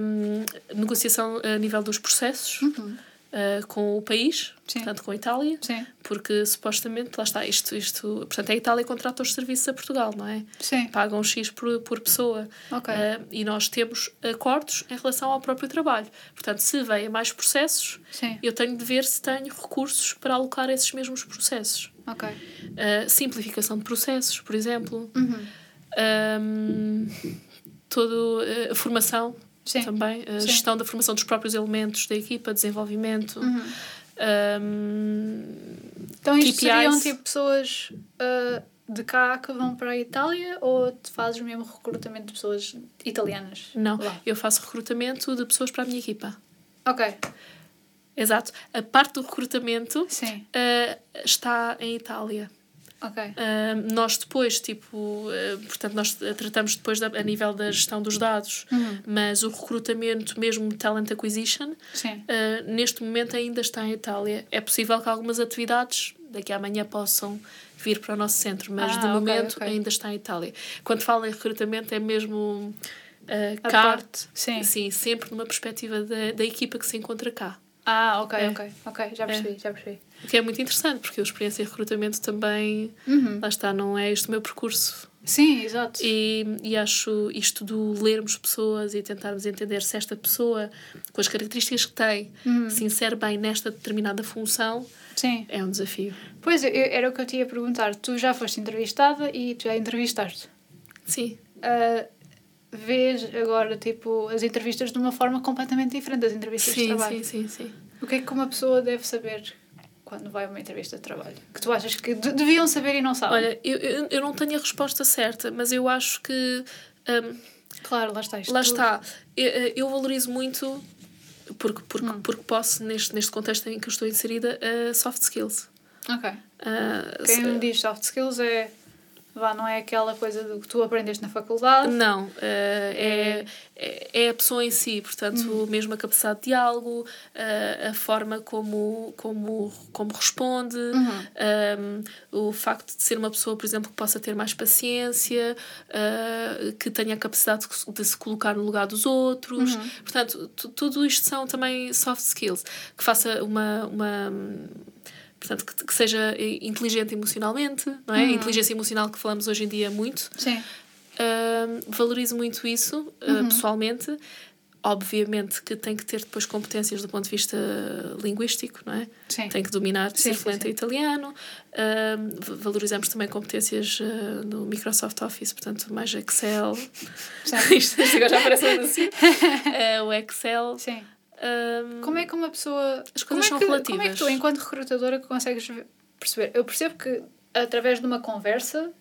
um, negociação a nível dos processos. Uhum. Uh, com o país, Sim. portanto com a Itália, Sim. porque supostamente, lá está, isto, isto, portanto a Itália contrata os serviços a Portugal, não é? Sim. Pagam X por, por pessoa. Ok. Uh, e nós temos acordos em relação ao próprio trabalho. Portanto, se vêm mais processos, Sim. eu tenho de ver se tenho recursos para alocar esses mesmos processos. Ok. Uh, simplificação de processos, por exemplo. Uhum. Um, todo a formação Sim. também, a Sim. gestão da formação dos próprios elementos da equipa, desenvolvimento. Uhum. Um, Então isto KPIs. seriam tipo pessoas ah, de cá que vão para a Itália ou tu fazes mesmo recrutamento de pessoas italianas? não, Lá? eu faço recrutamento de pessoas para a minha equipa. Ok. Exato. A parte do recrutamento uh, está em Itália. Ok. Uh, nós depois, tipo, uh, portanto, nós tratamos depois da, a nível da gestão dos dados, Uhum. mas o recrutamento, mesmo talent acquisition, uh, neste momento ainda está em Itália. É possível que algumas atividades daqui a amanhã possam vir para o nosso centro, mas Ah, de ok, momento ok. ainda está em Itália. Quando falo em recrutamento, é mesmo uh, A cá. Sim. sim, sempre numa perspectiva da, da equipa que se encontra cá. Ah, ok, É. ok. Ok, já percebi, já percebi. O que é muito interessante, porque a experiência em recrutamento também, Uhum. lá está, não é este o meu percurso. Sim, exato. E, e acho isto do lermos pessoas e tentarmos entender se esta pessoa, com as características que tem, Uhum. se insere bem nesta determinada função, Sim. é um desafio. Pois, eu- era o que eu te ia perguntar. Tu já foste entrevistada e tu já entrevistaste. Sim. Ah, vês agora, tipo, as entrevistas de uma forma completamente diferente das entrevistas de Sim, trabalho. sim, sim, sim. O que é que uma pessoa deve saber quando vai a uma entrevista de trabalho? Que tu achas que de- deviam saber e não sabem? Olha, eu, eu, eu não tenho a resposta certa, mas eu acho que. hum, claro, lá está. Isto lá tudo- está. Eu, eu valorizo muito, porque, porque, Hum. porque posso, neste, neste contexto em que eu estou inserida, uh, soft skills. Ok. Uh, Quem me diz soft skills é. Vá, não é aquela coisa do que tu aprendeste na faculdade. Não, eh, é, é, é a pessoa em si, portanto, Uhum. mesmo a capacidade de diálogo, eh, a forma como, como, como responde, Uhum. um, o facto de ser uma pessoa, por exemplo, que possa ter mais paciência, eh, que tenha a capacidade de, se- colocar no lugar dos outros. Uhum. Portanto, tu- tudo isto são também soft skills. Que faça uma. uma Portanto, que, que seja inteligente emocionalmente, não é? A inteligência emocional que falamos hoje em dia muito. Sim. Um, valorizo muito isso, uh, Uhum. pessoalmente. Obviamente que tem que ter depois competências do ponto de vista linguístico, não é? Sim. Tem que dominar, ser fluente em italiano. V- valorizamos também competências uh, no Microsoft Office, portanto, mais Excel. Isto, agora já parece assim. Uh, o Excel. Sim. Um, Como é que uma pessoa. As como coisas é são que, relativas. Como é que tu, enquanto recrutadora, consegues perceber? Eu percebo que através de uma conversa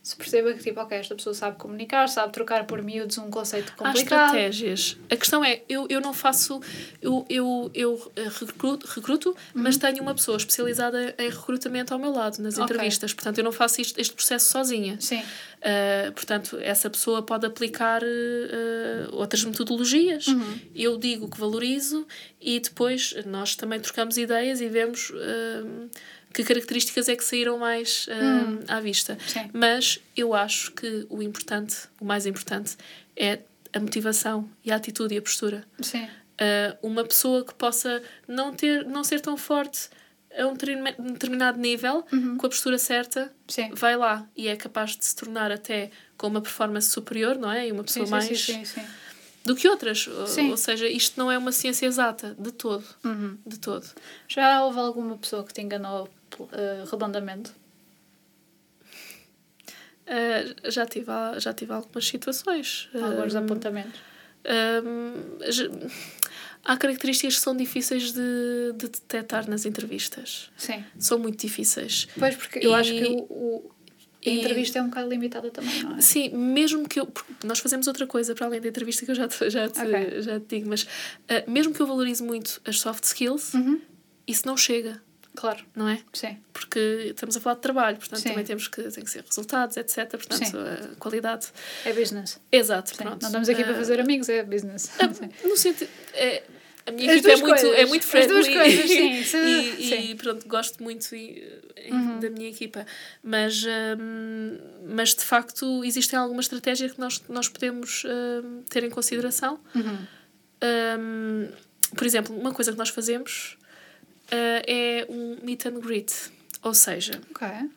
se perceba que, tipo, ok, esta pessoa sabe comunicar, sabe trocar por miúdos um conceito Há complicado. estratégias. A questão é, eu, eu não faço. Eu, eu, eu eh, recruto, recruto mas tenho uma pessoa especializada em recrutamento ao meu lado, nas Uhum. Entrevistas. Portanto, eu não faço isto, este processo sozinha. Sim. Uh, portanto, essa pessoa pode aplicar uh, outras metodologias. Uhum. Eu digo o que valorizo e depois nós também trocamos ideias e vemos uh, que características é que saíram mais uh, Hum. à vista. Sim. Mas eu acho que o importante, o mais importante, é a motivação e a atitude e a postura. Uma pessoa que possa não, ter, não ser tão forte a um determin- determinado nível, com a postura certa, Uhum. Sim. vai lá e é capaz de se tornar até com uma performance superior, não é? E uma pessoa Sim, mais sim, sim, sim. do que outras. Ou- seja, isto não é uma ciência exata, de todo. Uhum. De todo. Já houve alguma pessoa que te enganou eh, redondamente? Uh, já, tive, já tive algumas situações. Alguns Um, apontamentos? um, há características que são difíceis de, de detectar nas entrevistas. Sim. São muito difíceis. Pois, porque eu E- acho que o, o- a e- entrevista é um bocado limitada também, não é? Sim, mesmo que eu. Nós fazemos outra coisa para além da entrevista que eu já te, já te, Ok. já te digo, mas uh, mesmo que eu valorize muito as soft skills, Uhum. isso não chega, Claro, não é? sim. Porque estamos a falar de trabalho, portanto Sim. também temos que, tem que ser resultados, etc. Portanto, Sim. a qualidade. É business. Exato, Sim. pronto. Não estamos aqui para Uh, fazer amigos, é business. Sim. No sentido. É, a minha equipa é muito, é muito friendly. As duas coisas, sim. e, sim. e, pronto, gosto muito e, sim, e, e, pronto, gosto muito uhum. da minha equipa. Mas, um, mas de facto existem algumas estratégias que nós, nós podemos um, ter em consideração. Uhum. Um, por exemplo, uma coisa que nós fazemos uh, é um meet and greet. Ou seja, okay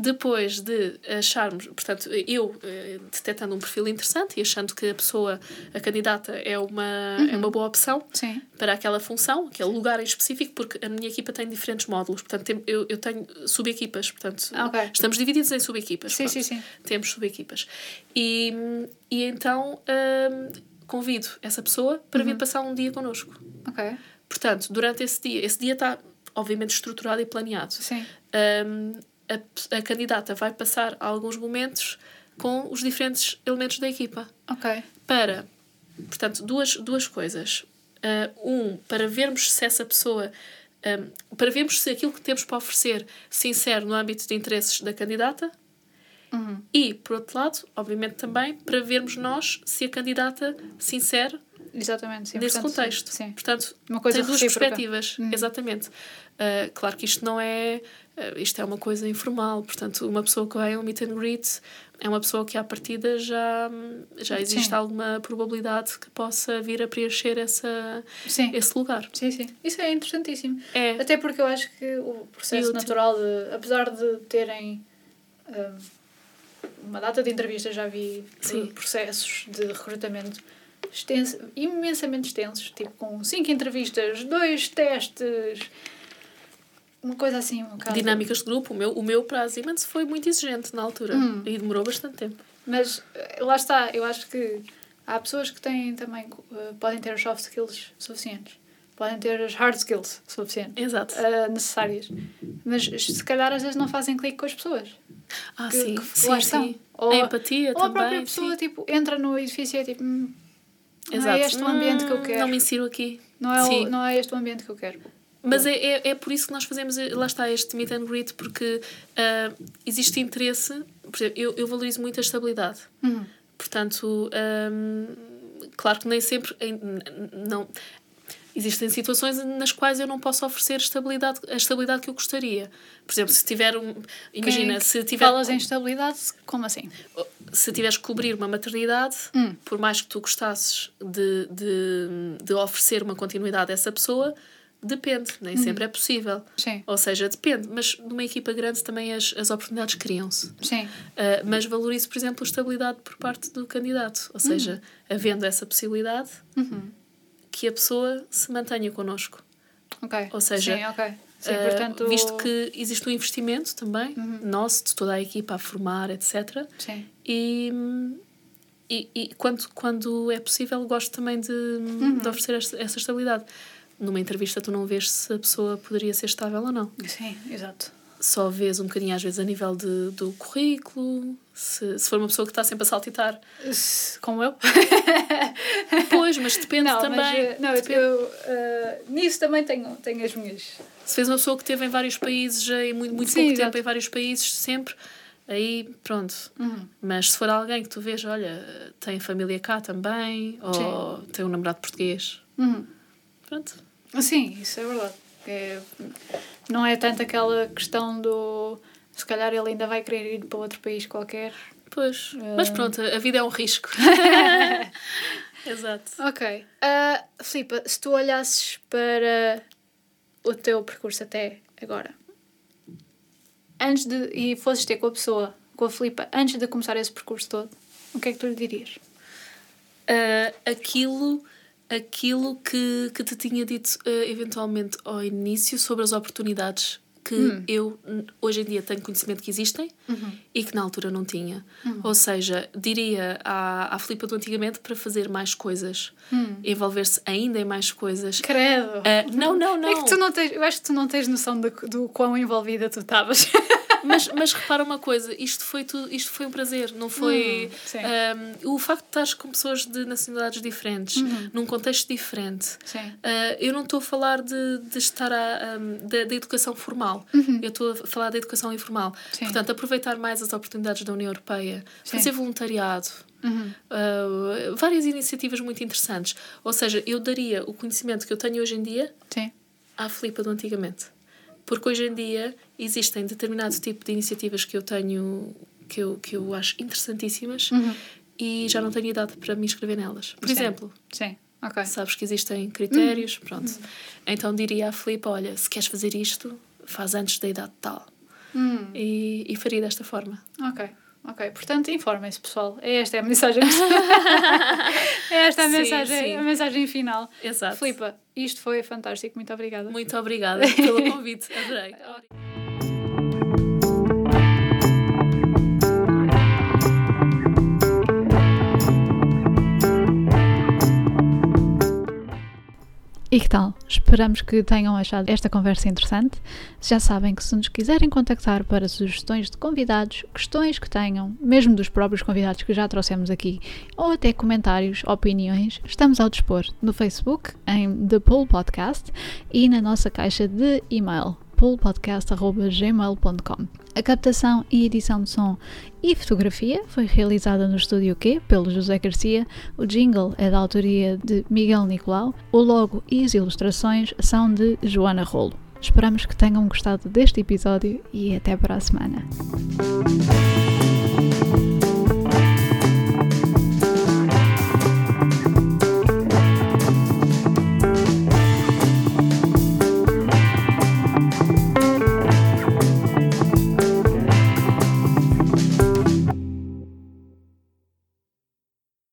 depois de acharmos, portanto, eu eh, detectando um perfil interessante e achando que a pessoa, a candidata, é uma, uhum. é uma boa opção Sim. para aquela função, aquele lugar em específico, porque a minha equipa tem diferentes módulos. Portanto, eu, eu tenho subequipas, portanto, okay. estamos divididos em subequipas. Sim, sim, sim. Temos subequipas. E, e então hum, convido essa pessoa para uhum. vir passar um dia connosco. Ok. Portanto, durante esse dia, esse dia está obviamente estruturado e planeado. Sim. Um, a, a candidata vai passar alguns momentos com os diferentes elementos da equipa. Ok. Para, portanto, duas, duas coisas. Uh, um, para vermos se essa pessoa. Um, para vermos se aquilo que temos para oferecer sincero no âmbito de interesses da candidata. Uhum. E, por outro lado, obviamente também, para vermos nós se a candidata sincera Exatamente, sim. nesse Portanto, contexto. Sim. Portanto, Uma coisa tem duas perspectivas. Uhum. Exatamente. Uh, claro que isto não é uh, isto é uma coisa informal, portanto, uma pessoa que vai a um meet and greet é uma pessoa que à partida já, já existe sim. alguma probabilidade que possa vir a preencher essa, sim. esse lugar. Sim, sim. Isso é interessantíssimo. É. Até porque eu acho que o processo natural, de, apesar de terem uh, uma data de entrevistas, já vi sim. processos de recrutamento extenso, imensamente extensos, tipo com cinco entrevistas, dois testes uma coisa assim, um bocado. Dinâmicas de grupo. O meu, o meu para a Siemens foi muito exigente na altura hum. e demorou bastante tempo. Mas eh, lá está, eu acho que há pessoas que têm também, uh, podem ter os soft skills suficientes, podem ter as hard skills suficientes, Exato. Uh, necessárias, mas se calhar às vezes não fazem clique com as pessoas. Ah, que, sim, que sim, lá. Sim. Ou, a empatia ou também. Ou a própria pessoa, sim. tipo, entra no edifício e é tipo, hum, não é este o ambiente que eu quero. Não me insiro aqui. Não é, o, não é este o ambiente que eu quero. Mas é, é, é, por isso que nós fazemos, lá está, este meet and greet, porque uh, existe interesse. Por exemplo, eu, eu valorizo muito a estabilidade. Uhum. Portanto, um, claro que nem sempre. Não, existem situações nas quais eu não posso oferecer estabilidade, a estabilidade que eu gostaria. Por exemplo, se tiver um. Imagina, Quem se tiver. Falas em estabilidade, como assim? Se tiveres que cobrir uma maternidade, hum. por mais que tu gostasses de, de, de oferecer uma continuidade a essa pessoa Depende, nem uhum. sempre é possível. Sim. Ou seja, depende, mas numa equipa grande também as, as oportunidades criam-se. Sim. Uh, mas valorizo, por exemplo, a estabilidade por parte do candidato. Ou seja, uhum. havendo essa possibilidade, uhum. Que a pessoa se mantenha connosco. Ok. Ou seja, Sim, okay. Sim, uh, portanto... visto que existe um investimento também, uhum. nosso, de toda a equipa a formar, etc. Sim. E, e, e quando, quando é possível, gosto também de, uhum. de oferecer essa estabilidade numa entrevista tu não vês se a pessoa poderia ser estável ou não. Sim, exato. Só vês um bocadinho às vezes a nível de, do currículo, se, se for uma pessoa que está sempre a saltitar. Como eu? pois, mas depende não, também. Mas, eh, não, depende. eu uh, nisso também tenho, tenho as minhas. Se fez uma pessoa que esteve em vários países, em muito, muito Sim, pouco exato. tempo em vários países, sempre, aí pronto. Uhum. Mas se for alguém que tu vês, olha, tem família cá também, ou Sim. tem um namorado português, uhum. pronto Sim, isso é verdade. É, não é tanto aquela questão do se calhar ele ainda vai querer ir para outro país qualquer. Pois, uh... mas pronto, a vida é um risco. Exato. Ok. Uh, Filipa, se tu olhasses para o teu percurso até agora, antes de. e fosses ter com a pessoa, com a Filipa, antes de começar esse percurso todo, o que é que tu lhe dirias? Uh, aquilo aquilo que, que te tinha dito uh, eventualmente ao início sobre as oportunidades que hum. eu hoje em dia tenho conhecimento que existem uhum. e que na altura não tinha. Uhum. Ou seja, diria à, à Filipa do antigamente para fazer mais coisas, hum. envolver-se ainda em mais coisas. Credo! Uh, não, não, não. É que tu não tens, eu acho que tu não tens noção do, do quão envolvida tu estavas. mas, mas repara uma coisa, isto foi, tudo, isto foi um prazer, não foi. Hum, um, o facto de estás com pessoas de nacionalidades diferentes, uhum. num contexto diferente. Uh, eu não estou a falar de, de estar a, um, da, da educação formal. Formal. Uhum. Eu estou a falar da educação informal. Sim. Portanto, aproveitar mais as oportunidades da União Europeia, Sim. fazer voluntariado. Uhum. Uh, várias iniciativas muito interessantes. Ou seja, eu daria o conhecimento que eu tenho hoje em dia Sim. à Filipa do antigamente. Porque hoje em dia existem determinado tipo de iniciativas que eu tenho que eu, que eu acho interessantíssimas uhum. e já não tenho idade para me inscrever nelas. Por Sim. exemplo, Sim. Okay. sabes que existem critérios, uhum. pronto. Uhum. Então diria à Filipe: olha, se queres fazer isto, faz antes da idade tal. Hum. E, e faria desta forma. Ok. Ok, portanto, informem-se, pessoal. É esta é a mensagem. é esta a sim, mensagem, sim. a mensagem final. Exato. Filipa, isto foi fantástico. Muito obrigada. Muito obrigada pelo convite. Adorei. E que tal? Esperamos que tenham achado esta conversa interessante. Já sabem que se nos quiserem contactar para sugestões de convidados, questões que tenham, mesmo dos próprios convidados que já trouxemos aqui, ou até comentários, opiniões, estamos ao dispor no Facebook, em The Pool Podcast e na nossa caixa de e-mail poolpodcast.gmail.com. A captação e edição de som e fotografia foi realizada no Estúdio Q pelo José Garcia. O jingle é da autoria de Miguel Nicolau. O logo e as ilustrações são de Joana Rolo. Esperamos que tenham gostado deste episódio e até para a semana.